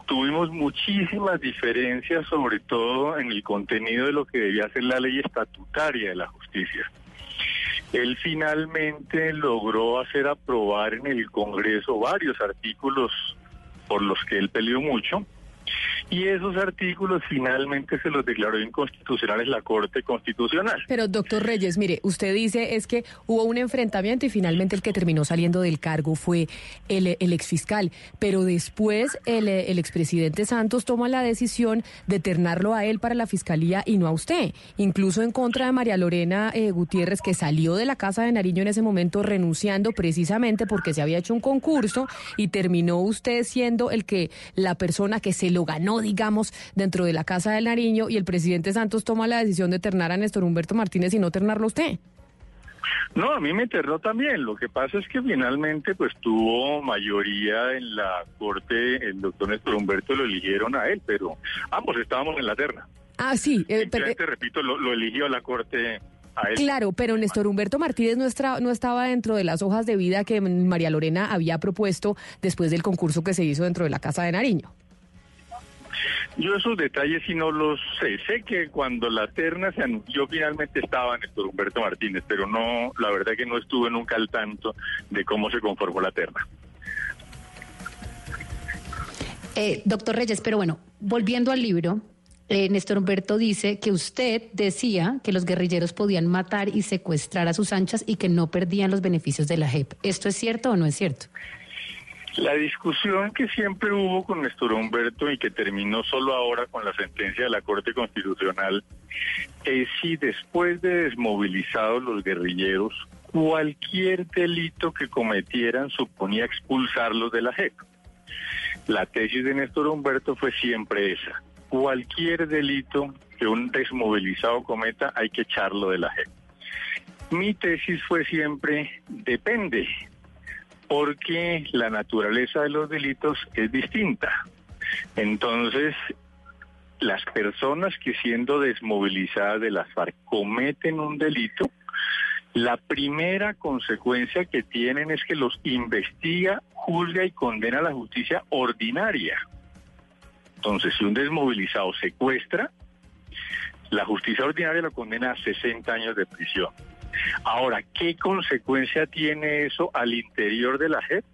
tuvimos muchísimas diferencias, sobre todo en el contenido de lo que debía ser la ley estatutaria de la justicia. Él finalmente logró hacer aprobar en el Congreso varios artículos por los que él peleó mucho, y esos artículos finalmente se los declaró inconstitucionales la Corte Constitucional. Pero doctor Reyes, mire, usted dice es que hubo un enfrentamiento y finalmente el que terminó saliendo del cargo fue el, el exfiscal, pero después el, el expresidente Santos toma la decisión de ternarlo a él para la fiscalía y no a usted, incluso en contra de María Lorena eh, Gutiérrez, que salió de la Casa de Nariño en ese momento renunciando precisamente porque se había hecho un concurso y terminó usted siendo el que la persona que se lo ganó digamos, dentro de la Casa del Nariño y el presidente Santos toma la decisión de ternar a Néstor Humberto Martínez y no ternarlo usted. No, a mí me ternó también. Lo que pasa es que finalmente pues tuvo mayoría en la corte, el doctor Néstor Humberto lo eligieron a él, pero ambos estábamos en la terna. Ah, sí. Eh, pero, te repito, lo, lo eligió la corte a él. Claro, pero Néstor Humberto Martínez no, estra, no estaba dentro de las hojas de vida que María Lorena había propuesto después del concurso que se hizo dentro de la Casa de Nariño. Yo esos detalles sí no los sé. Sé que cuando la terna se anunció finalmente estaba Néstor Humberto Martínez, pero no, la verdad que no estuve nunca al tanto de cómo se conformó la terna. Eh, doctor Reyes, pero bueno, volviendo al libro, eh, Néstor Humberto dice que usted decía que los guerrilleros podían matar y secuestrar a sus anchas y que no perdían los beneficios de la JEP. ¿Esto es cierto o no es cierto? La discusión que siempre hubo con Néstor Humberto y que terminó solo ahora con la sentencia de la Corte Constitucional es si después de desmovilizados los guerrilleros, cualquier delito que cometieran suponía expulsarlos de la JEP. La tesis de Néstor Humberto fue siempre esa. Cualquier delito que un desmovilizado cometa hay que echarlo de la JEP. Mi tesis fue siempre, depende, porque la naturaleza de los delitos es distinta. Entonces, las personas que siendo desmovilizadas de las FARC cometen un delito, la primera consecuencia que tienen es que los investiga, juzga y condena la justicia ordinaria. Entonces, si un desmovilizado secuestra, la justicia ordinaria lo condena a 60 años de prisión. Ahora, ¿qué consecuencia tiene eso al interior de la JEP?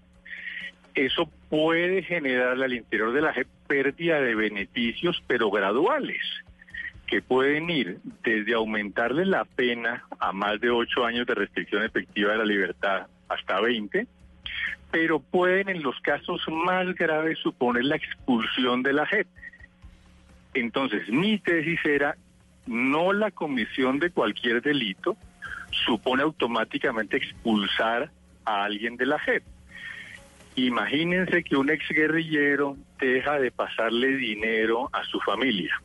Eso puede generar al interior de la JEP pérdida de beneficios, pero graduales, que pueden ir desde aumentarle la pena a más de ocho años de restricción efectiva de la libertad hasta 20, pero pueden en los casos más graves suponer la expulsión de la JEP. Entonces, mi tesis era no la comisión de cualquier delito, supone automáticamente expulsar a alguien de la JEP. Imagínense que un exguerrillero deja de pasarle dinero a su familia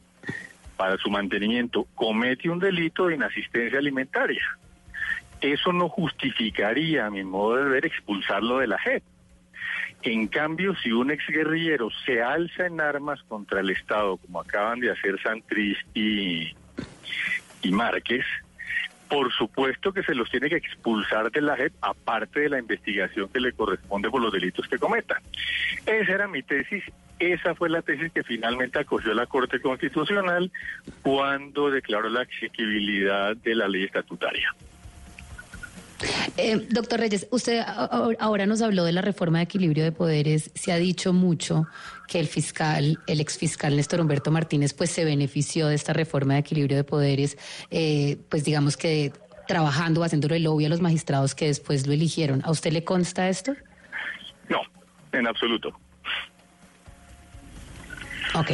para su mantenimiento, comete un delito de inasistencia alimentaria. Eso no justificaría, a mi modo de ver, expulsarlo de la JEP. En cambio, si un exguerrillero se alza en armas contra el Estado, como acaban de hacer Santrich y, y Márquez, por supuesto que se los tiene que expulsar de la JEP, aparte de la investigación que le corresponde por los delitos que cometa. Esa era mi tesis, esa fue la tesis que finalmente acogió la Corte Constitucional cuando declaró la exigibilidad de la ley estatutaria. Eh, doctor Reyes, usted ahora nos habló de la reforma de equilibrio de poderes. Se ha dicho mucho que el fiscal, el exfiscal Néstor Humberto Martínez, pues se benefició de esta reforma de equilibrio de poderes, eh, pues digamos que trabajando, haciéndole el lobby a los magistrados que después lo eligieron. ¿A usted le consta esto? No, en absoluto. Ok.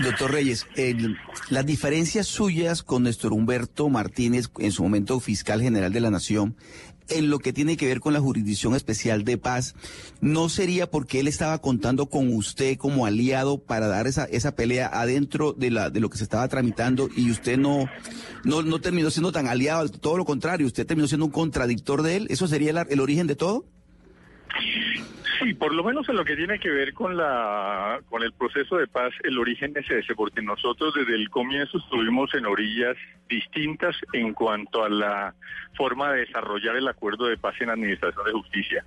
Doctor Reyes, las diferencias suyas con Néstor Humberto Martínez, en su momento fiscal general de la Nación, en lo que tiene que ver con la Jurisdicción Especial de Paz, ¿no sería porque él estaba contando con usted como aliado para dar esa, esa pelea adentro de, la, de lo que se estaba tramitando y usted no, no, no terminó siendo tan aliado, todo lo contrario, usted terminó siendo un contradictor de él? ¿Eso sería el origen de todo? Sí, por lo menos en lo que tiene que ver con la con el proceso de paz, el origen es ese, porque nosotros desde el comienzo estuvimos en orillas distintas en cuanto a la forma de desarrollar el acuerdo de paz en administración de justicia.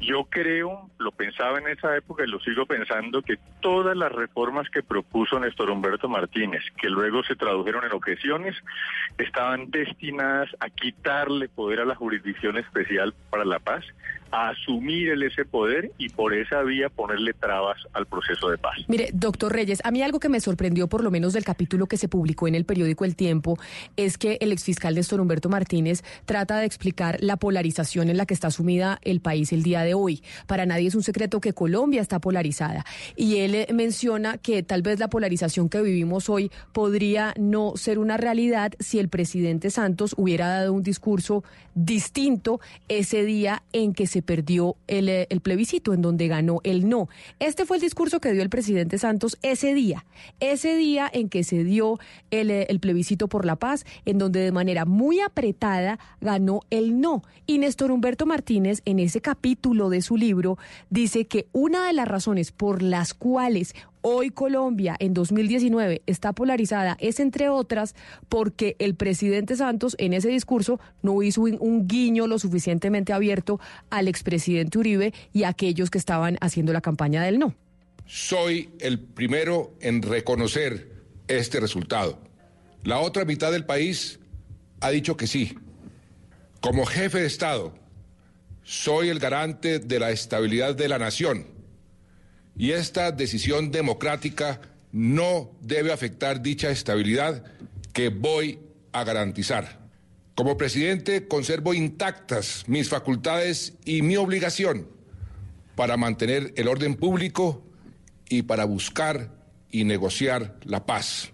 Yo creo, lo pensaba en esa época y lo sigo pensando, que todas las reformas que propuso Néstor Humberto Martínez, que luego se tradujeron en objeciones, estaban destinadas a quitarle poder a la Jurisdicción Especial para la Paz, a asumir ese poder y por esa vía ponerle trabas al proceso de paz. Mire, doctor Reyes, a mí algo que me sorprendió por lo menos del capítulo que se publicó en el periódico El Tiempo es que el exfiscal Néstor Humberto Martínez trata de explicar la polarización en la que está sumida el país el día de hoy. Para nadie es un secreto que Colombia está polarizada. Y él eh, menciona que tal vez la polarización que vivimos hoy podría no ser una realidad si el presidente Santos hubiera dado un discurso distinto ese día en que se perdió el, eh, el plebiscito, en donde ganó el no. Este fue el discurso que dio el presidente Santos ese día, ese día en que se dio el, eh, el plebiscito por la paz, en donde de manera muy apretada ganó el no. Y Néstor Humberto Martínez, en ese capítulo de su libro, dice que una de las razones por las cuales hoy Colombia en 2019 está polarizada es entre otras porque el presidente Santos en ese discurso no hizo un, guiño lo suficientemente abierto al expresidente Uribe y a aquellos que estaban haciendo la campaña del no. Soy el primero en reconocer este resultado. La otra mitad del país ha dicho que sí. Como jefe de Estado, soy el garante de la estabilidad de la nación y esta decisión democrática no debe afectar dicha estabilidad que voy a garantizar. Como presidente conservo intactas mis facultades y mi obligación para mantener el orden público y para buscar y negociar la paz.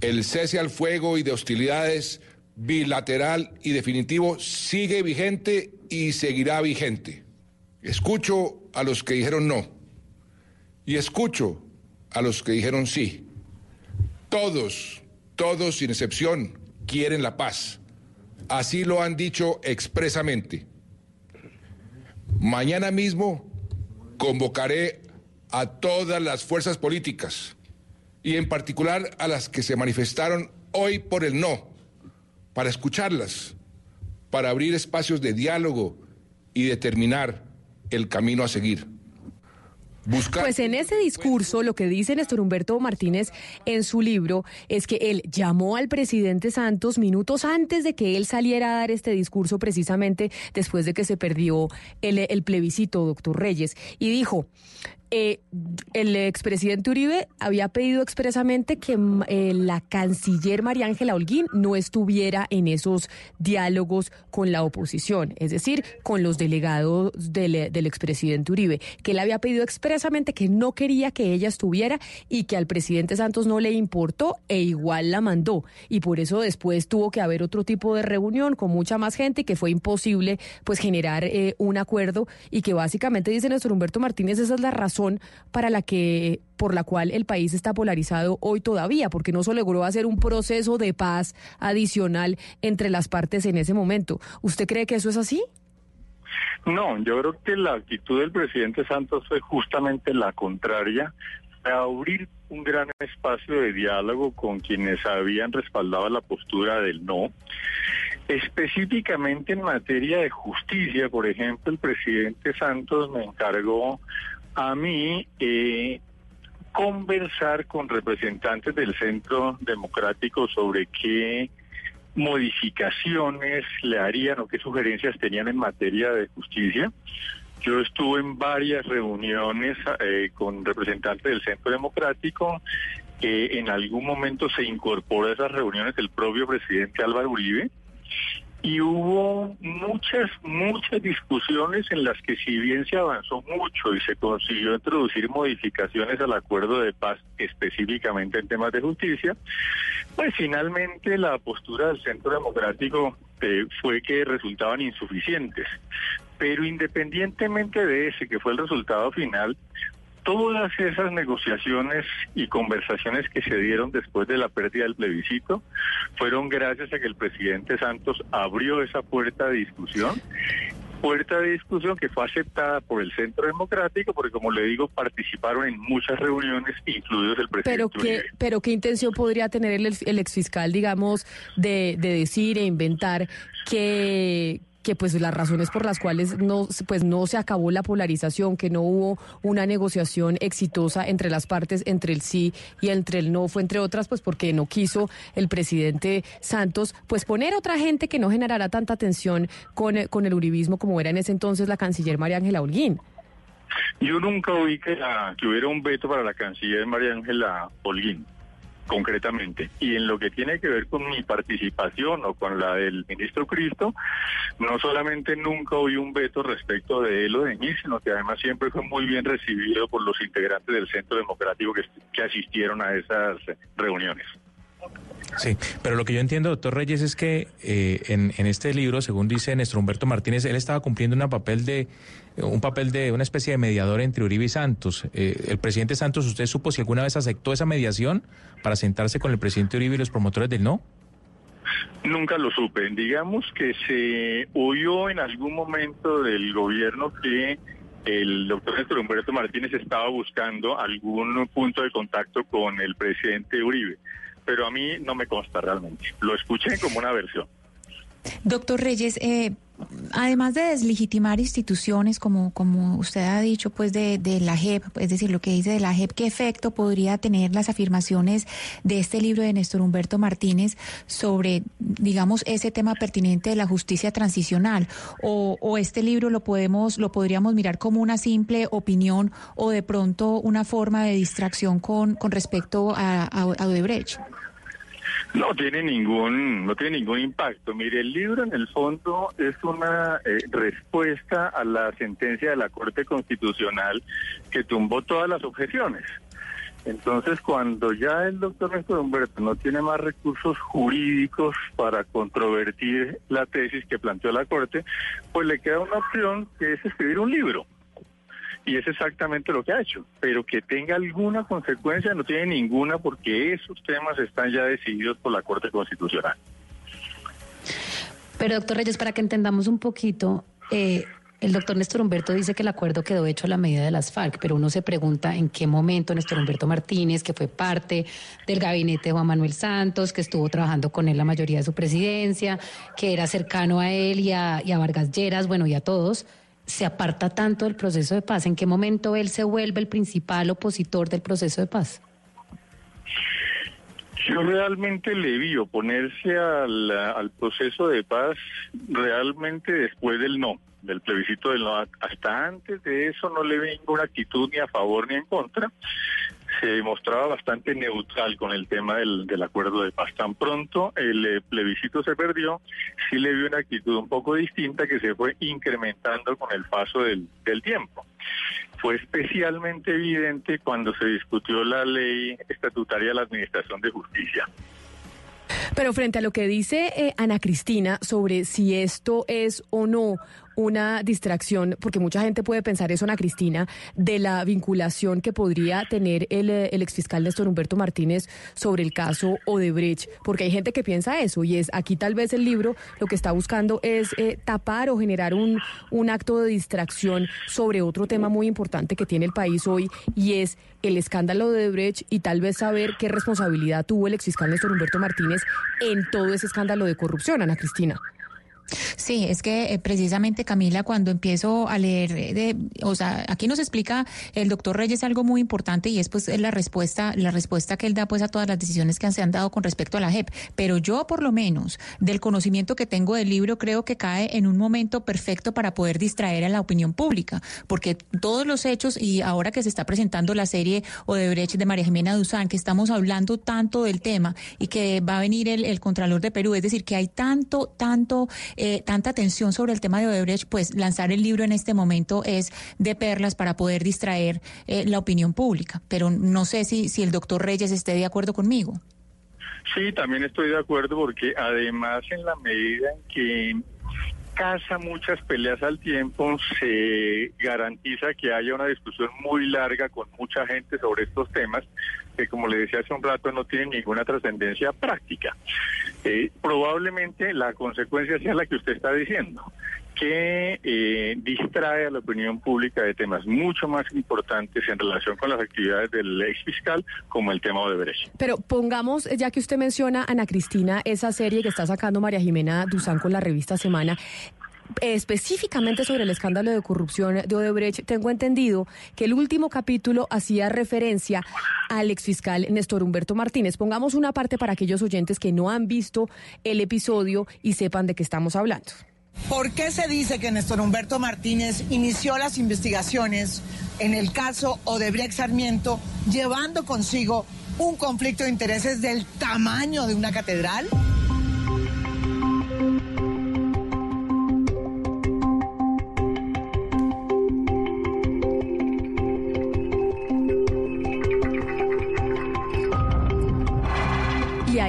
El cese al fuego y de hostilidades bilateral y definitivo sigue vigente y seguirá vigente. Escucho a los que dijeron no y escucho a los que dijeron sí. Todos, todos sin excepción, quieren la paz. Así lo han dicho expresamente. Mañana mismo convocaré a todas las fuerzas políticas y en particular a las que se manifestaron hoy por el no, para escucharlas, para abrir espacios de diálogo y determinar el camino a seguir. Pues en ese discurso lo que dice Néstor Humberto Martínez en su libro es que él llamó al presidente Santos minutos antes de que él saliera a dar este discurso precisamente después de que se perdió el, el plebiscito, doctor Reyes, y dijo, eh, el expresidente Uribe había pedido expresamente que mm, eh, la canciller María Ángela Holguín no estuviera en esos diálogos con la oposición, es decir, con los delegados del, eh, del expresidente Uribe, que él había pedido expresamente que no quería que ella estuviera y que al presidente Santos no le importó e igual la mandó. Y por eso después tuvo que haber otro tipo de reunión con mucha más gente y que fue imposible pues generar eh, un acuerdo y que básicamente dice Néstor Humberto Martínez, esa es la razón para la que por la cual el país está polarizado hoy todavía, porque no se logró hacer un proceso de paz adicional entre las partes en ese momento. ¿Usted cree que eso es así? No, yo creo que la actitud del presidente Santos fue justamente la contraria, abrir un gran espacio de diálogo con quienes habían respaldado la postura del no. Específicamente en materia de justicia, por ejemplo, el presidente Santos me encargó a mí eh, conversar con representantes del Centro Democrático sobre qué modificaciones le harían o qué sugerencias tenían en materia de justicia. Yo estuve en varias reuniones eh, con representantes del Centro Democrático. que en algún momento se incorporó a esas reuniones el propio presidente Álvaro Uribe y hubo muchas, muchas discusiones en las que si bien se avanzó mucho y se consiguió introducir modificaciones al acuerdo de paz específicamente en temas de justicia, pues finalmente la postura del Centro Democrático eh, fue que resultaban insuficientes. Pero independientemente de ese, que fue el resultado final, todas esas negociaciones y conversaciones que se dieron después de la pérdida del plebiscito fueron gracias a que el presidente Santos abrió esa puerta de discusión puerta de discusión que fue aceptada por el Centro Democrático, porque como le digo, participaron en muchas reuniones, incluidos el presidente. Pero qué, pero qué intención podría tener el, el exfiscal, digamos, de, de decir e inventar que, que pues las razones por las cuales no pues no se acabó la polarización, que no hubo una negociación exitosa entre las partes, entre el sí y entre el no, fue entre otras pues porque no quiso el presidente Santos pues poner otra gente que no generara tanta tensión con, con el uribismo como era en ese entonces la canciller María Ángela Holguín. Yo nunca oí que, que hubiera un veto para la canciller María Ángela Holguín concretamente. Y en lo que tiene que ver con mi participación o con la del ministro Cristo, no solamente nunca oí un veto respecto de él o de mí, sino que además siempre fue muy bien recibido por los integrantes del Centro Democrático que, que asistieron a esas reuniones. Sí, pero lo que yo entiendo, doctor Reyes, es que eh, en, este libro, según dice Néstor Humberto Martínez, él estaba cumpliendo una papel de, un papel de una especie de mediador entre Uribe y Santos. Eh, el presidente Santos, ¿usted supo si alguna vez aceptó esa mediación para sentarse con el presidente Uribe y los promotores del no? Nunca lo supe. Digamos que se oyó en algún momento del gobierno que el doctor Néstor Humberto Martínez estaba buscando algún punto de contacto con el presidente Uribe pero a mí no me consta realmente. Lo escuché como una versión. Doctor Reyes, eh, además de deslegitimar instituciones, como, como usted ha dicho, pues de, de, la JEP, es decir, lo que dice de la JEP, ¿qué efecto podría tener las afirmaciones de este libro de Néstor Humberto Martínez sobre, digamos, ese tema pertinente de la justicia transicional? ¿O, o este libro lo podemos, lo podríamos mirar como una simple opinión o de pronto una forma de distracción con, con respecto a, a, a Odebrecht? No tiene ningún, no tiene ningún impacto. Mire, el libro en el fondo es una eh, respuesta a la sentencia de la Corte Constitucional que tumbó todas las objeciones. Entonces, cuando ya el doctor Néstor Humberto no tiene más recursos jurídicos para controvertir la tesis que planteó la Corte, pues le queda una opción que es escribir un libro y es exactamente lo que ha hecho. Pero que tenga alguna consecuencia no tiene ninguna porque esos temas están ya decididos por la Corte Constitucional. Pero doctor Reyes, para que entendamos un poquito, eh, el doctor Néstor Humberto dice que el acuerdo quedó hecho a la medida de las FARC, pero uno se pregunta en qué momento Néstor Humberto Martínez, que fue parte del gabinete de Juan Manuel Santos, que estuvo trabajando con él la mayoría de su presidencia, que era cercano a él y a, y a Vargas Lleras, bueno, y a todos, se aparta tanto del proceso de paz? ¿En qué momento él se vuelve el principal opositor del proceso de paz? Yo realmente le vi oponerse al, proceso de paz realmente después del no, del plebiscito del no. Hasta antes de eso no le vi ninguna actitud ni a favor ni en contra se mostraba bastante neutral con el tema del, del acuerdo de paz. Tan pronto el eh, plebiscito se perdió, sí le vio una actitud un poco distinta que se fue incrementando con el paso del, del tiempo. Fue especialmente evidente cuando se discutió la ley estatutaria de la Administración de Justicia. Pero frente a lo que dice eh, Ana Cristina sobre si esto es o no una distracción, porque mucha gente puede pensar eso, Ana Cristina, de la vinculación que podría tener el, eh, el exfiscal Néstor Humberto Martínez sobre el caso Odebrecht, porque hay gente que piensa eso y es aquí tal vez el libro lo que está buscando es eh, tapar o generar un, un acto de distracción sobre otro tema muy importante que tiene el país hoy y es el escándalo de Odebrecht y tal vez saber qué responsabilidad tuvo el exfiscal Néstor Humberto Martínez en todo ese escándalo de corrupción, Ana Cristina. Sí, es que eh, precisamente Camila, cuando empiezo a leer, eh, de, o sea, aquí nos explica el doctor Reyes algo muy importante y es pues la respuesta, la respuesta que él da pues a todas las decisiones que se han dado con respecto a la JEP. Pero yo por lo menos del conocimiento que tengo del libro creo que cae en un momento perfecto para poder distraer a la opinión pública, porque todos los hechos y ahora que se está presentando la serie Odebrecht de María Jimena Duzán, que estamos hablando tanto del tema y que va a venir el Contralor de Perú, es decir, que hay tanto, tanto eh, tanta atención sobre el tema de Odebrecht, pues lanzar el libro en este momento es de perlas para poder distraer eh, la opinión pública. Pero no sé si, si el doctor Reyes esté de acuerdo conmigo. Sí, también estoy de acuerdo porque además en la medida en que casa muchas peleas al tiempo, se garantiza que haya una discusión muy larga con mucha gente sobre estos temas que como le decía hace un rato no tienen ninguna trascendencia práctica. Eh, probablemente la consecuencia sea la que usted está diciendo, que eh, distrae a la opinión pública de temas mucho más importantes en relación con las actividades del ex fiscal, como el tema de Brecht. Pero pongamos, ya que usted menciona, Ana Cristina, esa serie que está sacando María Jimena Duzán con la revista Semana, específicamente sobre el escándalo de corrupción de Odebrecht, tengo entendido que el último capítulo hacía referencia al exfiscal Néstor Humberto Martínez. Pongamos una parte para aquellos oyentes que no han visto el episodio y sepan de qué estamos hablando. ¿Por qué se dice que Néstor Humberto Martínez inició las investigaciones en el caso Odebrecht Sarmiento llevando consigo un conflicto de intereses del tamaño de una catedral?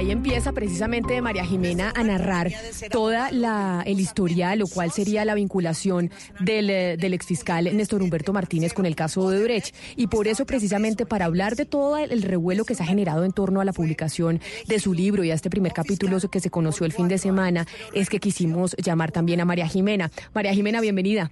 Ahí empieza precisamente María Jimena a narrar toda la el lo cual sería la vinculación del, eh, del exfiscal Néstor Humberto Martínez con el caso de Odebrecht. Y por eso, precisamente, para hablar de todo el revuelo que se ha generado en torno a la publicación de su libro y a este primer capítulo que se conoció el fin de semana, es que quisimos llamar también a María Jimena. María Jimena, bienvenida.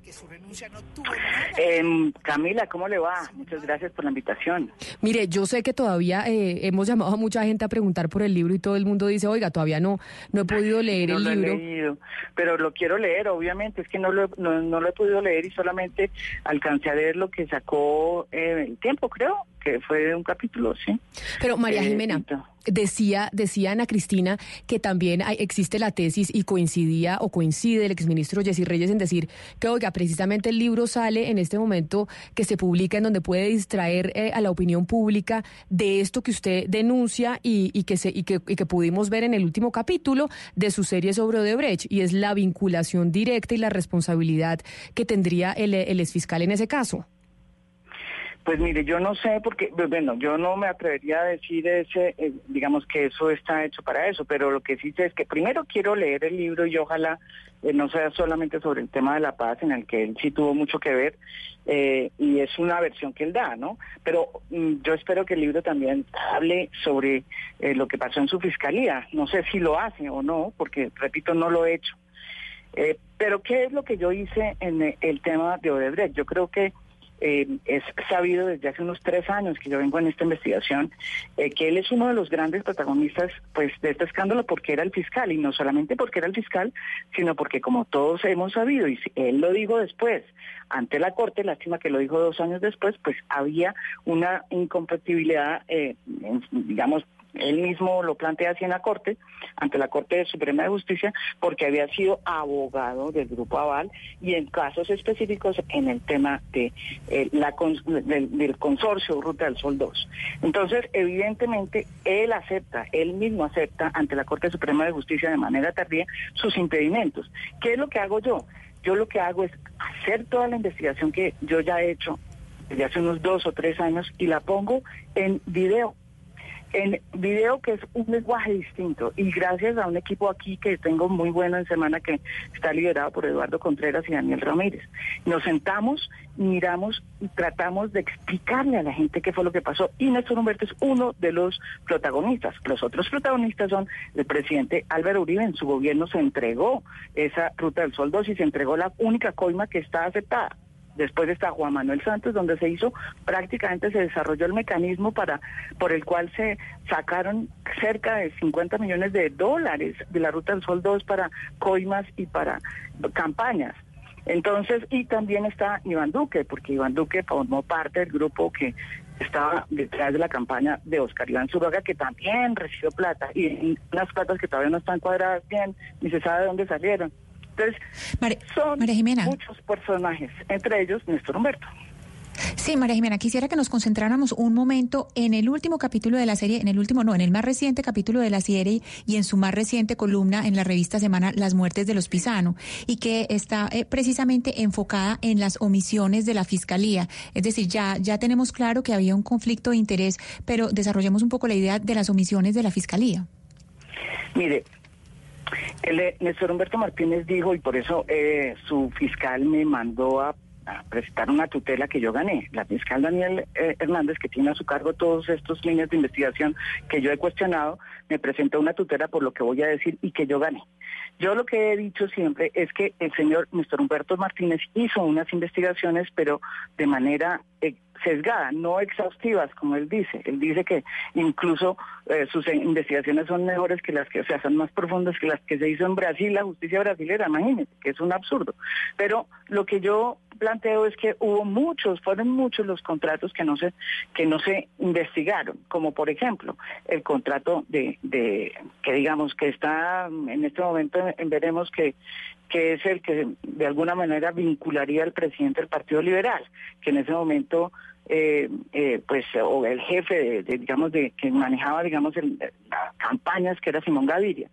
Eh, Camila, ¿cómo le va? Muchas gracias por la invitación. Mire, yo sé que todavía eh, hemos llamado a mucha gente a preguntar por el libro y todo el mundo dice, oiga, todavía no, no he podido leer el libro. He leído, pero lo quiero leer, obviamente, es que no lo, no, no lo he podido leer y solamente alcancé a leer lo que sacó eh, el tiempo, creo, que fue un capítulo, sí. Pero María eh, Jimena, decía, decía Ana Cristina que también hay, existe la tesis y coincidía o coincide el exministro Jessy Reyes en decir que, oiga, precisamente el libro sale en este momento que se publica en donde puede distraer eh, a la opinión pública de esto que usted denuncia y, y que se, y, que, pudimos ver en el último capítulo de su serie sobre Odebrecht, y es la vinculación directa y la responsabilidad que tendría el, el exfiscal en ese caso. Pues mire, yo no sé porque, pues, bueno, yo no me atrevería a decir ese, eh, digamos que eso está hecho para eso, pero lo que sí sé es que primero quiero leer el libro y ojalá eh, no sea solamente sobre el tema de la paz, en el que él sí tuvo mucho que ver, eh, y es una versión que él da, ¿no? Pero mm, yo espero que el libro también hable sobre lo que pasó en su fiscalía. No sé si lo hace o no, porque, repito, no lo he hecho. pero ¿qué es lo que yo hice en el tema de Odebrecht? Yo creo que eh, es sabido desde hace unos tres años que yo vengo en esta investigación, eh, que él es uno de los grandes protagonistas pues de este escándalo porque era el fiscal, y no solamente porque era el fiscal, sino porque como todos hemos sabido, y él lo dijo después, ante la Corte, lástima que lo dijo dos años después, pues había una incompatibilidad, eh, digamos, él mismo lo plantea así en la Corte, ante la Corte Suprema de Justicia, porque había sido abogado del Grupo Aval y en casos específicos en el tema de eh, la del, consorcio Ruta del Sol 2. Entonces, evidentemente, él acepta, él mismo acepta ante la Corte Suprema de Justicia de manera tardía sus impedimentos. ¿Qué es lo que hago yo? Yo lo que hago es hacer toda la investigación que yo ya he hecho desde hace unos dos o tres años y la pongo en video en video que es un lenguaje distinto y gracias a un equipo aquí que tengo muy bueno en semana que está liderado por Eduardo Contreras y Daniel Ramírez. Nos sentamos, miramos y tratamos de explicarle a la gente qué fue lo que pasó y Néstor Humberto es uno de los protagonistas. Los otros protagonistas son el presidente Álvaro Uribe, en su gobierno se entregó esa Ruta del Sol 2 y se entregó la única coima que está aceptada Después está Juan Manuel Santos, donde se hizo, prácticamente se desarrolló el mecanismo para por el cual se sacaron cerca de 50 millones de dólares de la Ruta del Sol 2 para coimas y para campañas. Entonces, y también está Iván Duque, porque Iván Duque formó parte del grupo que estaba detrás de la campaña de Oscar Iván Zuluaga, que también recibió plata, y unas platas que todavía no están cuadradas bien, ni se sabe de dónde salieron. Entonces, son muchos personajes, entre ellos Néstor Humberto. Sí, María Jimena, quisiera que nos concentráramos un momento en el último capítulo de la serie, en el último, no, en el más reciente capítulo de la serie y en su más reciente columna en la revista Semana Las muertes de los Pisano, y que está eh, precisamente enfocada en las omisiones de la Fiscalía. Es decir, ya, ya tenemos claro que había un conflicto de interés, pero desarrollemos un poco la idea de las omisiones de la Fiscalía. Mire, el, Néstor Humberto Martínez dijo, y por eso eh, su fiscal me mandó a presentar una tutela que yo gané. La fiscal Daniel eh, Hernández, que tiene a su cargo todos estos líneas de investigación que yo he cuestionado, me presentó una tutela por lo que voy a decir y que yo gané. Yo lo que he dicho siempre es que el señor Néstor Humberto Martínez hizo unas investigaciones, pero de manera eh, sesgada, no exhaustivas, como él dice. Él dice que incluso eh, sus investigaciones son mejores que las que, o sea, son más profundas que las que se hizo en Brasil, la justicia brasilera, imagínense, que es un absurdo. Pero lo que yo planteo es que hubo muchos, fueron muchos los contratos que no se, que no se investigaron, como por ejemplo el contrato de, de que digamos que está en este momento veremos que que es el que de alguna manera vincularía al presidente del Partido Liberal, que en ese momento eh, eh, pues o el jefe de, digamos de que manejaba digamos las campañas que era Simón Gaviria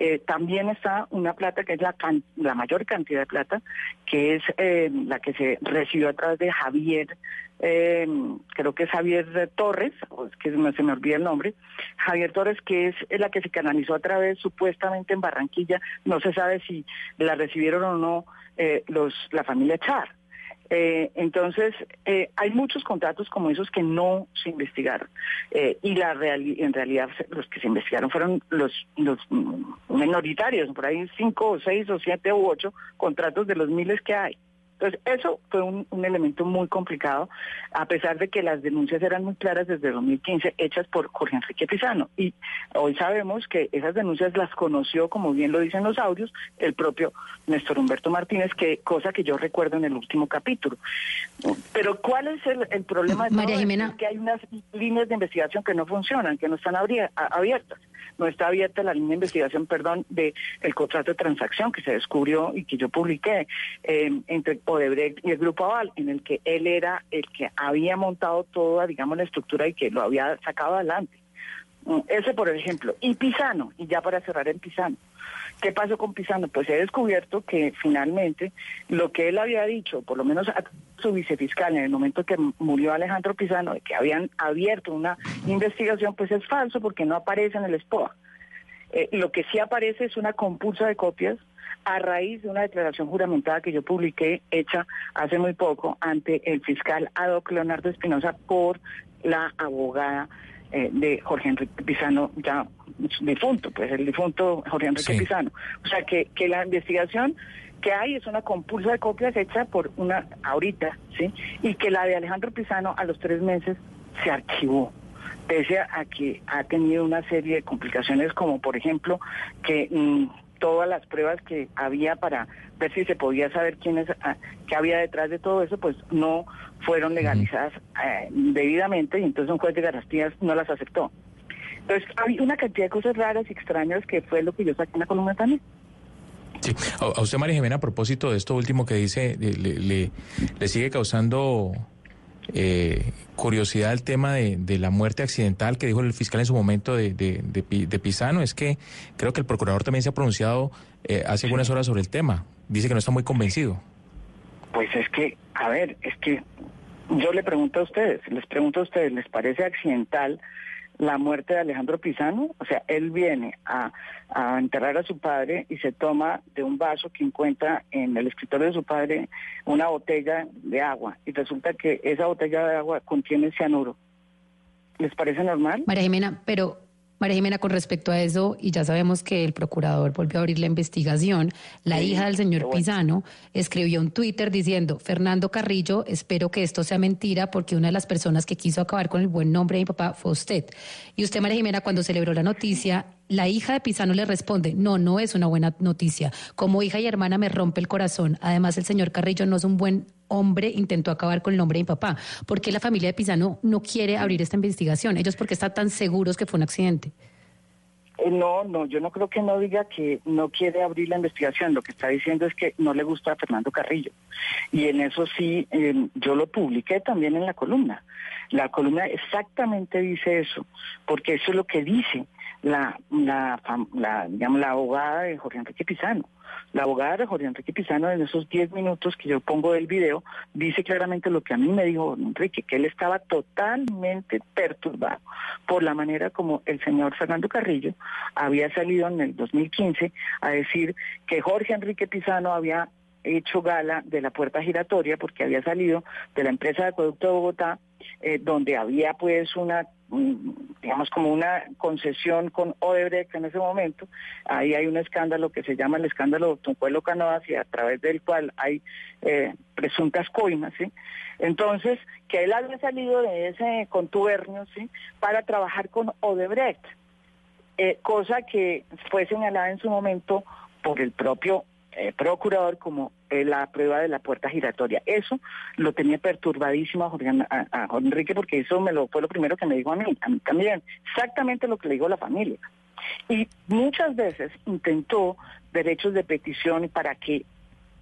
eh, también está una plata que es la, la mayor cantidad de plata que es la que se recibió a través de Javier creo que es Javier Torres, es que se me olvida el nombre, Javier Torres, que es la que se canalizó a través supuestamente en Barranquilla, no se sabe si la recibieron o no los la familia Char. Eh, entonces, eh, hay muchos contratos como esos que no se investigaron. Eh, y la en realidad los que se investigaron fueron los, los minoritarios, por ahí cinco o seis o siete u ocho contratos de los miles que hay. Entonces, eso fue un, elemento muy complicado, a pesar de que las denuncias eran muy claras desde 2015, hechas por Jorge Enrique Pizano. Y hoy sabemos que esas denuncias las conoció, como bien lo dicen los audios, el propio Néstor Humberto Martínez, que cosa que yo recuerdo en el último capítulo. Pero ¿cuál es el, problema de María Jimena. Es que hay unas líneas de investigación que no funcionan, que no están abiertas no está abierta la línea de investigación, perdón, de el contrato de transacción que se descubrió y que yo publiqué eh, entre Odebrecht y el Grupo Aval, en el que él era el que había montado toda, digamos, la estructura y que lo había sacado adelante. Mm, ese, por ejemplo. Y Pisano, y ya para cerrar en Pisano. ¿Qué pasó con Pisano? Pues he descubierto que finalmente lo que él había dicho, por lo menos a su vicefiscal en el momento que murió Alejandro Pisano, de que habían abierto una investigación, pues es falso porque no aparece en el SPOA. Eh, lo que sí aparece es una compulsa de copias a raíz de una declaración juramentada que yo publiqué, hecha hace muy poco, ante el fiscal Adoc Leonardo Espinosa por la abogada eh, de Jorge Enrique Pizano, ya difunto, pues el difunto Jorge Enrique Pizano. O sea, que, que la investigación que hay es una compulsa de copias hecha por una ahorita, ¿sí? Y que la de Alejandro Pizano a los tres meses se archivó pese a que ha tenido una serie de complicaciones como por ejemplo que mm, todas las pruebas que había para ver si se podía saber quién es, ah, qué había detrás de todo eso, pues no fueron legalizadas eh, debidamente y entonces un juez de garantías no las aceptó. Entonces hay una cantidad de cosas raras y extrañas que fue lo que yo saqué en la columna también. Sí, a, usted María Jimena, a propósito de esto último que dice, le, le sigue causando eh, curiosidad el tema de, la muerte accidental que dijo el fiscal en su momento de, de, Pisano es que creo que el procurador también se ha pronunciado eh, hace algunas horas sobre el tema. Dice que no está muy convencido. Pues es que, a ver, es que yo le pregunto a ustedes, les pregunto a ustedes, ¿les parece accidental la muerte de Alejandro Pisano, o sea, él viene a, enterrar a su padre y se toma de un vaso que encuentra en el escritorio de su padre una botella de agua y resulta que esa botella de agua contiene cianuro. ¿Les parece normal? María Jimena, pero María Jimena, con respecto a eso, y ya sabemos que el procurador volvió a abrir la investigación, la hija del señor Pisano escribió un Twitter diciendo, Fernando Carrillo, espero que esto sea mentira porque una de las personas que quiso acabar con el buen nombre de mi papá fue usted. Y usted, María Jimena, cuando celebró la noticia, la hija de Pisano le responde, no, no es una buena noticia. Como hija y hermana me rompe el corazón. Además, el señor Carrillo no es un buen hombre, intentó acabar con el nombre de mi papá. ¿Por qué la familia de Pisano no quiere abrir esta investigación? Ellos porque están tan seguros que fue un accidente. Eh, No, no, yo no creo que no diga que no quiere abrir la investigación. Lo que está diciendo es que no le gusta a Fernando Carrillo. Y en eso sí, eh, yo lo publiqué también en la columna. La columna exactamente dice eso, porque eso es lo que dice la, la, la, digamos, la abogada de Jorge Enrique Pizano. La abogada de Jorge Enrique Pizano en esos 10 minutos que yo pongo del video dice claramente lo que a mí me dijo Jorge Enrique, que él estaba totalmente perturbado por la manera como el señor Fernando Carrillo había salido en el 2015 a decir que Jorge Enrique Pizano había hecho gala de la puerta giratoria porque había salido de la empresa de acueducto de Bogotá, eh, donde había pues una, digamos como una concesión con Odebrecht en ese momento. Ahí hay un escándalo que se llama el escándalo Tuncuelo Canoas y a través del cual hay eh, presuntas coimas, ¿sí? Entonces, que él había salido de ese contubernio, ¿sí? Para trabajar con Odebrecht. Eh, cosa que fue señalada en su momento por el propio eh, procurador como eh, la prueba de la puerta giratoria. Eso lo tenía perturbadísimo a Jorge, Enrique porque eso me lo fue lo primero que me dijo a mí, a mí también, exactamente lo que le dijo la familia. Y muchas veces intentó derechos de petición para que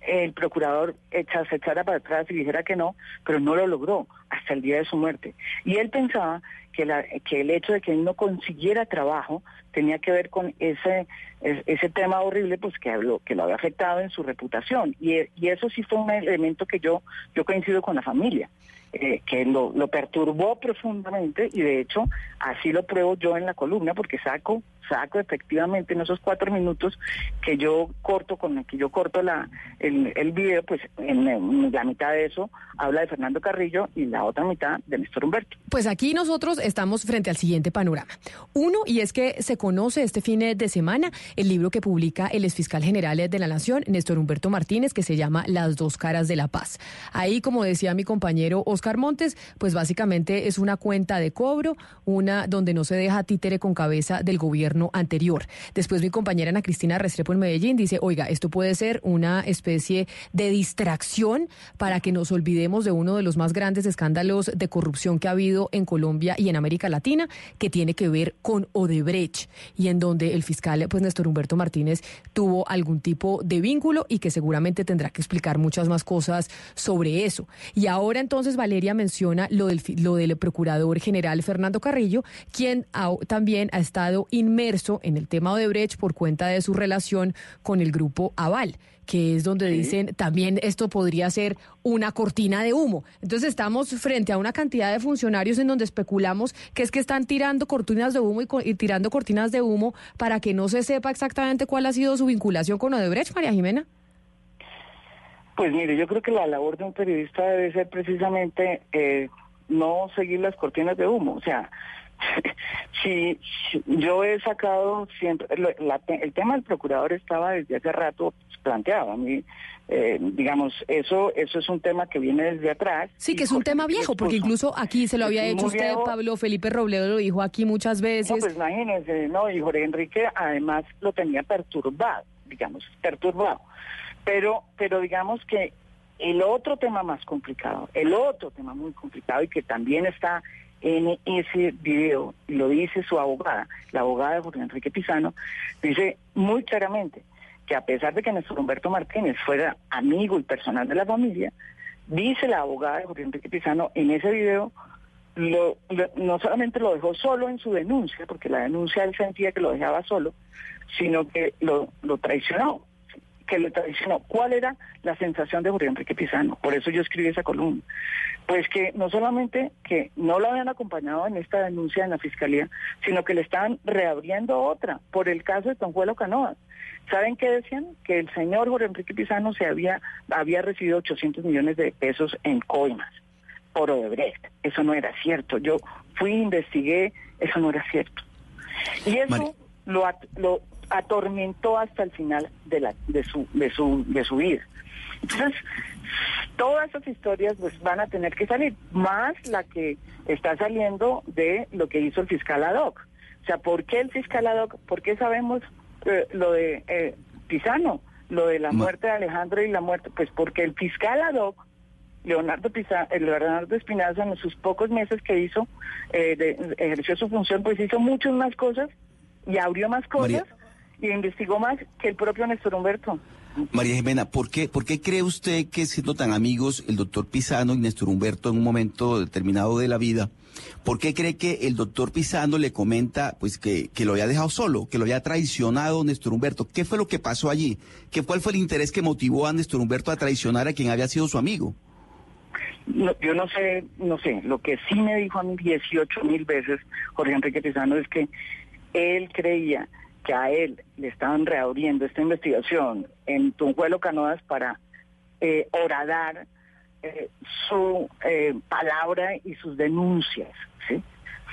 el procurador echa- se echara para atrás y dijera que no, pero no lo logró hasta el día de su muerte. Y él pensaba que, la- que el hecho de que él no consiguiera trabajo tenía que ver con ese es- ese tema horrible pues que lo, que lo había afectado en su reputación. Y, y eso sí fue un elemento que yo, yo coincido con la familia. eh, que lo, lo perturbó profundamente y de hecho así lo pruebo yo en la columna porque saco saco efectivamente en esos cuatro minutos que yo corto con el que yo corto la el, el video pues en, en la mitad de eso habla de Fernando Carrillo y la otra mitad de Néstor Humberto Pues aquí nosotros estamos frente al siguiente panorama. Uno, y es que se conoce este fin de semana el libro que publica el exfiscal general de la Nación, Néstor Humberto Martínez, que se llama Las dos caras de la paz. Ahí, como decía mi compañero Oscar Montes, pues básicamente es una cuenta de cobro, una donde no se deja títere con cabeza del gobierno anterior. Después mi compañera Ana Cristina Restrepo en Medellín dice, oiga, esto puede ser una especie de distracción para que nos olvidemos de uno de los más grandes escándalos de corrupción que ha habido en Colombia y en América Latina, que tiene que ver con Odebrecht y en donde el fiscal, pues Néstor Humberto Martínez, tuvo algún tipo de vínculo y que seguramente tendrá que explicar muchas más cosas sobre eso. Y ahora entonces Valeria menciona lo del, lo del procurador general Fernando Carrillo, quien también ha estado inmerso en el tema Odebrecht por cuenta de su relación con el grupo Aval que es donde dicen también esto podría ser una cortina de humo. Entonces estamos frente a una cantidad de funcionarios en donde especulamos que es que están tirando cortinas de humo y, co- y tirando cortinas de humo para que no se sepa exactamente cuál ha sido su vinculación con Odebrecht, María Jimena. Pues mire, yo creo que la labor de un periodista debe ser precisamente eh, no seguir las cortinas de humo. O sea, si yo he sacado siempre, la- el tema del procurador estaba desde hace rato planteado. A mí, eh, digamos, eso, eso es un tema que viene desde atrás. Sí, que es un tema viejo, porque incluso aquí se lo había hecho usted, viejo. Pablo Felipe Robledo lo dijo aquí muchas No, veces. pues imagínense, ¿no? Y Jorge Enrique además lo tenía perturbado, digamos, perturbado. Pero, pero digamos que el otro tema más complicado, el otro tema muy complicado y que también está en ese video, lo dice su abogada, la abogada de Jorge Enrique Pizano, dice muy claramente que a pesar de que Néstor Humberto Martínez fuera amigo y personal de la familia, dice la abogada de Jorge Enrique Pizano en ese video no solamente lo dejó solo en su denuncia, porque la denuncia él sentía que lo dejaba solo, sino que lo traicionó, que lo traicionó. ¿Cuál era la sensación de Jorge Enrique Pizano? Por eso yo escribí esa columna. Pues que no solamente que no lo habían acompañado en esta denuncia en la fiscalía, sino que le estaban reabriendo otra por el caso de Tonjuelo Canoas. ¿Saben qué decían? Que el señor Jorge Enrique Pizano se había, había recibido 800 millones de pesos en coimas por Odebrecht. Eso no era cierto. Yo fui, investigué, eso no era cierto. Y eso Mari- lo, lo atormentó hasta el final de, la, de, su, de, su, de su vida. Entonces, todas esas historias pues van a tener que salir, más la que está saliendo de lo que hizo el fiscal ad hoc. O sea, ¿por qué el fiscal ad hoc? ¿Por qué sabemos eh, lo de eh, Pisano, lo de la muerte de Alejandro y la muerte? Pues porque el fiscal ad hoc, Leonardo, Pisa, eh, Leonardo Espinaza, en sus pocos meses que hizo, eh, de- ejerció su función, pues hizo muchas más cosas y abrió más cosas y investigó más que el propio Néstor Humberto. María Jimena, ¿por qué, ¿por qué cree usted que siendo tan amigos el doctor Pisano y Néstor Humberto en un momento determinado de la vida, ¿por qué cree que el doctor Pisano le comenta pues que, que lo había dejado solo, que lo había traicionado Néstor Humberto? ¿Qué fue lo que pasó allí? ¿Qué, ¿Cuál fue el interés que motivó a Néstor Humberto a traicionar a quien había sido su amigo? No, yo no sé, no sé, lo que sí me dijo a mí 18 mil veces Jorge Enrique Pizano es que él creía que a él le estaban reabriendo esta investigación en Tunjuelo Canoas para eh, horadar eh, su eh, palabra y sus denuncias,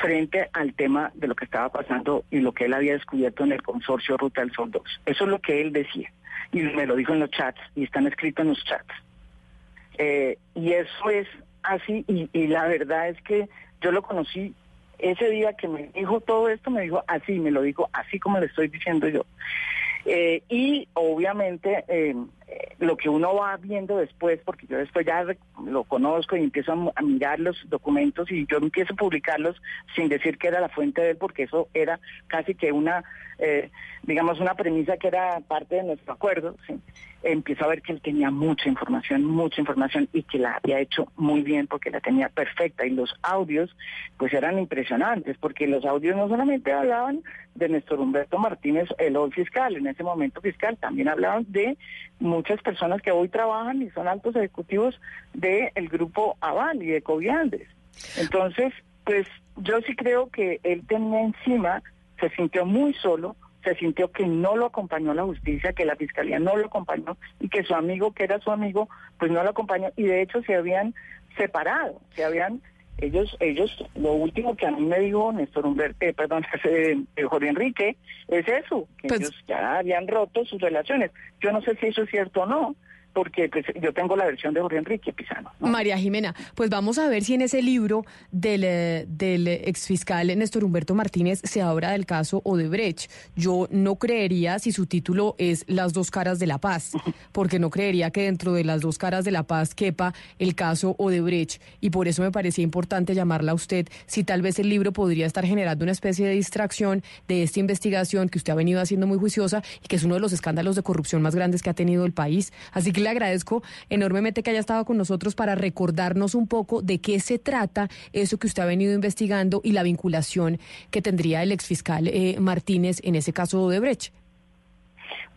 frente al tema de lo que estaba pasando y lo que él había descubierto en el consorcio Ruta del Sol 2. Eso es lo que él decía. Y me lo dijo en los chats y están escritos en los chats. Eh, y eso es así, y, y la verdad es que yo lo conocí ese día que me dijo todo esto, me dijo así, me lo dijo así como le estoy diciendo yo. Eh, y obviamente eh, eh, lo que uno va viendo después, porque yo después ya lo conozco y empiezo a mirar los documentos y yo empiezo a publicarlos sin decir que era la fuente de él, porque eso era casi que una, eh, digamos, una premisa que era parte de nuestro acuerdo. ¿sí? Empiezo a ver que él tenía mucha información, mucha información y que la había hecho muy bien porque la tenía perfecta. Y los audios, pues eran impresionantes, porque los audios no solamente hablaban de Néstor Humberto Martínez, el hoy fiscal, en ese momento fiscal, también hablaban de muchas personas que hoy trabajan y son altos ejecutivos del grupo Aval y de Coviandes. Entonces, pues yo sí creo que él tenía encima, se sintió muy solo, se sintió que no lo acompañó la justicia, que la fiscalía no lo acompañó y que su amigo, que era su amigo, pues no lo acompañó y de hecho se habían separado, se habían ellos, ellos, lo último que a mí me dijo Néstor Humberto, eh, perdón, eh, Jorge Enrique, es eso, que Pues- ellos ya habían roto sus relaciones. Yo no sé si eso es cierto o no, porque pues, yo tengo la versión de Jorge Enrique Pizano. María Jimena, pues vamos a ver si en ese libro del, eh, del exfiscal Néstor Humberto Martínez se habla del caso Odebrecht. Yo no creería si su título es Las dos caras de la paz, porque no creería que dentro de las dos caras de la paz quepa el caso Odebrecht. Y por eso me parecía importante llamarla a usted si tal vez el libro podría estar generando una especie de distracción de esta investigación que usted ha venido haciendo muy juiciosa y que es uno de los escándalos de corrupción más grandes que ha tenido el país. Así que le agradezco enormemente que haya estado con nosotros para recordarnos un poco de qué se trata eso que usted ha venido investigando y la vinculación que tendría el exfiscal eh, Martínez en ese caso de Brecht.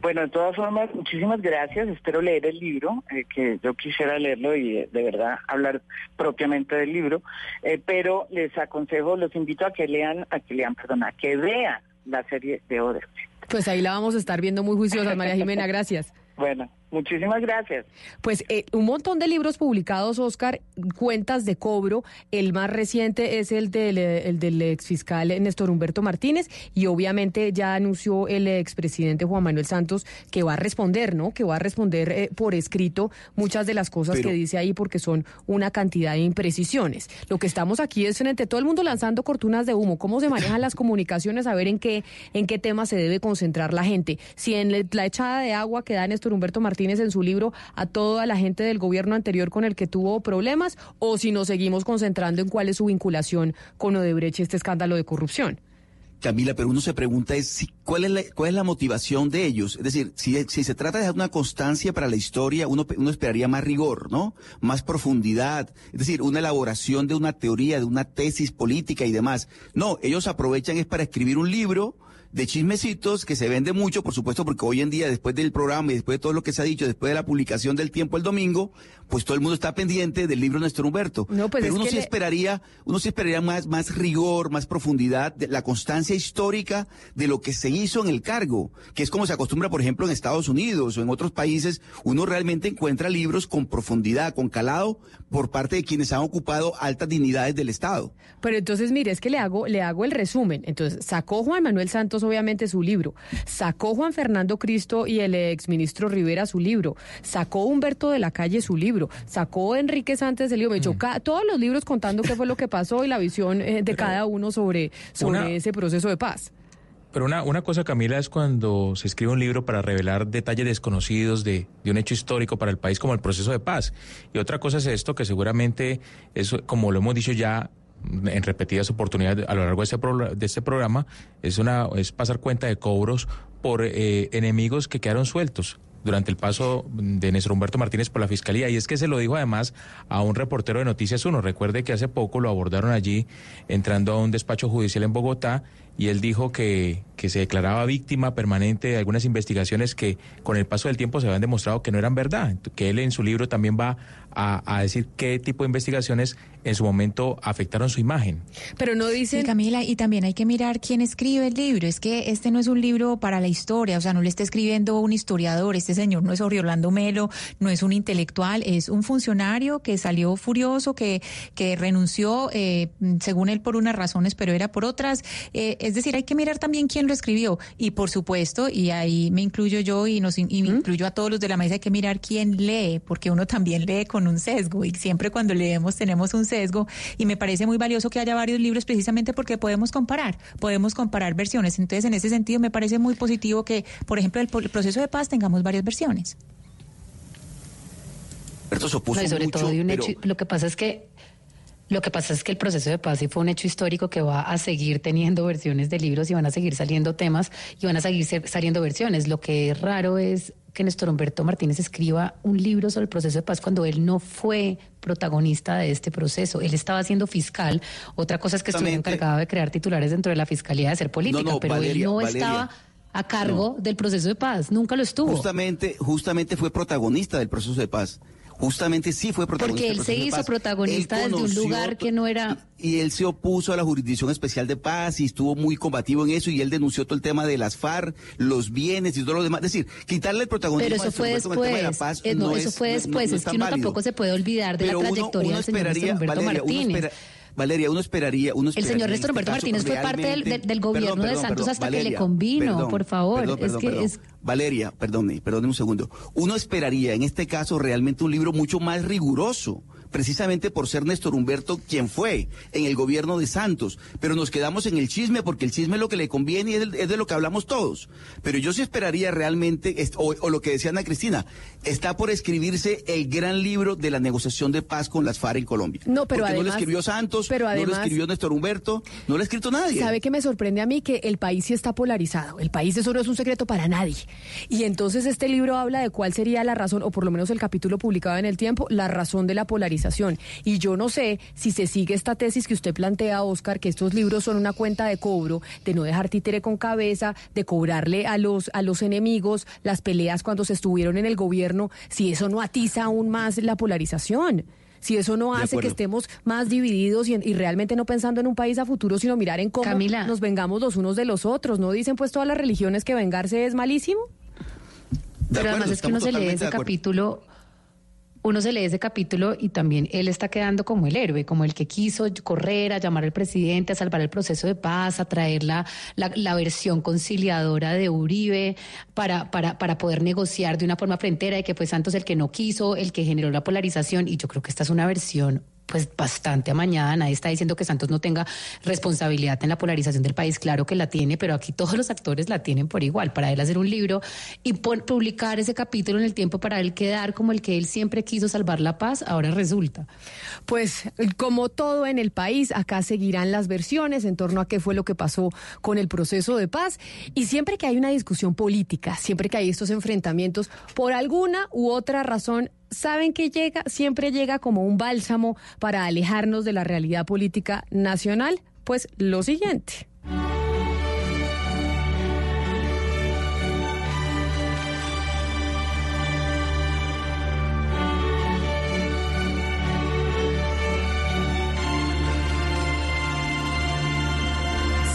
Bueno, de todas formas, muchísimas gracias. Espero leer el libro, eh, que yo quisiera leerlo y eh, de verdad hablar propiamente del libro. Eh, pero les aconsejo, los invito a que lean, a que lean, perdón, a que vean la serie de Odebrecht. Pues ahí la vamos a estar viendo muy juiciosa, María Jimena, gracias. Bueno, muchísimas gracias. Pues eh, un montón de libros publicados, Oscar, cuentas de cobro. El más reciente es el del, eh, el del exfiscal Néstor Humberto Martínez y obviamente ya anunció el expresidente Juan Manuel Santos que va a responder, ¿no? Que va a responder eh, por escrito muchas de las cosas Pero- que dice ahí porque son una cantidad de imprecisiones. Lo que estamos aquí es frente todo el mundo lanzando cortunas de humo. ¿Cómo se manejan las comunicaciones? A ver en qué, en qué tema se debe concentrar la gente. Si en la echada de agua que da Néstor Humberto Martínez en su libro a toda la gente del gobierno anterior con el que tuvo problemas, o si nos seguimos concentrando en cuál es su vinculación con Odebrecht y este escándalo de corrupción. Camila, pero uno se pregunta es si, cuál es la, cuál es la motivación de ellos. Es decir, si, se trata de una constancia para la historia, uno, uno esperaría más rigor, ¿no? Más profundidad, es decir, una elaboración de una teoría, de una tesis política y demás. No, ellos aprovechan es para escribir un libro de chismecitos que se vende mucho, por supuesto, porque hoy en día, después del programa y después de todo lo que se ha dicho, después de la publicación del tiempo el domingo, pues todo el mundo está pendiente del libro de Néstor Humberto. No, pues Pero uno sí le- esperaría, uno sí esperaría más, más rigor, más profundidad, de la constancia histórica de lo que se hizo en el cargo, que es como se acostumbra, por ejemplo, en Estados Unidos o en otros países, uno realmente encuentra libros con profundidad, con calado, por parte de quienes han ocupado altas dignidades del Estado. Pero entonces, mire, es que le hago, le hago el resumen. Entonces, sacó Juan Manuel Santos, obviamente, su libro. Sacó Juan Fernando Cristo y el exministro Rivera su libro. Sacó Humberto de la Calle su libro. Sacó Enrique Sánchez el libro. Me echó Mm. todos los libros contando qué fue lo que pasó y la visión eh, de cada uno sobre, sobre Una- ese proceso de paz. Pero una, una cosa, Camila, es cuando se escribe un libro para revelar detalles desconocidos de, de un hecho histórico para el país como el proceso de paz. Y otra cosa es esto, que seguramente, es, como lo hemos dicho ya en repetidas oportunidades a lo largo de este, pro- de este programa, es, una, es pasar cuenta de cobros por eh, enemigos que quedaron sueltos durante el paso de Néstor Humberto Martínez por la Fiscalía. Y es que se lo dijo además a un reportero de Noticias Uno. Recuerde que hace poco lo abordaron allí entrando a un despacho judicial en Bogotá y él dijo que, que se declaraba víctima permanente de algunas investigaciones que con el paso del tiempo se habían demostrado que no eran verdad. Que él en su libro también va a, a decir qué tipo de investigaciones en su momento afectaron su imagen. Pero no Sí, dicen... Camila, y también hay que mirar quién escribe el libro. Es que este no es un libro para la historia, o sea, no le está escribiendo un historiador. Este señor no es Orlando Melo, no es un intelectual, es un funcionario que salió furioso, que, que renunció, eh, según él, por unas razones, pero era por otras. Eh, es decir, hay que mirar también quién lo escribió. Y por supuesto, y ahí me incluyo yo y, nos, y me incluyo a todos los de la mesa, hay que mirar quién lee, porque uno también lee con un sesgo. Y siempre cuando leemos tenemos un sesgo. Y me parece muy valioso que haya varios libros precisamente porque podemos comparar, podemos comparar versiones. Entonces, en ese sentido, me parece muy positivo que, por ejemplo, el, proceso de paz tengamos varias versiones. Alberto se opuso No, y sobre mucho, todo de un pero- hecho, lo que pasa es que lo que pasa es que el proceso de paz sí fue un hecho histórico que va a seguir teniendo versiones de libros y van a seguir saliendo temas y van a seguir saliendo versiones. Lo que es raro es que Néstor Humberto Martínez escriba un libro sobre el proceso de paz cuando él no fue protagonista de este proceso. Él estaba siendo fiscal. Otra cosa es que Justamente- encargado de crear titulares dentro de la fiscalía de hacer política, No, no, pero él no Valeria. estaba a cargo del proceso de paz. Nunca lo estuvo. Justamente, justamente fue protagonista del proceso de paz. Justamente sí fue protagonista. Porque él se de hizo protagonista Él desde un lugar que no era y él se opuso a la Jurisdicción Especial de Paz y estuvo muy combativo en eso y él denunció todo el tema de las FARC, los bienes y todo lo demás. Es decir, quitarle el protagonismo Pero a eso fue con el tema de la después. paz Eh, no, no eso es- fue no- después. no es que uno válido. tampoco se puede olvidar de Pero la uno- trayectoria uno del señor esperaría, Humberto Valeria, uno Martínez. espera- Valeria, uno esperaría, uno El esperaría señor en Néstor este Humberto Martínez fue parte del, Perdón, gobierno de Santos perdón, hasta que le convino, por favor. es que es Valeria, perdone, perdone un segundo. Uno esperaría en este caso realmente un libro mucho más riguroso, precisamente por ser Néstor Humberto quien fue en el gobierno de Santos. Pero nos quedamos en el chisme porque el chisme es lo que le conviene y es de, lo que hablamos todos. Pero yo sí esperaría realmente, o, o lo que decía Ana Cristina, está por escribirse el gran libro de la negociación de paz con las FARC en Colombia. No, pero porque no lo además- escribió Santos, pero no lo además- escribió Néstor Humberto, no lo ha escrito nadie. ¿Sabe qué me sorprende a mí? Que el país sí está polarizado. El país eso no es un secreto para nadie. Y entonces este libro habla de cuál sería la razón, o por lo menos el capítulo publicado en el tiempo, la razón de la polarización. Y yo no sé si se sigue esta tesis que usted plantea, Oscar, que estos libros son una cuenta de cobro, de no dejar títere con cabeza, de cobrarle a los, a los enemigos las peleas cuando se estuvieron en el gobierno, si eso no atiza aún más la polarización. Si eso no hace que estemos más divididos y, y realmente no pensando en un país a futuro, sino mirar en cómo Camila. nos vengamos los unos de los otros. ¿No dicen pues todas las religiones que vengarse es malísimo? De Pero acuerdo, además es que uno se lee ese capítulo, uno se lee ese capítulo y también él está quedando como el héroe, como el que quiso correr a llamar al presidente, a salvar el proceso de paz, a traer la, la, la versión conciliadora de Uribe para, para, para poder negociar de una forma frentera y que fue Santos el que no quiso, el que generó la polarización. Y yo creo que esta es una versión pues bastante amañada. Nadie está diciendo que Santos no tenga responsabilidad en la polarización del país. Claro que la tiene, pero aquí todos los actores la tienen por igual. Para él hacer un libro y publicar ese capítulo en el tiempo para él quedar como el que él siempre quiso salvar la paz, ahora resulta. Pues como todo en el país, acá seguirán las versiones en torno a qué fue lo que pasó con el proceso de paz. Y siempre que hay una discusión política, siempre que hay estos enfrentamientos, por alguna u otra razón, saben que llega, siempre llega como un bálsamo para alejarnos de la realidad política nacional. Pues lo siguiente.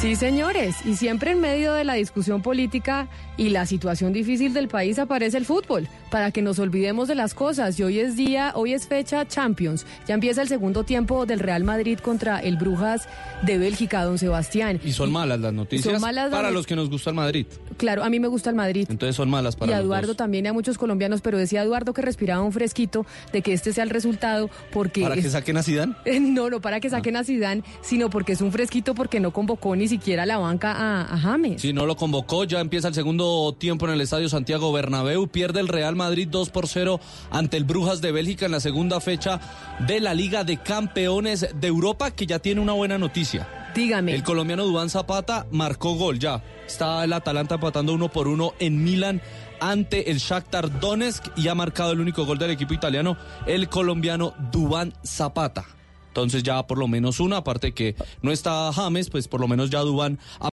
Sí, señores, y siempre en medio de la discusión política y la situación difícil del país aparece el fútbol, para que nos olvidemos de las cosas. Y hoy es día, hoy es fecha Champions. Ya empieza el segundo tiempo del Real Madrid contra el Brujas de Bélgica, don Sebastián. Y son malas las noticias Son malas las para los que nos gusta el Madrid. Claro, a mí me gusta el Madrid. Entonces son malas para y a los Eduardo dos. también y a muchos colombianos, pero decía Eduardo que respiraba un fresquito de que este sea el resultado porque ¿Para que saquen a Zidane? no, no para que saquen a Zidane, sino porque es un fresquito porque no convocó ni siquiera la banca a, a James. Si no lo convocó, ya empieza el segundo tiempo en el Estadio Santiago Bernabéu. Pierde el Real Madrid 2 por 0 ante el Brujas de Bélgica en la segunda fecha de la Liga de Campeones de Europa, que ya tiene una buena noticia. Dígame. El colombiano Dubán Zapata marcó gol ya. Está el Atalanta empatando uno por uno en Milán ante el Shakhtar Donetsk y ha marcado el único gol del equipo italiano el colombiano Dubán Zapata. Entonces ya por lo menos una, aparte que no está James, pues por lo menos ya Dubán